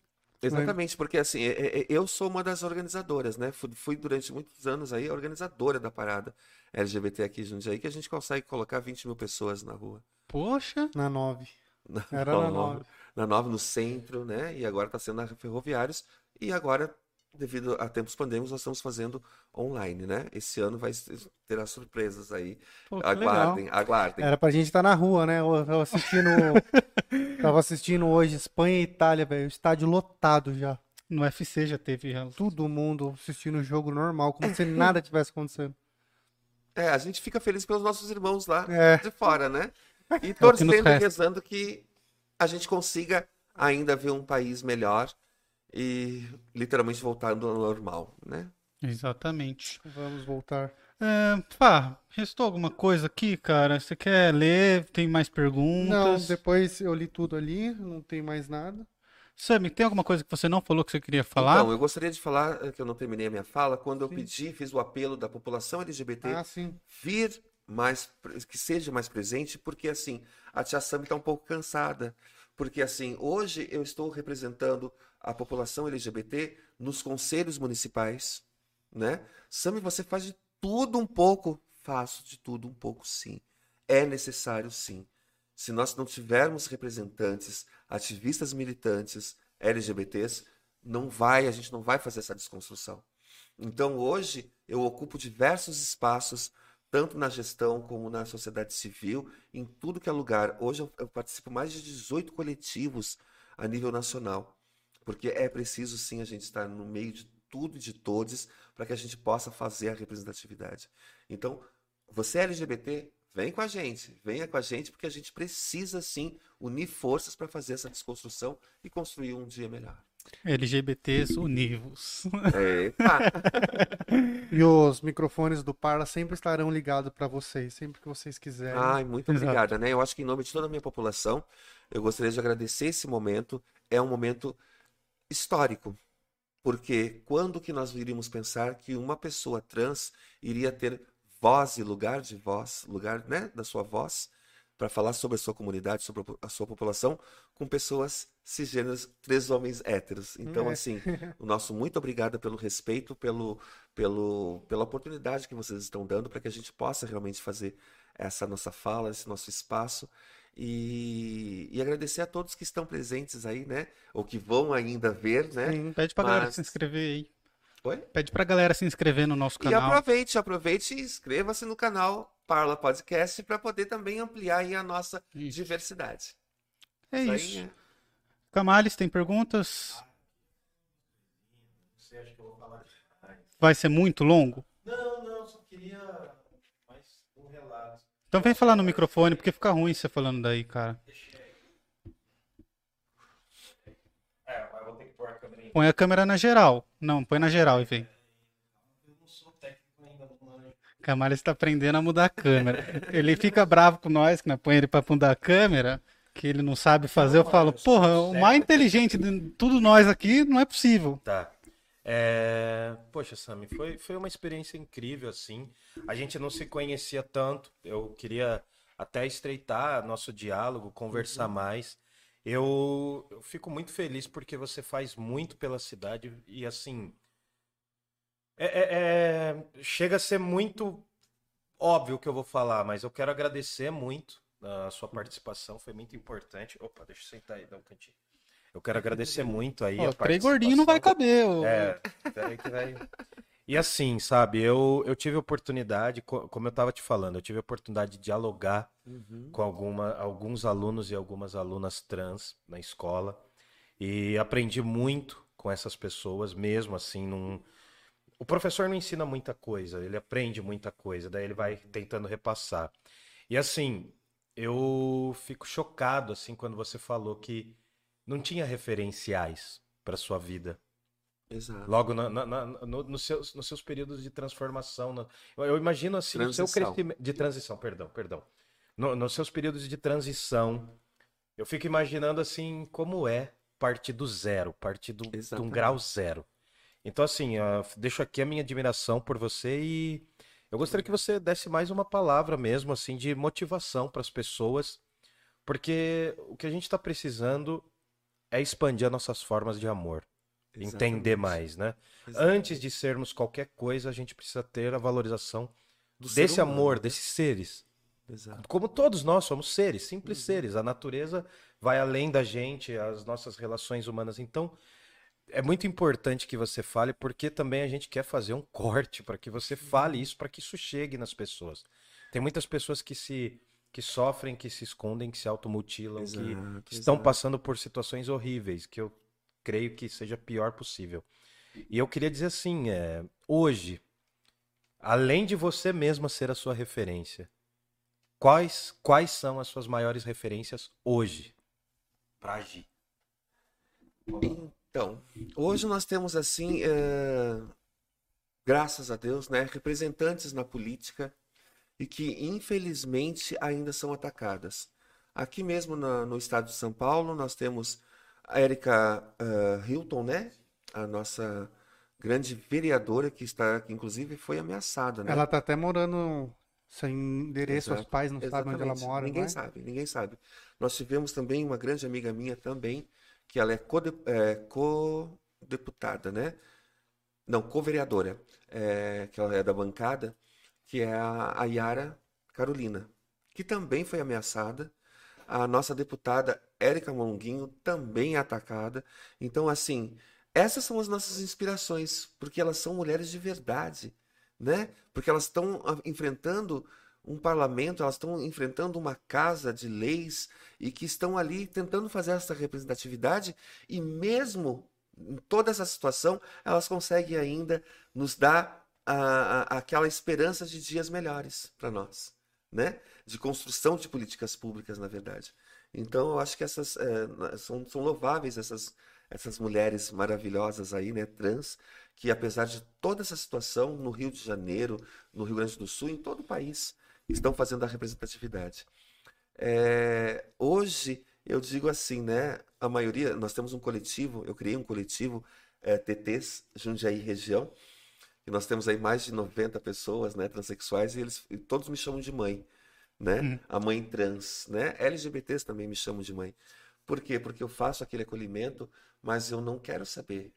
Exatamente, porque assim, é- é- eu sou uma das organizadoras, né? Fui, durante muitos anos aí a organizadora da parada LGBT aqui em Jundiaí, que a gente consegue colocar 20 mil pessoas na rua. Poxa, Na 9. Na, Era na na nova, 9. Na nova, no centro, né? E agora está sendo na Ferroviários. E agora, devido a tempos pandêmicos, nós estamos fazendo online, né? Esse ano vai ter as surpresas aí. pô, que legal. Aguardem, aguardem. Era pra gente estar na rua, né? Eu tava assistindo. tava assistindo hoje Espanha e Itália, velho. Estádio lotado já. No UFC já teve. Já... Todo mundo assistindo o jogo normal, como se nada tivesse acontecendo. É, a gente fica feliz pelos nossos irmãos lá É. de fora, né? E É que nos torcendo e resta. rezando que a gente consiga ainda ver um país melhor e literalmente voltando ao normal, né? Exatamente. Vamos voltar. É, pá, restou alguma coisa aqui, cara? Você quer ler? Tem mais Não, perguntas? depois eu li tudo ali, não tem mais nada. Sammy, tem alguma coisa que você não falou que você queria falar? Então, eu gostaria de falar, eh, que eu não terminei a minha fala, quando eu Sim. pedi, fiz o apelo da população LGBT Ah, sim. vir mais que seja mais presente, porque assim, a tia Sam está um pouco cansada. Porque assim, hoje eu estou representando a população LGBT nos conselhos municipais, né? Sami, você faz de tudo um pouco? Faço de tudo um pouco, sim. É necessário, sim. Se nós não tivermos representantes, ativistas militantes, LGBTs, não vai, a gente não vai fazer essa desconstrução. Então hoje eu ocupo diversos espaços, tanto na gestão como na sociedade civil, em tudo que é lugar. Hoje eu, participo mais de 18 coletivos a nível nacional, porque é preciso sim a gente estar no meio de tudo e de todos para que a gente possa fazer a representatividade. Então, você é LGBT, vem com a gente, venha com a gente, porque a gente precisa sim unir forças para fazer essa desconstrução e construir um dia melhor. LGBTs univos. E os microfones do Parla sempre estarão ligados para vocês, sempre que vocês quiserem. Ai, muito Exato. obrigada, né? Eu acho que em nome de toda a minha população, eu gostaria de agradecer esse momento. É um momento histórico. Porque quando que nós iríamos pensar que uma pessoa trans iria ter voz e lugar de voz, lugar, né, da sua voz, para falar sobre a sua comunidade, sobre a sua população, com pessoas cisgêneras, três homens héteros. Então, É. assim, o nosso muito obrigado pelo respeito, pelo, pelo, pela oportunidade que vocês estão dando para que a gente possa realmente fazer essa nossa fala, esse nosso espaço. E, e agradecer a todos que estão presentes aí, né? Ou que vão ainda ver, né? Sim. Pede pra galera Mas- se inscrever aí. Oi? Pede pra galera se inscrever no nosso E canal. aproveite, aproveite e inscreva-se no canal Parla Podcast para poder também ampliar aí a nossa Isso. diversidade. É aí isso. é- Camales, tem perguntas? Você acha que eu vou falar demais? Vai ser muito longo? Não, não, só queria mais um relato. Então vem falar no microfone, porque fica ruim você falando daí, cara. É, mas vou ter que pôr a câmera em. Põe a câmera na geral. Não, põe na geral e vem. Eu não sou técnico ainda, não manjo. Camales tá aprendendo a mudar a câmera. Ele fica bravo com nós, que nós põe ele pra mudar a câmera, que ele não sabe fazer. Eu falo, porra, o mais inteligente de tudo nós aqui não é possível. Tá. É, Poxa, Sami, foi, foi uma experiência incrível, assim. A gente não se conhecia tanto. Eu queria até estreitar nosso diálogo, conversar mais. Eu, eu fico muito feliz porque você faz muito pela cidade e, assim. é- é- é- Chega a ser muito óbvio o que eu vou falar, mas eu quero agradecer muito a sua participação, foi muito importante. Opa, deixa eu sentar aí, dar um cantinho. Eu quero agradecer muito aí a três gordinhos não vai caber. ô. É, peraí que vai. E assim, sabe, eu, eu tive oportunidade, co- como eu tava te falando, eu tive oportunidade de dialogar com alguma, alguns alunos e algumas alunas trans na escola e aprendi muito com essas pessoas, mesmo assim, num... O professor não ensina muita coisa, ele aprende muita coisa, daí ele vai tentando repassar. E assim, eu fico chocado assim quando você falou que não tinha referenciais para sua vida. Exato. Logo na, na- na- no- nos, seus, nos seus períodos de transformação. na- eu, imagino assim, o seu Transição. crescimento. De transição, perdão, perdão. No- nos seus períodos de transição, eu fico imaginando assim como é partir do zero, partir do, de um grau zero. Então, assim, ó, deixo aqui a minha admiração por você e eu gostaria que você desse mais uma palavra mesmo, assim, de motivação para as pessoas, porque o que a gente está precisando é expandir as nossas formas de amor entender Exatamente. mais, né? Exatamente. Antes de sermos qualquer coisa, a gente precisa ter a valorização Do desse humano, amor, né? desses seres. Exato. Como todos nós somos seres, simples Uhum. seres. A natureza vai além da gente, as nossas relações humanas. Então, é muito importante que você fale, porque também a gente quer fazer um corte para que você fale isso, para que isso chegue nas pessoas. Tem muitas pessoas que se que sofrem, que se escondem, que se automutilam, que Exato, estão exato. passando por situações horríveis, que eu creio que seja pior possível. E eu queria dizer assim, é, hoje, além de você mesma ser a sua referência, quais, quais são as suas maiores referências hoje para agir? Então, hoje nós temos assim, eh, graças a Deus, né, representantes na política e que infelizmente ainda são atacadas. Aqui mesmo na- no estado de São Paulo nós temos a Erika eh, Hilton, né, a nossa grande vereadora que está, que inclusive foi ameaçada, né? Ela tá até morando Sem endereço, Exato. os pais não sabem onde ela Exatamente. mora. Ninguém é? sabe, ninguém sabe. Nós tivemos também uma grande amiga minha também, que ela é é, co-deputada, né? Não, co-vereadora, é, que ela é da bancada, que é a, a Yara Carolina, que também foi ameaçada. A nossa deputada Érica Monguinho também é atacada. Então, assim, essas são as nossas inspirações, porque elas são mulheres de verdade, né? Porque elas estão ah, enfrentando um parlamento, elas estão enfrentando uma casa de leis e que estão ali tentando fazer essa representatividade e mesmo em toda essa situação, elas conseguem ainda nos dar a- a- aquela esperança de dias melhores para nós, né? De construção de políticas públicas, na verdade. Então, eu acho que essas na- são, são louváveis essas essas mulheres maravilhosas aí, né, trans, que apesar de toda essa situação no Rio de Janeiro, no Rio Grande do Sul, em todo o país, estão fazendo a representatividade. É, hoje, eu digo assim, né? A maioria, nós temos um coletivo, eu criei um coletivo, é, TTs, Jundiaí Região, e nós temos aí mais de 90 pessoas, né, transexuais, e eles e todos me chamam de mãe, né? A mãe trans, né? LGBTs também me chamam de mãe. Por quê? Porque eu faço aquele acolhimento, mas eu não quero saber.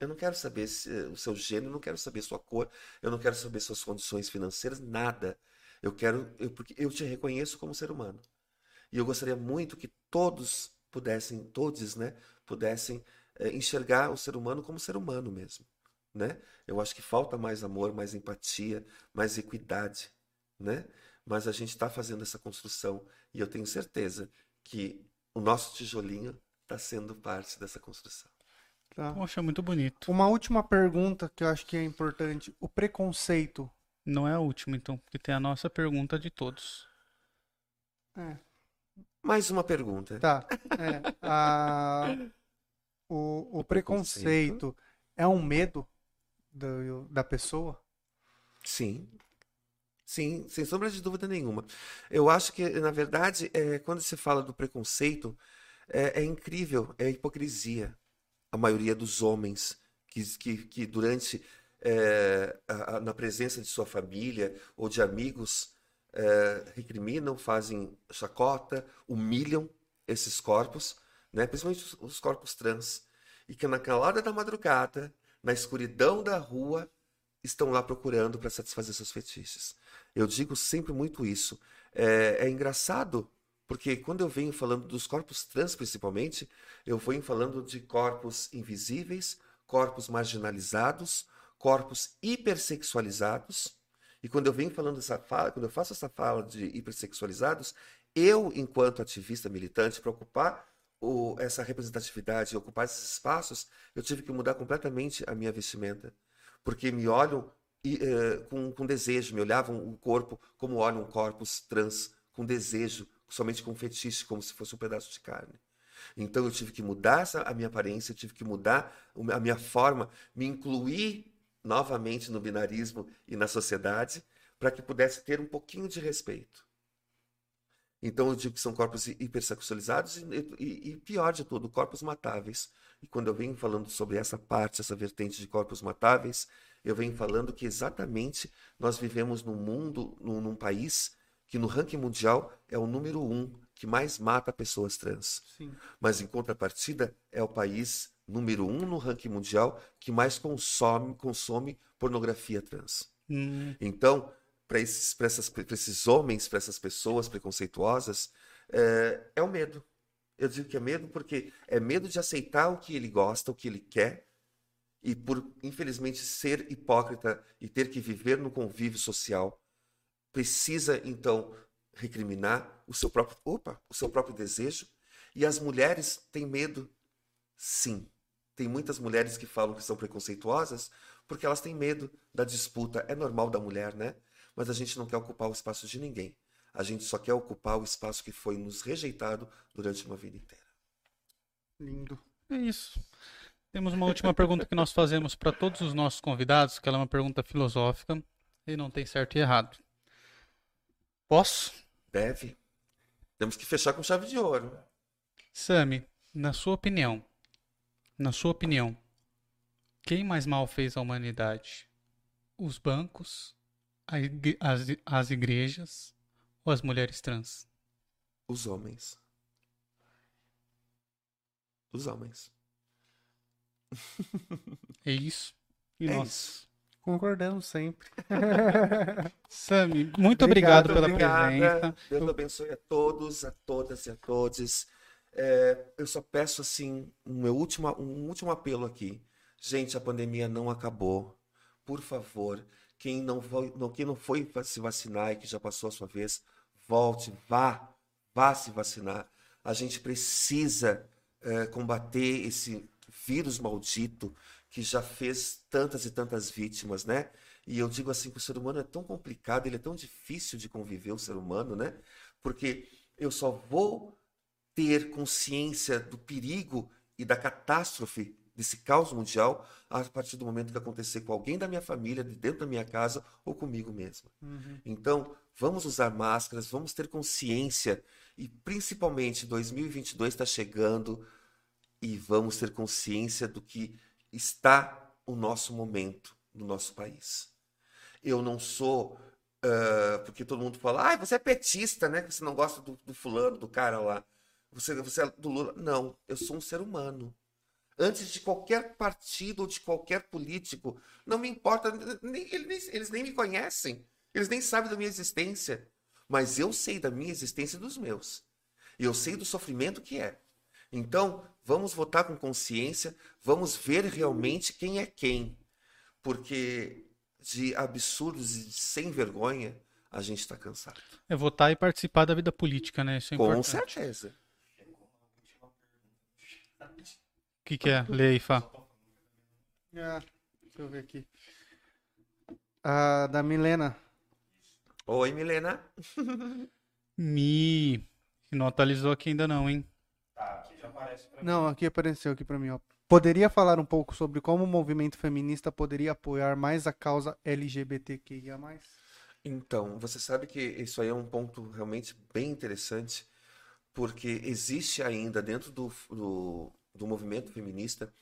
Eu não quero saber se- o seu gênero, eu não quero saber sua cor, eu não quero saber suas condições financeiras, nada. Eu quero, eu, porque eu te reconheço como ser humano. E eu gostaria muito que todos pudessem, todos, né, pudessem eh, enxergar o ser humano como ser humano mesmo, né? Eu acho que falta mais amor, mais empatia, mais equidade, né? Mas a gente está fazendo essa construção e eu tenho certeza que o nosso tijolinho está sendo parte dessa construção. Tá. Poxa, muito bonito. Uma última pergunta que eu acho que é importante. O preconceito. Não é a última, então, porque tem a nossa pergunta de todos. É, Mais uma pergunta. tá. É, a- o, o preconceito é um medo do- da pessoa? Sim. Sim, sem sombra de dúvida nenhuma. Eu acho que, na verdade, é, quando se fala do preconceito, é, é incrível, é a hipocrisia. A maioria dos homens que, que, que durante, é, a- a- na presença de sua família ou de amigos, é, recriminam, fazem chacota, humilham esses corpos, né? Principalmente os, os corpos trans. E que na calada da madrugada, na escuridão da rua, estão lá procurando para satisfazer seus fetiches. Eu digo sempre muito isso. É, é engraçado, porque quando eu venho falando dos corpos trans, principalmente, eu venho falando de corpos invisíveis, corpos marginalizados, corpos hipersexualizados. E quando eu venho falando essa fala, quando eu faço essa fala de hipersexualizados, eu, enquanto ativista militante, para ocupar o- essa representatividade, ocupar esses espaços, eu tive que mudar completamente a minha vestimenta porque me olham e, eh, com, com desejo, me olhavam o corpo como olham corpos trans, com desejo, somente com fetiche, como se fosse um pedaço de carne. Então eu tive que mudar essa, a minha aparência, eu tive que mudar a minha forma, me incluir novamente no binarismo e na sociedade, para que pudesse ter um pouquinho de respeito. Então eu digo que são corpos hi- hipersexualizados e, e- e pior de tudo, corpos matáveis. E quando eu venho falando sobre essa parte, essa vertente de corpos matáveis, eu venho falando que exatamente nós vivemos num mundo, num, num país que no ranking mundial é o número um que mais mata pessoas trans. Sim. Mas em contrapartida é o país número um no ranking mundial que mais consome, consome pornografia trans. Hum, Então, para esses, pra essas- pra esses homens, para essas pessoas preconceituosas, é, é o medo. Eu digo que é medo porque é medo de aceitar o que ele gosta, o que ele quer, e por, infelizmente, ser hipócrita e ter que viver no convívio social, precisa, então, recriminar o seu próprio, opa, o seu próprio desejo. E as mulheres têm medo, sim. Tem muitas mulheres que falam que são preconceituosas porque elas têm medo da disputa. É normal da mulher, né? Mas a gente não quer ocupar o espaço de ninguém. A gente só quer ocupar o espaço que foi nos rejeitado durante uma vida inteira. Lindo. é isso. Temos uma última pergunta que nós fazemos para todos os nossos convidados, que ela é uma pergunta filosófica e não tem certo e errado. Posso? Deve. Temos que fechar com chave de ouro. Sami, na sua opinião, na sua opinião, quem mais mal fez à humanidade? Os bancos, igre- as, as igrejas ou as mulheres trans? Os homens. Os homens. É isso. E É nós. isso. Concordamos sempre. Sami, muito Obrigado, obrigado, pela Obrigada. presença. Deus abençoe a todos, a todas e a todos. É, eu só peço assim um último, um último apelo aqui. Gente, a pandemia não acabou. Por favor, quem não foi, não, quem não foi se vacinar e que já passou a sua vez, volte, vá, vá se vacinar. A gente precisa é, combater esse vírus maldito que já fez tantas e tantas vítimas, né? E eu digo assim que o ser humano é tão complicado, ele é tão difícil de conviver, o ser humano, né? Porque eu só vou ter consciência do perigo e da catástrofe desse caos mundial a partir do momento que acontecer com alguém da minha família, de dentro da minha casa ou comigo mesmo. Então, vamos usar máscaras, vamos ter consciência e principalmente 2022 está chegando e vamos ter consciência do que está o nosso momento no nosso país. Eu não sou, ah, porque todo mundo fala, ah, você é petista, né? Você não gosta do, do fulano, do cara lá. Você, você é do Lula. Não, eu sou um ser humano. Antes de qualquer partido ou de qualquer político, não me importa, nem- eles, nem- eles nem me conhecem, eles nem sabem da minha existência. Mas eu sei da minha existência e dos meus. E eu sei do sofrimento que é. Então, vamos votar com consciência, vamos ver realmente quem é quem. Porque de absurdos e de sem vergonha, a gente está cansado. É votar e participar da vida política, né? Isso é Com importante. certeza. O que, que é? Lê aí, Fá. Ah, deixa eu ver aqui. A da Milena. Oi, Milena. Mi. Não atualizou aqui ainda não, hein? Tá, aqui já aparece pra mim. Não, aqui apareceu aqui pra mim, ó. Poderia falar um pouco sobre como o movimento feminista poderia apoiar mais a causa LGBTQIA+. Então, você sabe que isso aí é um ponto realmente bem interessante, porque existe ainda dentro do, do, do movimento feminista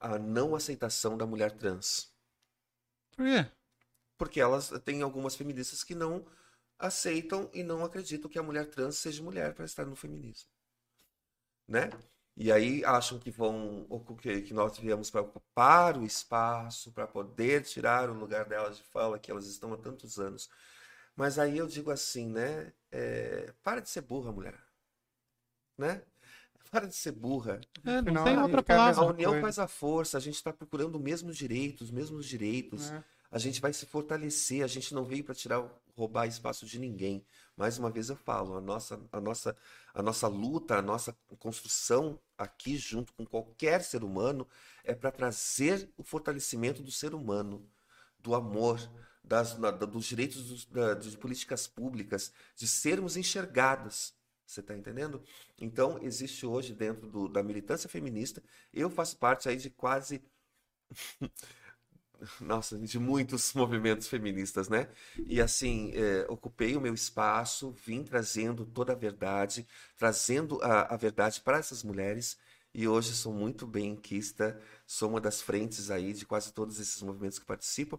a não aceitação da mulher trans. Por quê? Porque elas tem algumas feministas que não aceitam e não acreditam que a mulher trans seja mulher para estar no feminismo. Né? E aí acham que vão que nós viemos para ocupar o espaço, para poder tirar o lugar delas de fala que elas estão há tantos anos. Mas aí eu digo assim, né? É, para de ser burra, mulher. Né? Para de ser burra. É, não tem outra cabe A palavra. união faz a força, a gente está procurando os mesmos direitos, os mesmos direitos. né? A gente vai se fortalecer, a gente não veio para tirar, roubar espaço de ninguém. Mais uma vez eu falo, a nossa, a nossa, a nossa luta, a nossa construção aqui junto com qualquer ser humano é para trazer o fortalecimento do ser humano, do amor, das, da- dos direitos dos- da- de políticas públicas, de sermos enxergadas. Você está entendendo? Então, existe hoje dentro do- da militância feminista, eu faço parte aí de quase nossa, de muitos movimentos feministas, né? E assim, é, ocupei o meu espaço, vim trazendo toda a verdade, trazendo a, a verdade para essas mulheres, e hoje sou muito benquista, sou uma das frentes aí de quase todos esses movimentos que participam.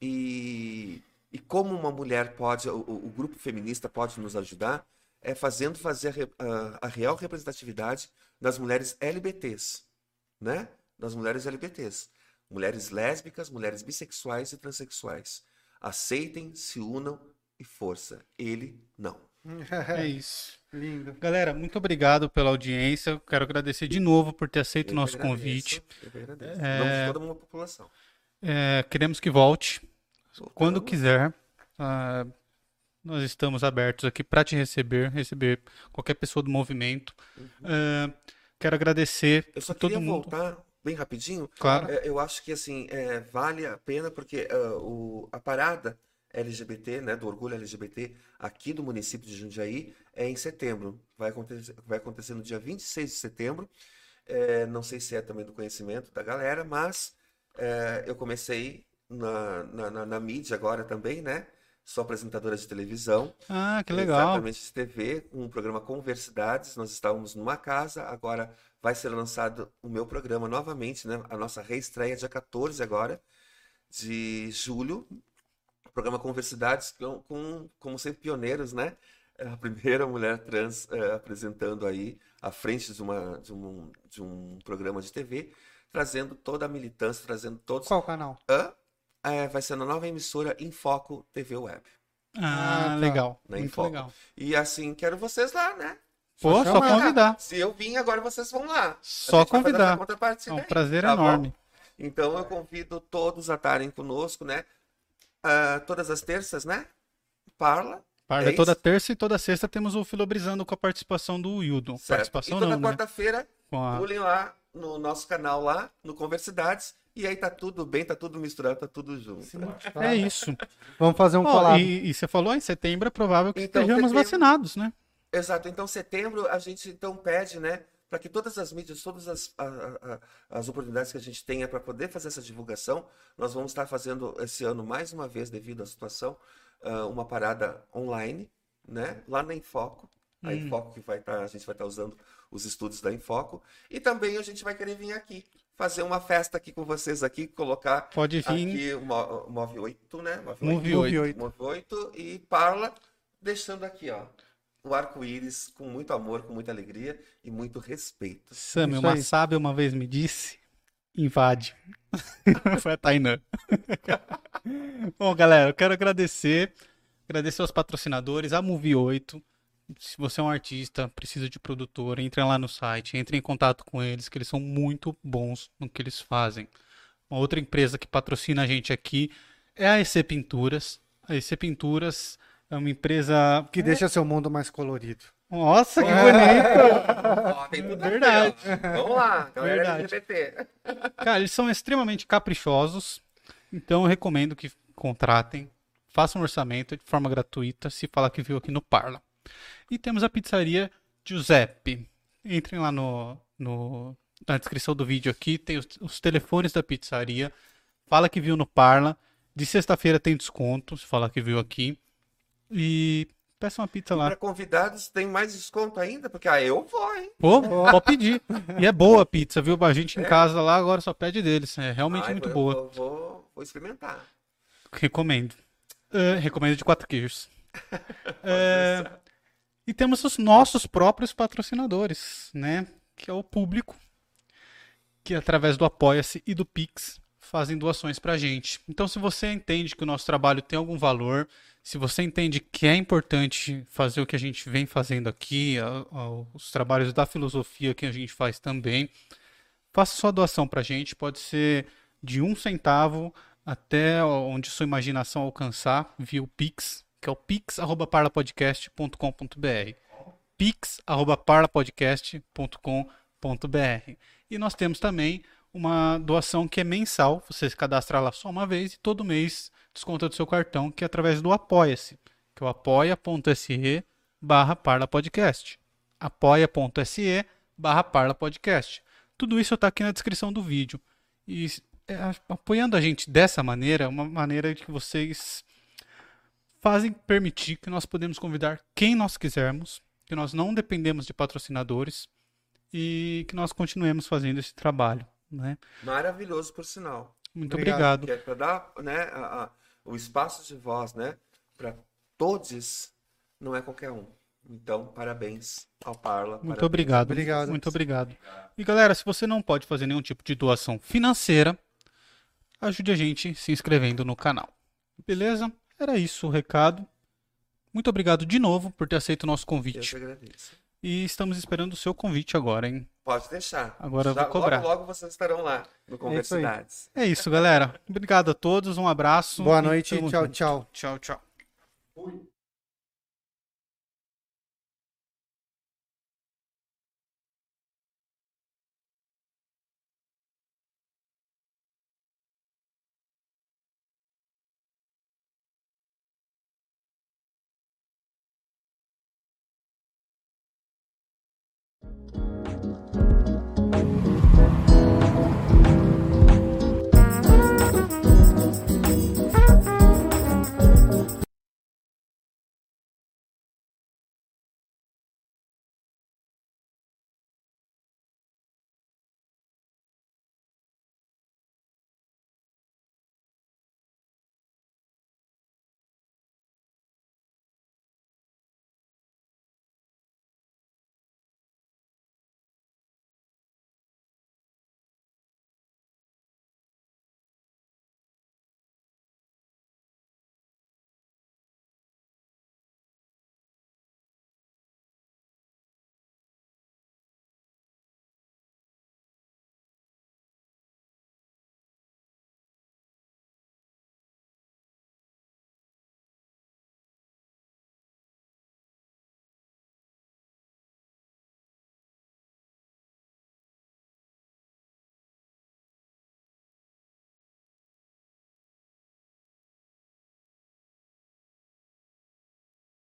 E, e como uma mulher pode, o- o grupo feminista pode nos ajudar, é fazendo fazer a, a- a real representatividade das mulheres LBTs, né? Das mulheres LBTs. Mulheres lésbicas, mulheres bissexuais e transexuais. Aceitem, se unam e força. Ele não. É isso. Lindo. Galera, muito obrigado pela audiência. Eu Quero agradecer de novo por ter aceito o nosso agradeço, convite. Eu agradeço. É, de toda uma população. É, queremos que volte quando quiser. Ah, nós estamos abertos aqui para te receber, receber qualquer pessoa do movimento. Ah, quero agradecer Eu só a todo queria mundo. voltar bem rapidinho. Claro. É, eu acho que assim é, vale a pena porque ah, o, a parada LGBT, né, do orgulho LGBT aqui do município de Jundiaí é em setembro. Vai acontecer, vai acontecer no dia 26 de setembro. É, não sei se é também do conhecimento da galera, mas é, eu comecei na, na, na- na mídia agora também, né? Sou apresentadora de televisão. Ah, que legal. Exatamente, de TV, um programa Conversidades. Nós estávamos numa casa, agora vai ser lançado o meu programa novamente, né? A nossa reestreia dia 14 agora de julho. programa Conversidades, com, com, como sempre, pioneiros, né? É A primeira mulher trans eh, apresentando aí à frente de, uma, de, um, de um programa de TV, trazendo toda a militância, trazendo todos. Qual canal? Hã? É, vai ser na nova emissora Infoco TV Web. Ah, Ah, tá. legal. Na Muito Infoco. legal. E assim, quero vocês lá, né? Pô, Só só convidar. Se eu vim, agora vocês vão lá. Só convidar. É um aí, prazer tá bom? enorme. Então eu convido todos a estarem conosco, né? Ah, todas as terças, né? Parla. Parla É toda isso? terça e toda sexta temos o Filobrizando com a participação do Wildon. Certo. Participação e toda né? quarta-feira, a... pulem lá no nosso canal lá, no Conversidades. E aí tá tudo bem, tá tudo misturado, tá tudo junto. É isso. Vamos fazer um collab. e, e você falou, em setembro é provável que Então, estejamos setembro- vacinados, né? Exato. Então, setembro, a gente então pede, né, para que todas as mídias, todas as, a- a- as oportunidades que a gente tenha para poder fazer essa divulgação, nós vamos estar fazendo esse ano, mais uma vez, devido à situação, ah, uma parada online, né, lá na Infoco. A Infoco que vai estar, a gente vai estar usando os estudos da Infoco. E também a gente vai querer vir aqui, fazer uma festa aqui com vocês aqui, colocar Pode vir. aqui o Mo- o Move 8, né? Move Move 8. 8. Move 8 e Parla, deixando aqui, ó, o arco-íris com muito amor, com muita alegria e muito respeito. Isso uma aí. sábia uma vez me disse, invade. Foi a Tainã. Bom, galera, eu quero agradecer, agradecer aos patrocinadores, a Movie 8. Se você é um artista, precisa de produtor, entre lá no site, entre em contato com eles, que eles são muito bons no que eles fazem. Uma outra empresa que patrocina a gente aqui é a EC Pinturas. A EC Pinturas é uma empresa. Que deixa seu mundo mais colorido. Nossa, que bonito! Ó, tem tudo Verdade. Vamos lá, galera Verdade. LGBT. Cara, eles são extremamente caprichosos, então eu recomendo que contratem, façam um orçamento de forma gratuita, se falar que viu aqui no Parla. E temos a pizzaria Giuseppe. Entrem lá no, no- na descrição do vídeo aqui, tem os, os telefones da pizzaria. Fala que viu no Parla. De sexta-feira tem desconto, se falar que viu aqui. E peça uma pizza lá. Para convidados tem mais desconto ainda, porque ah, eu vou, hein? Pô, pode pedir. E é boa a pizza, viu? A gente em casa lá agora só pede deles. É realmente Ai, muito vou- boa. Vou, vou, vou experimentar. Recomendo. É, recomendo de quatro queijos. É, e temos os nossos próprios patrocinadores, né? Que é o público, que através do Apoia-se e do Pix fazem doações pra gente. Então, se você entende que o nosso trabalho tem algum valor, se você entende que é importante fazer o que a gente vem fazendo aqui, a- a- os trabalhos da filosofia que a gente faz também, faça sua doação pra gente. Pode ser de um centavo até onde sua imaginação alcançar via o Pix, que é o pix@parlapodcast.com.br. pix@parlapodcast.com.br. E nós temos também uma doação que é mensal, você se cadastra lá só uma vez e todo mês desconta do seu cartão, que é através do Apoia-se, que é o apoia.se barra parlapodcast. apoia.se barra parlapodcast. Tudo isso está aqui na descrição do vídeo. E é, apoiando a gente dessa maneira, é uma maneira de que vocês fazem permitir que nós podemos convidar quem nós quisermos, que nós não dependemos de patrocinadores e que nós continuemos fazendo esse trabalho, né? Maravilhoso, por sinal. Muito Obrigado. obrigado. É para dar né, a- a- o espaço de voz né, para todos, não é qualquer um. Então, parabéns ao Parla. Muito parabéns. obrigado. Obrigado. Muito obrigado. E galera, se você não pode fazer nenhum tipo de doação financeira, ajude a gente se inscrevendo no canal. Beleza? Era isso o recado. Muito obrigado de novo por ter aceito o nosso Eu que convite. agradeço. E estamos esperando o seu convite agora, hein? Pode deixar. Agora eu Já- vou cobrar. Logo, logo vocês estarão lá no Conversidades. É isso, galera. Obrigado a todos, um abraço. Boa noite, tchau, tchau. Tchau, tchau. Fui.